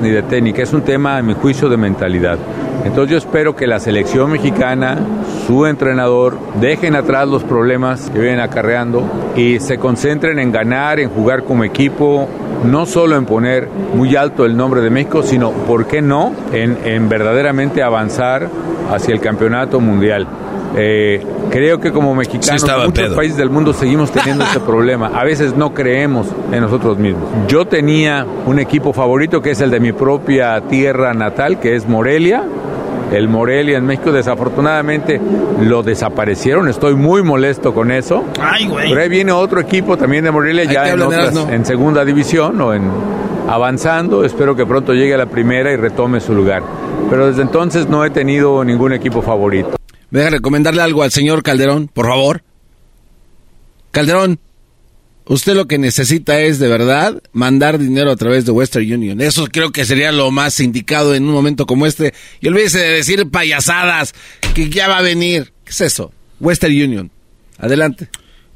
Speaker 21: ni de técnica, es un tema, a mi juicio, de mentalidad. Entonces yo espero que la selección mexicana, su entrenador, dejen atrás los problemas que vienen acarreando y se concentren en ganar, en jugar como equipo, no solo en poner muy alto el nombre de México, sino, ¿por qué no?, en, verdaderamente avanzar hacia el campeonato mundial. Eh, creo que como mexicanos, en muchos países del mundo seguimos teniendo ese problema. A veces no creemos en nosotros mismos. Yo tenía un equipo favorito que es el de mi propia tierra natal, que es Morelia el Morelia en México. Desafortunadamente lo desaparecieron. Estoy muy molesto con eso.
Speaker 1: Ay, güey.
Speaker 21: Pero ahí viene otro equipo también de Morelia ya en, en segunda división o en avanzando. Espero que pronto llegue a la primera y retome su lugar. Pero desde entonces no he tenido ningún equipo favorito.
Speaker 4: Voy a recomendarle algo al señor Calderón, por favor. Calderón, Usted lo que necesita es de verdad mandar dinero a través de Western Union. Eso creo que sería lo más indicado en un momento como este. Y olvídese de decir payasadas, que ya va a venir. ¿Qué es eso? Western Union. Adelante.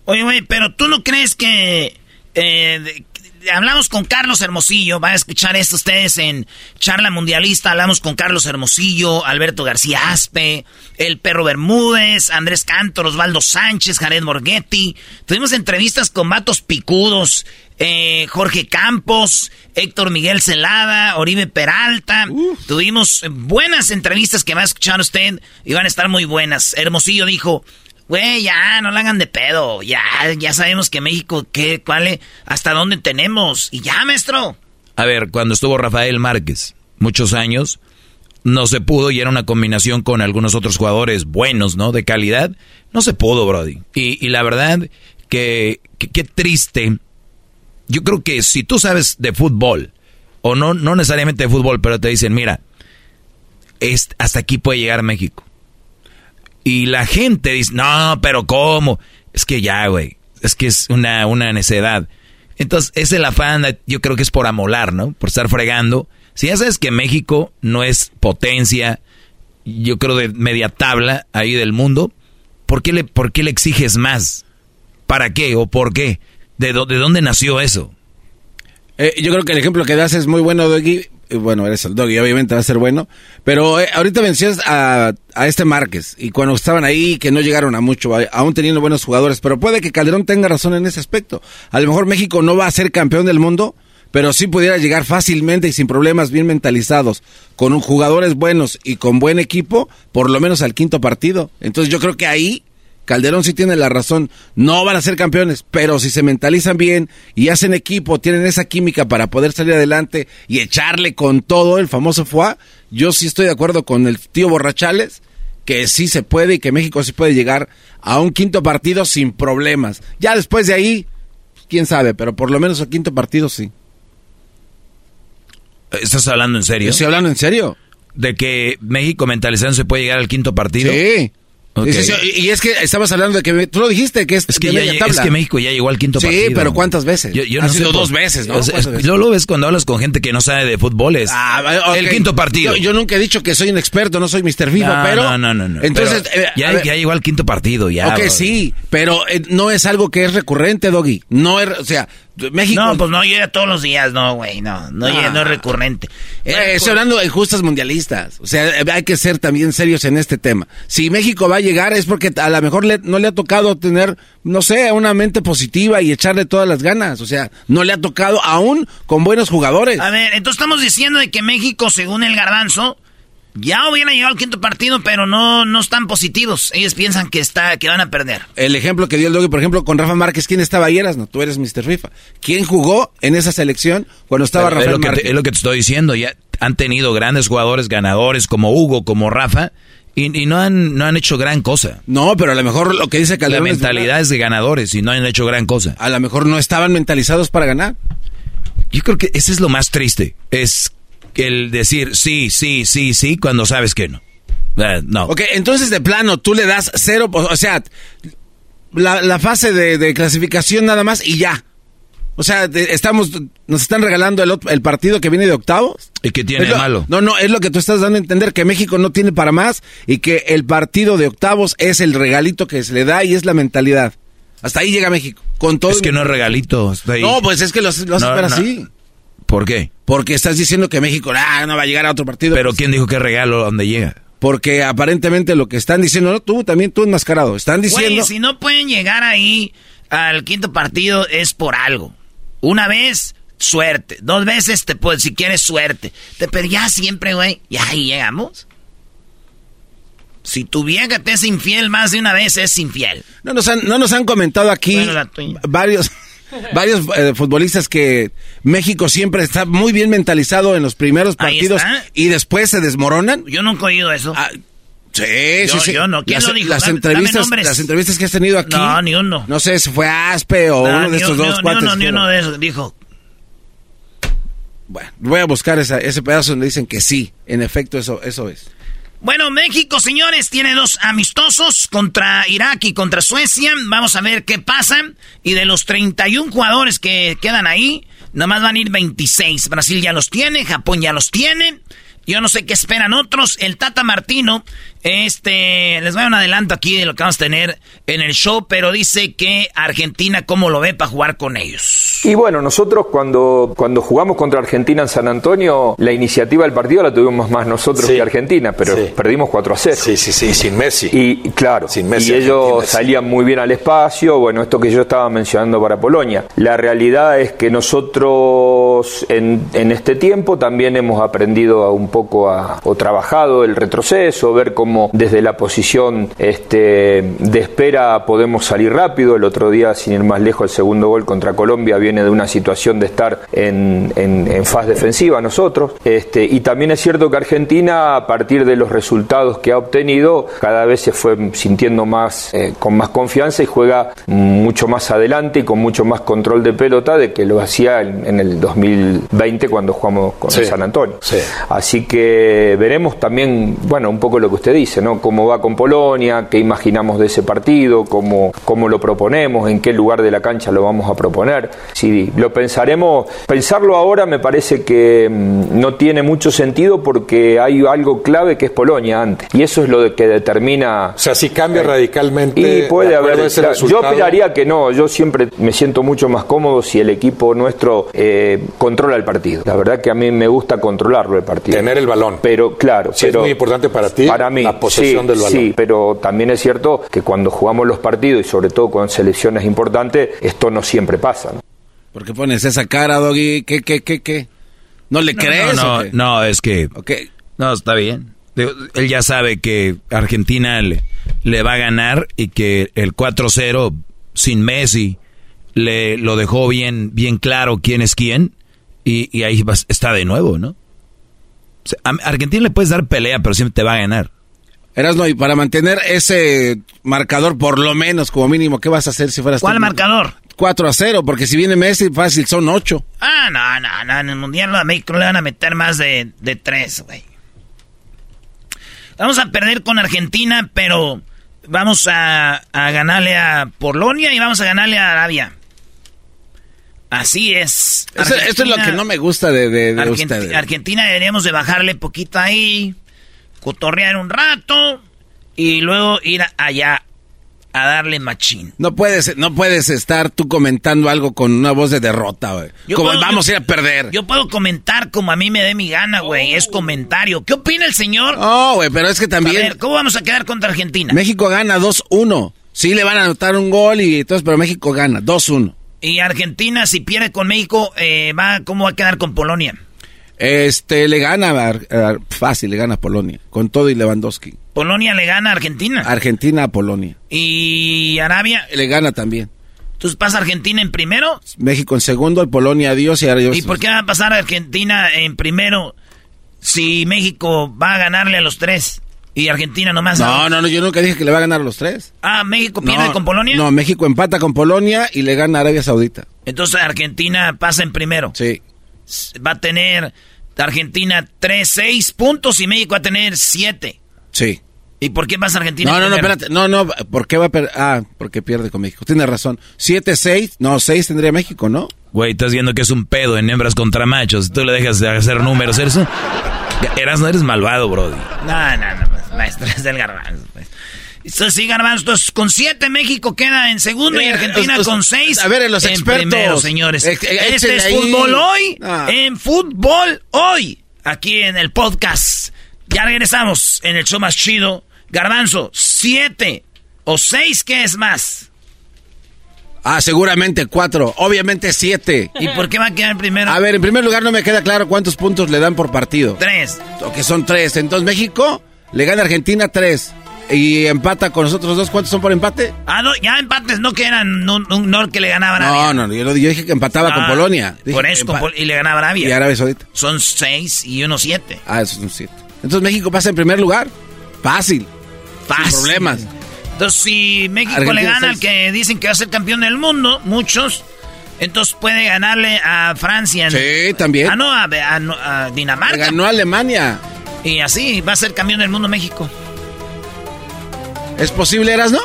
Speaker 1: Oye, güey, pero tú no crees que eh, hablamos con Carlos Hermosillo, van a escuchar esto ustedes en Charla Mundialista, hablamos con Carlos Hermosillo, Alberto García Aspe, el Perro Bermúdez, Andrés Cantor, Osvaldo Sánchez, Jared Morghetti, tuvimos entrevistas con vatos picudos, eh, Jorge Campos, Héctor Miguel Celada, Oribe Peralta, tuvimos buenas entrevistas que va a escuchar usted y van a estar muy buenas. Hermosillo dijo, Güey, ya, no la hagan de pedo. Ya, ya sabemos que México, ¿qué, cuál, hasta dónde tenemos? Y ya, maestro.
Speaker 6: A ver, cuando estuvo Rafael Márquez, muchos años, no se pudo y era una combinación con algunos otros jugadores buenos, ¿no? De calidad. No se pudo, Brody. Y, y la verdad, que qué triste. Yo creo que si tú sabes de fútbol, o no, no necesariamente de fútbol, pero te dicen, mira, es, hasta aquí puede llegar México y la gente dice, no, pero ¿cómo? Es que ya, güey. Es que es una, una necedad. Entonces, es el afán, yo creo que es por amolar, ¿no? Por estar fregando. Si ya sabes que México no es potencia, yo creo de media tabla ahí del mundo, ¿por qué le, por qué le exiges más? ¿Para qué o por qué? ¿De, de dónde nació eso?
Speaker 4: Eh, yo creo que el ejemplo que das es muy bueno, Doggy, bueno, eres el dog y obviamente va a ser bueno. Pero eh, ahorita vencías a, a, este Márquez y cuando estaban ahí que no llegaron a mucho, aún teniendo buenos jugadores. Pero puede que Calderón tenga razón en ese aspecto. A lo mejor México no va a ser campeón del mundo, pero sí pudiera llegar fácilmente y sin problemas bien mentalizados, con jugadores buenos y con buen equipo, por lo menos al quinto partido. Entonces yo creo que ahí Calderón sí tiene la razón, no van a ser campeones, pero si se mentalizan bien y hacen equipo, tienen esa química para poder salir adelante y echarle con todo el famoso FUA, yo sí estoy de acuerdo con el tío Borrachales, que sí se puede y que México sí puede llegar a un quinto partido sin problemas. Ya después de ahí, quién sabe, pero por lo menos al quinto partido sí.
Speaker 6: ¿Estás hablando en serio?
Speaker 4: Estoy hablando en serio.
Speaker 6: De que México mentalizándose puede llegar al quinto partido.
Speaker 4: Sí. Y, es que estabas hablando de que tú lo dijiste que es,
Speaker 6: es que, es que México ya llegó al quinto partido.
Speaker 4: Sí, pero ¿cuántas veces?
Speaker 6: Yo, ha
Speaker 4: sido dos veces, ¿no?
Speaker 6: Yo lo ves cuando hablas con gente que no sabe de fútbol. Es ah, el quinto partido.
Speaker 4: Yo, nunca he dicho que soy un experto, no soy Mr. FIFA, pero.
Speaker 6: No, no, no. no.
Speaker 4: Entonces.
Speaker 6: Eh, ya, ya, llegó al quinto partido, ya.
Speaker 4: Ok, sí, pero eh, no es algo que es recurrente, Doggy. No es. O sea, México.
Speaker 1: No, pues no llega todos los días, no, güey, no, no, llega, no es recurrente.
Speaker 4: Eh, estoy hablando de justas mundialistas. O sea, hay que ser también serios en este tema. Si México va a llegar es porque a lo mejor no le ha tocado tener, no sé, una mente positiva y echarle todas las ganas. O sea, no le ha tocado aún con buenos jugadores.
Speaker 1: A ver, entonces estamos diciendo de que México, según el garbanzo, ya hubiera llegado al quinto partido, pero no, no están positivos. Ellos piensan que está, que van a perder.
Speaker 4: El ejemplo que dio el Doggy, por ejemplo, con Rafa Márquez, ¿quién estaba ayer? No, tú eres Mr. FIFA. ¿Quién jugó en esa selección cuando estaba Rafa
Speaker 6: Márquez? es lo que te estoy diciendo, ya han tenido grandes jugadores ganadores como Hugo, como Rafa. Y, no, han, no han hecho gran cosa.
Speaker 4: No, pero a lo mejor lo que dice Calderón...
Speaker 6: La mentalidad es de ganadores y no han hecho gran cosa.
Speaker 4: A lo mejor no estaban mentalizados para ganar.
Speaker 6: Yo creo que ese es lo más triste. Es el decir sí, sí, sí, sí, cuando sabes que no. Eh, no.
Speaker 4: Ok, entonces de plano tú le das cero, o sea, la, fase de, clasificación nada más y ya. O sea, estamos, nos están regalando el, partido que viene de octavos.
Speaker 6: ¿Y que tiene malo?
Speaker 4: No, no, es lo que tú estás dando a entender, que México no tiene para más y que el partido de octavos es el regalito que se le da y es la mentalidad. Hasta ahí llega México. Con todo
Speaker 6: es que no es regalito.
Speaker 4: No, pues es que lo, lo haces así.
Speaker 6: ¿Por qué?
Speaker 4: Porque estás diciendo que México ah, no va a llegar a otro partido.
Speaker 6: Pero ¿quién dijo que regalo donde llega?
Speaker 4: Porque aparentemente lo que están diciendo, no, tú también, tú enmascarado, están diciendo...
Speaker 1: si no pueden llegar ahí al quinto partido es por algo. Una vez, suerte. Dos veces, te puedes, si quieres, suerte. Te, pero ya siempre, güey, ya ahí llegamos. Si tu vieja te es infiel más de una vez, es infiel.
Speaker 4: No nos han, no nos han comentado aquí varios varios eh, futbolistas que México siempre está muy bien mentalizado en los primeros partidos y después se desmoronan.
Speaker 1: Yo nunca he oído eso. Ah,
Speaker 4: sí, sí, sí.
Speaker 1: Yo no. ¿Quién
Speaker 4: las,
Speaker 1: lo dijo?
Speaker 4: Las entrevistas, las entrevistas que has tenido aquí.
Speaker 1: No, ni uno.
Speaker 4: No sé si fue Aspe o uno de estos dos
Speaker 1: cuates. No, ni uno de esos dijo.
Speaker 4: Bueno, voy a buscar ese pedazo donde dicen que sí, en efecto eso, eso es.
Speaker 1: Bueno, México, señores, tiene dos amistosos contra Irak y contra Suecia. Vamos a ver qué pasa. Y de los 31 jugadores que quedan ahí, nomás van a ir 26. Brasil ya los tiene, Japón ya los tiene. Yo no sé qué esperan otros. El Tata Martino este, les voy a un adelanto aquí de lo que vamos a tener en el show, pero dice que Argentina, ¿cómo lo ve para jugar con ellos?
Speaker 22: Y bueno, nosotros cuando, cuando jugamos contra Argentina en San Antonio, la iniciativa del partido la tuvimos más nosotros que Argentina, pero perdimos 4 a 0.
Speaker 23: Sí, sí, sí, sin Messi.
Speaker 22: Y claro, sin Messi, y ellos salían muy bien al espacio, bueno, esto que yo estaba mencionando para Polonia. La realidad es que nosotros en, en este tiempo también hemos aprendido a un poco a, o trabajado el retroceso, ver cómo desde la posición este, de espera podemos salir rápido. El otro día, sin ir más lejos, el segundo gol contra Colombia viene de una situación de estar en, en, fase defensiva nosotros. Este, y también es cierto que Argentina, a partir de los resultados que ha obtenido, cada vez se fue sintiendo más eh, con más confianza y juega mucho más adelante y con mucho más control de pelota de que lo hacía en, el 2020 cuando jugamos con San Antonio. Así que veremos también, bueno, un poco lo que usted dice, ¿no? Cómo va con Polonia, qué imaginamos de ese partido, cómo, cómo lo proponemos, en qué lugar de la cancha lo vamos a proponer. Si lo pensaremos, pensarlo ahora me parece que mm, no tiene mucho sentido porque hay algo clave que es Polonia antes. Y eso es lo que determina.
Speaker 23: O sea, si cambia eh, radicalmente.
Speaker 22: Y puede haber. yo esperaría que no. Yo siempre me siento mucho más cómodo si el equipo nuestro eh, controla el partido. La verdad que a mí me gusta controlarlo el partido.
Speaker 23: Tener el balón.
Speaker 22: Pero claro.
Speaker 23: es muy importante para ti.
Speaker 22: Para mí
Speaker 23: la posesión del balón.
Speaker 22: Sí, pero también es cierto que cuando jugamos los partidos y sobre todo con selecciones importantes, esto no siempre pasa. ¿no?
Speaker 4: ¿Por qué pones esa cara, Doggy? ¿Qué, qué, qué, qué? ¿No le crees?
Speaker 6: No, no, es que... No, está bien. Él ya sabe que Argentina le, le va a ganar y que el 4-0 sin Messi le lo dejó bien, bien claro quién es quién y, y ahí está de nuevo, ¿no? a Argentina le puedes dar pelea, pero siempre te va a ganar.
Speaker 4: Erasno, y para mantener ese marcador, por lo menos, como mínimo, ¿qué vas a hacer si fueras
Speaker 1: ¿Cuál marcador?
Speaker 4: 4 a 0, porque si viene Messi, fácil, son 8.
Speaker 1: Ah, no, no, no. En el Mundial a México le van a meter más de, de 3, güey. Vamos a perder con Argentina, pero vamos a, a ganarle a Polonia y vamos a ganarle a Arabia. Así es.
Speaker 4: Eso, esto es lo que no me gusta de, de, de
Speaker 1: Argenti-
Speaker 4: ustedes.
Speaker 1: Argentina deberíamos de bajarle poquito ahí, cotorrear un rato y luego ir allá a darle machín.
Speaker 4: No puedes, no puedes estar tú comentando algo con una voz de derrota, güey. Como
Speaker 1: puedo-
Speaker 4: vamos
Speaker 1: yo-
Speaker 4: a ir a perder.
Speaker 1: Yo puedo comentar como a mí me dé mi gana, güey. Es comentario. ¿Qué opina el señor?
Speaker 4: No, güey, pero es que
Speaker 1: A
Speaker 4: también
Speaker 1: ver, ¿cómo vamos a quedar contra Argentina?
Speaker 4: México gana 2-1. Sí le van a anotar un gol y todo, pero México gana 2-1.
Speaker 1: Y Argentina, si pierde con México, eh, va, ¿cómo va a quedar con Polonia?
Speaker 4: Este, le gana, Ar- fácil, le gana a Polonia. Con todo y Lewandowski.
Speaker 1: Polonia le gana a Argentina.
Speaker 4: Argentina a Polonia.
Speaker 1: Y Arabia.
Speaker 4: Le gana también.
Speaker 1: Entonces pasa Argentina en primero.
Speaker 4: México en segundo, y Polonia adiós y adiós.
Speaker 1: ¿Y por qué va a pasar Argentina en primero si México va a ganarle a los tres? Y Argentina nomás. a
Speaker 4: No, no, no, yo nunca dije que le va a ganar a los tres.
Speaker 1: Ah, México pierde
Speaker 4: No,
Speaker 1: con Polonia.
Speaker 4: No, México empata con Polonia y le gana a Arabia Saudita.
Speaker 1: Entonces Argentina pasa en primero.
Speaker 4: Sí.
Speaker 1: Va a tener Argentina 3, 6 puntos y México va a tener 7.
Speaker 4: Sí.
Speaker 1: ¿Y por qué pasa Argentina?
Speaker 4: No, no, no, espérate. No, no, ¿por qué va a perder? Ah, porque pierde con México. Tienes razón. 7-6, no, 6 tendría México, ¿no?
Speaker 6: Güey, estás viendo que es un pedo en hembras contra machos. Tú le dejas de hacer números, ¿eres un- Eras, no eres malvado, brody.
Speaker 1: No, no, no, pues, maestro, es del garbanzo. Pues. Sí, garbanzo, con 7 México queda en segundo y
Speaker 4: Eh,
Speaker 1: Argentina con 6
Speaker 4: a ver, los
Speaker 1: en
Speaker 4: expertos.
Speaker 1: primero, señores.
Speaker 4: Ex-
Speaker 1: este
Speaker 4: échenle
Speaker 1: es fútbol hoy,
Speaker 4: Ah.
Speaker 1: en fútbol hoy, aquí en el podcast. Ya regresamos en el show más chido. Garbanzo, 7 o 6, ¿qué es más?
Speaker 4: Ah, seguramente 4, obviamente 7.
Speaker 1: ¿Y por qué va a quedar primero?
Speaker 4: A ver, en primer lugar no me queda claro cuántos puntos le dan por partido.
Speaker 1: 3.
Speaker 4: O que son 3. Entonces México le gana a Argentina 3. Y empata con nosotros dos. ¿Cuántos son por empate?
Speaker 1: Ah, no, ya empates, no que eran, no, no que le ganaba a
Speaker 4: No,
Speaker 1: Arabia.
Speaker 4: no, yo, dije que empataba con
Speaker 1: Ah,
Speaker 4: Polonia. Dije
Speaker 1: Por eso, y le ganaba Arabia.
Speaker 4: Y Arabia Saudita.
Speaker 1: Son 6 y uno 7.
Speaker 4: Ah, eso son 7. Entonces México pasa en primer lugar. Fácil.
Speaker 1: Fácil.
Speaker 4: Sin problemas.
Speaker 1: Entonces, si México le gana al
Speaker 4: seis.
Speaker 1: que dicen que va a ser campeón del mundo, muchos, entonces puede ganarle a Francia.
Speaker 4: Sí, también.
Speaker 1: Ah, no, a,
Speaker 4: Le
Speaker 1: Dinamarca.
Speaker 4: ganó a Alemania.
Speaker 1: Y así va a ser campeón del mundo México.
Speaker 4: ¿Es posible, Eras, no?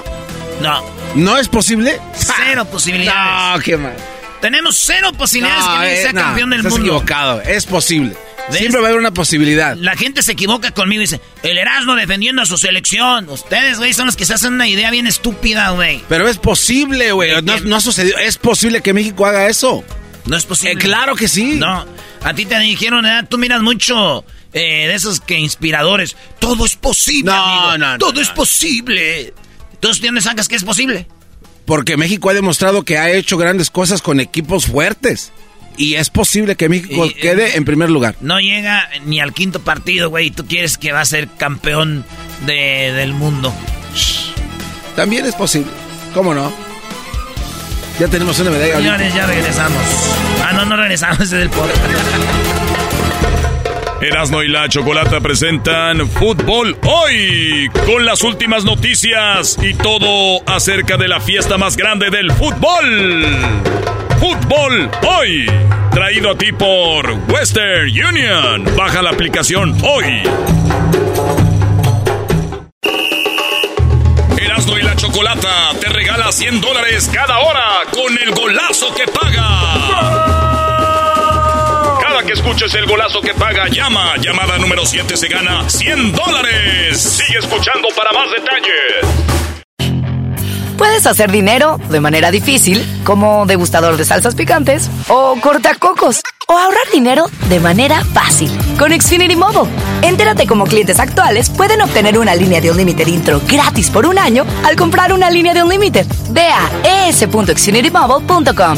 Speaker 1: No,
Speaker 4: ¿No es posible?
Speaker 1: cero posibilidades.
Speaker 4: No, qué mal.
Speaker 1: Tenemos cero posibilidades que México
Speaker 4: eh,
Speaker 1: sea
Speaker 4: no,
Speaker 1: campeón del
Speaker 4: estás
Speaker 1: mundo.
Speaker 4: equivocado. Es posible.
Speaker 1: ¿Ves?
Speaker 4: Siempre va a haber una posibilidad.
Speaker 1: La gente se equivoca conmigo y dice, el Erasmo defendiendo a su selección. Ustedes, güey, son los que se hacen una idea bien estúpida, güey.
Speaker 4: Pero es posible, güey. No, no ha sucedido. Es posible que México haga eso.
Speaker 1: No es posible.
Speaker 4: Eh, claro que sí.
Speaker 1: No, a ti te dijeron, ¿eh? tú miras mucho eh, de esos que inspiradores. Todo es posible.
Speaker 4: No,
Speaker 1: amigo.
Speaker 4: no, no,
Speaker 1: Todo
Speaker 4: no.
Speaker 1: es posible. Entonces, ¿de sacas que es posible?
Speaker 4: Porque México ha demostrado que ha hecho grandes cosas con equipos fuertes. Y es posible que México
Speaker 1: Y-
Speaker 4: quede en primer lugar.
Speaker 1: No llega ni al quinto partido, güey. Tú quieres que va a ser campeón de- del mundo.
Speaker 4: También es posible. ¿Cómo no? Ya tenemos una medalla.
Speaker 1: Señores, ya regresamos. Ah, no, no regresamos desde el podcast.
Speaker 14: Erasno y la Chocolata presentan Fútbol Hoy con las últimas noticias y todo acerca de la fiesta más grande del fútbol. Fútbol Hoy, traído a ti por Western Union. Baja la aplicación hoy. Erasno y la Chocolata te regala 100 dólares cada hora con el golazo que paga. Que escuches el golazo que paga, llama. Llamada número 7 se gana 100 dólares. Sigue escuchando para más detalles.
Speaker 24: Puedes hacer dinero de manera difícil, como degustador de salsas picantes, o cortacocos, o ahorrar dinero de manera fácil con Xfinity Mobile. Entérate cómo clientes actuales pueden obtener una línea de un límite intro gratis por un año al comprar una línea de un límite. Ve a es.xfinitymobile.com.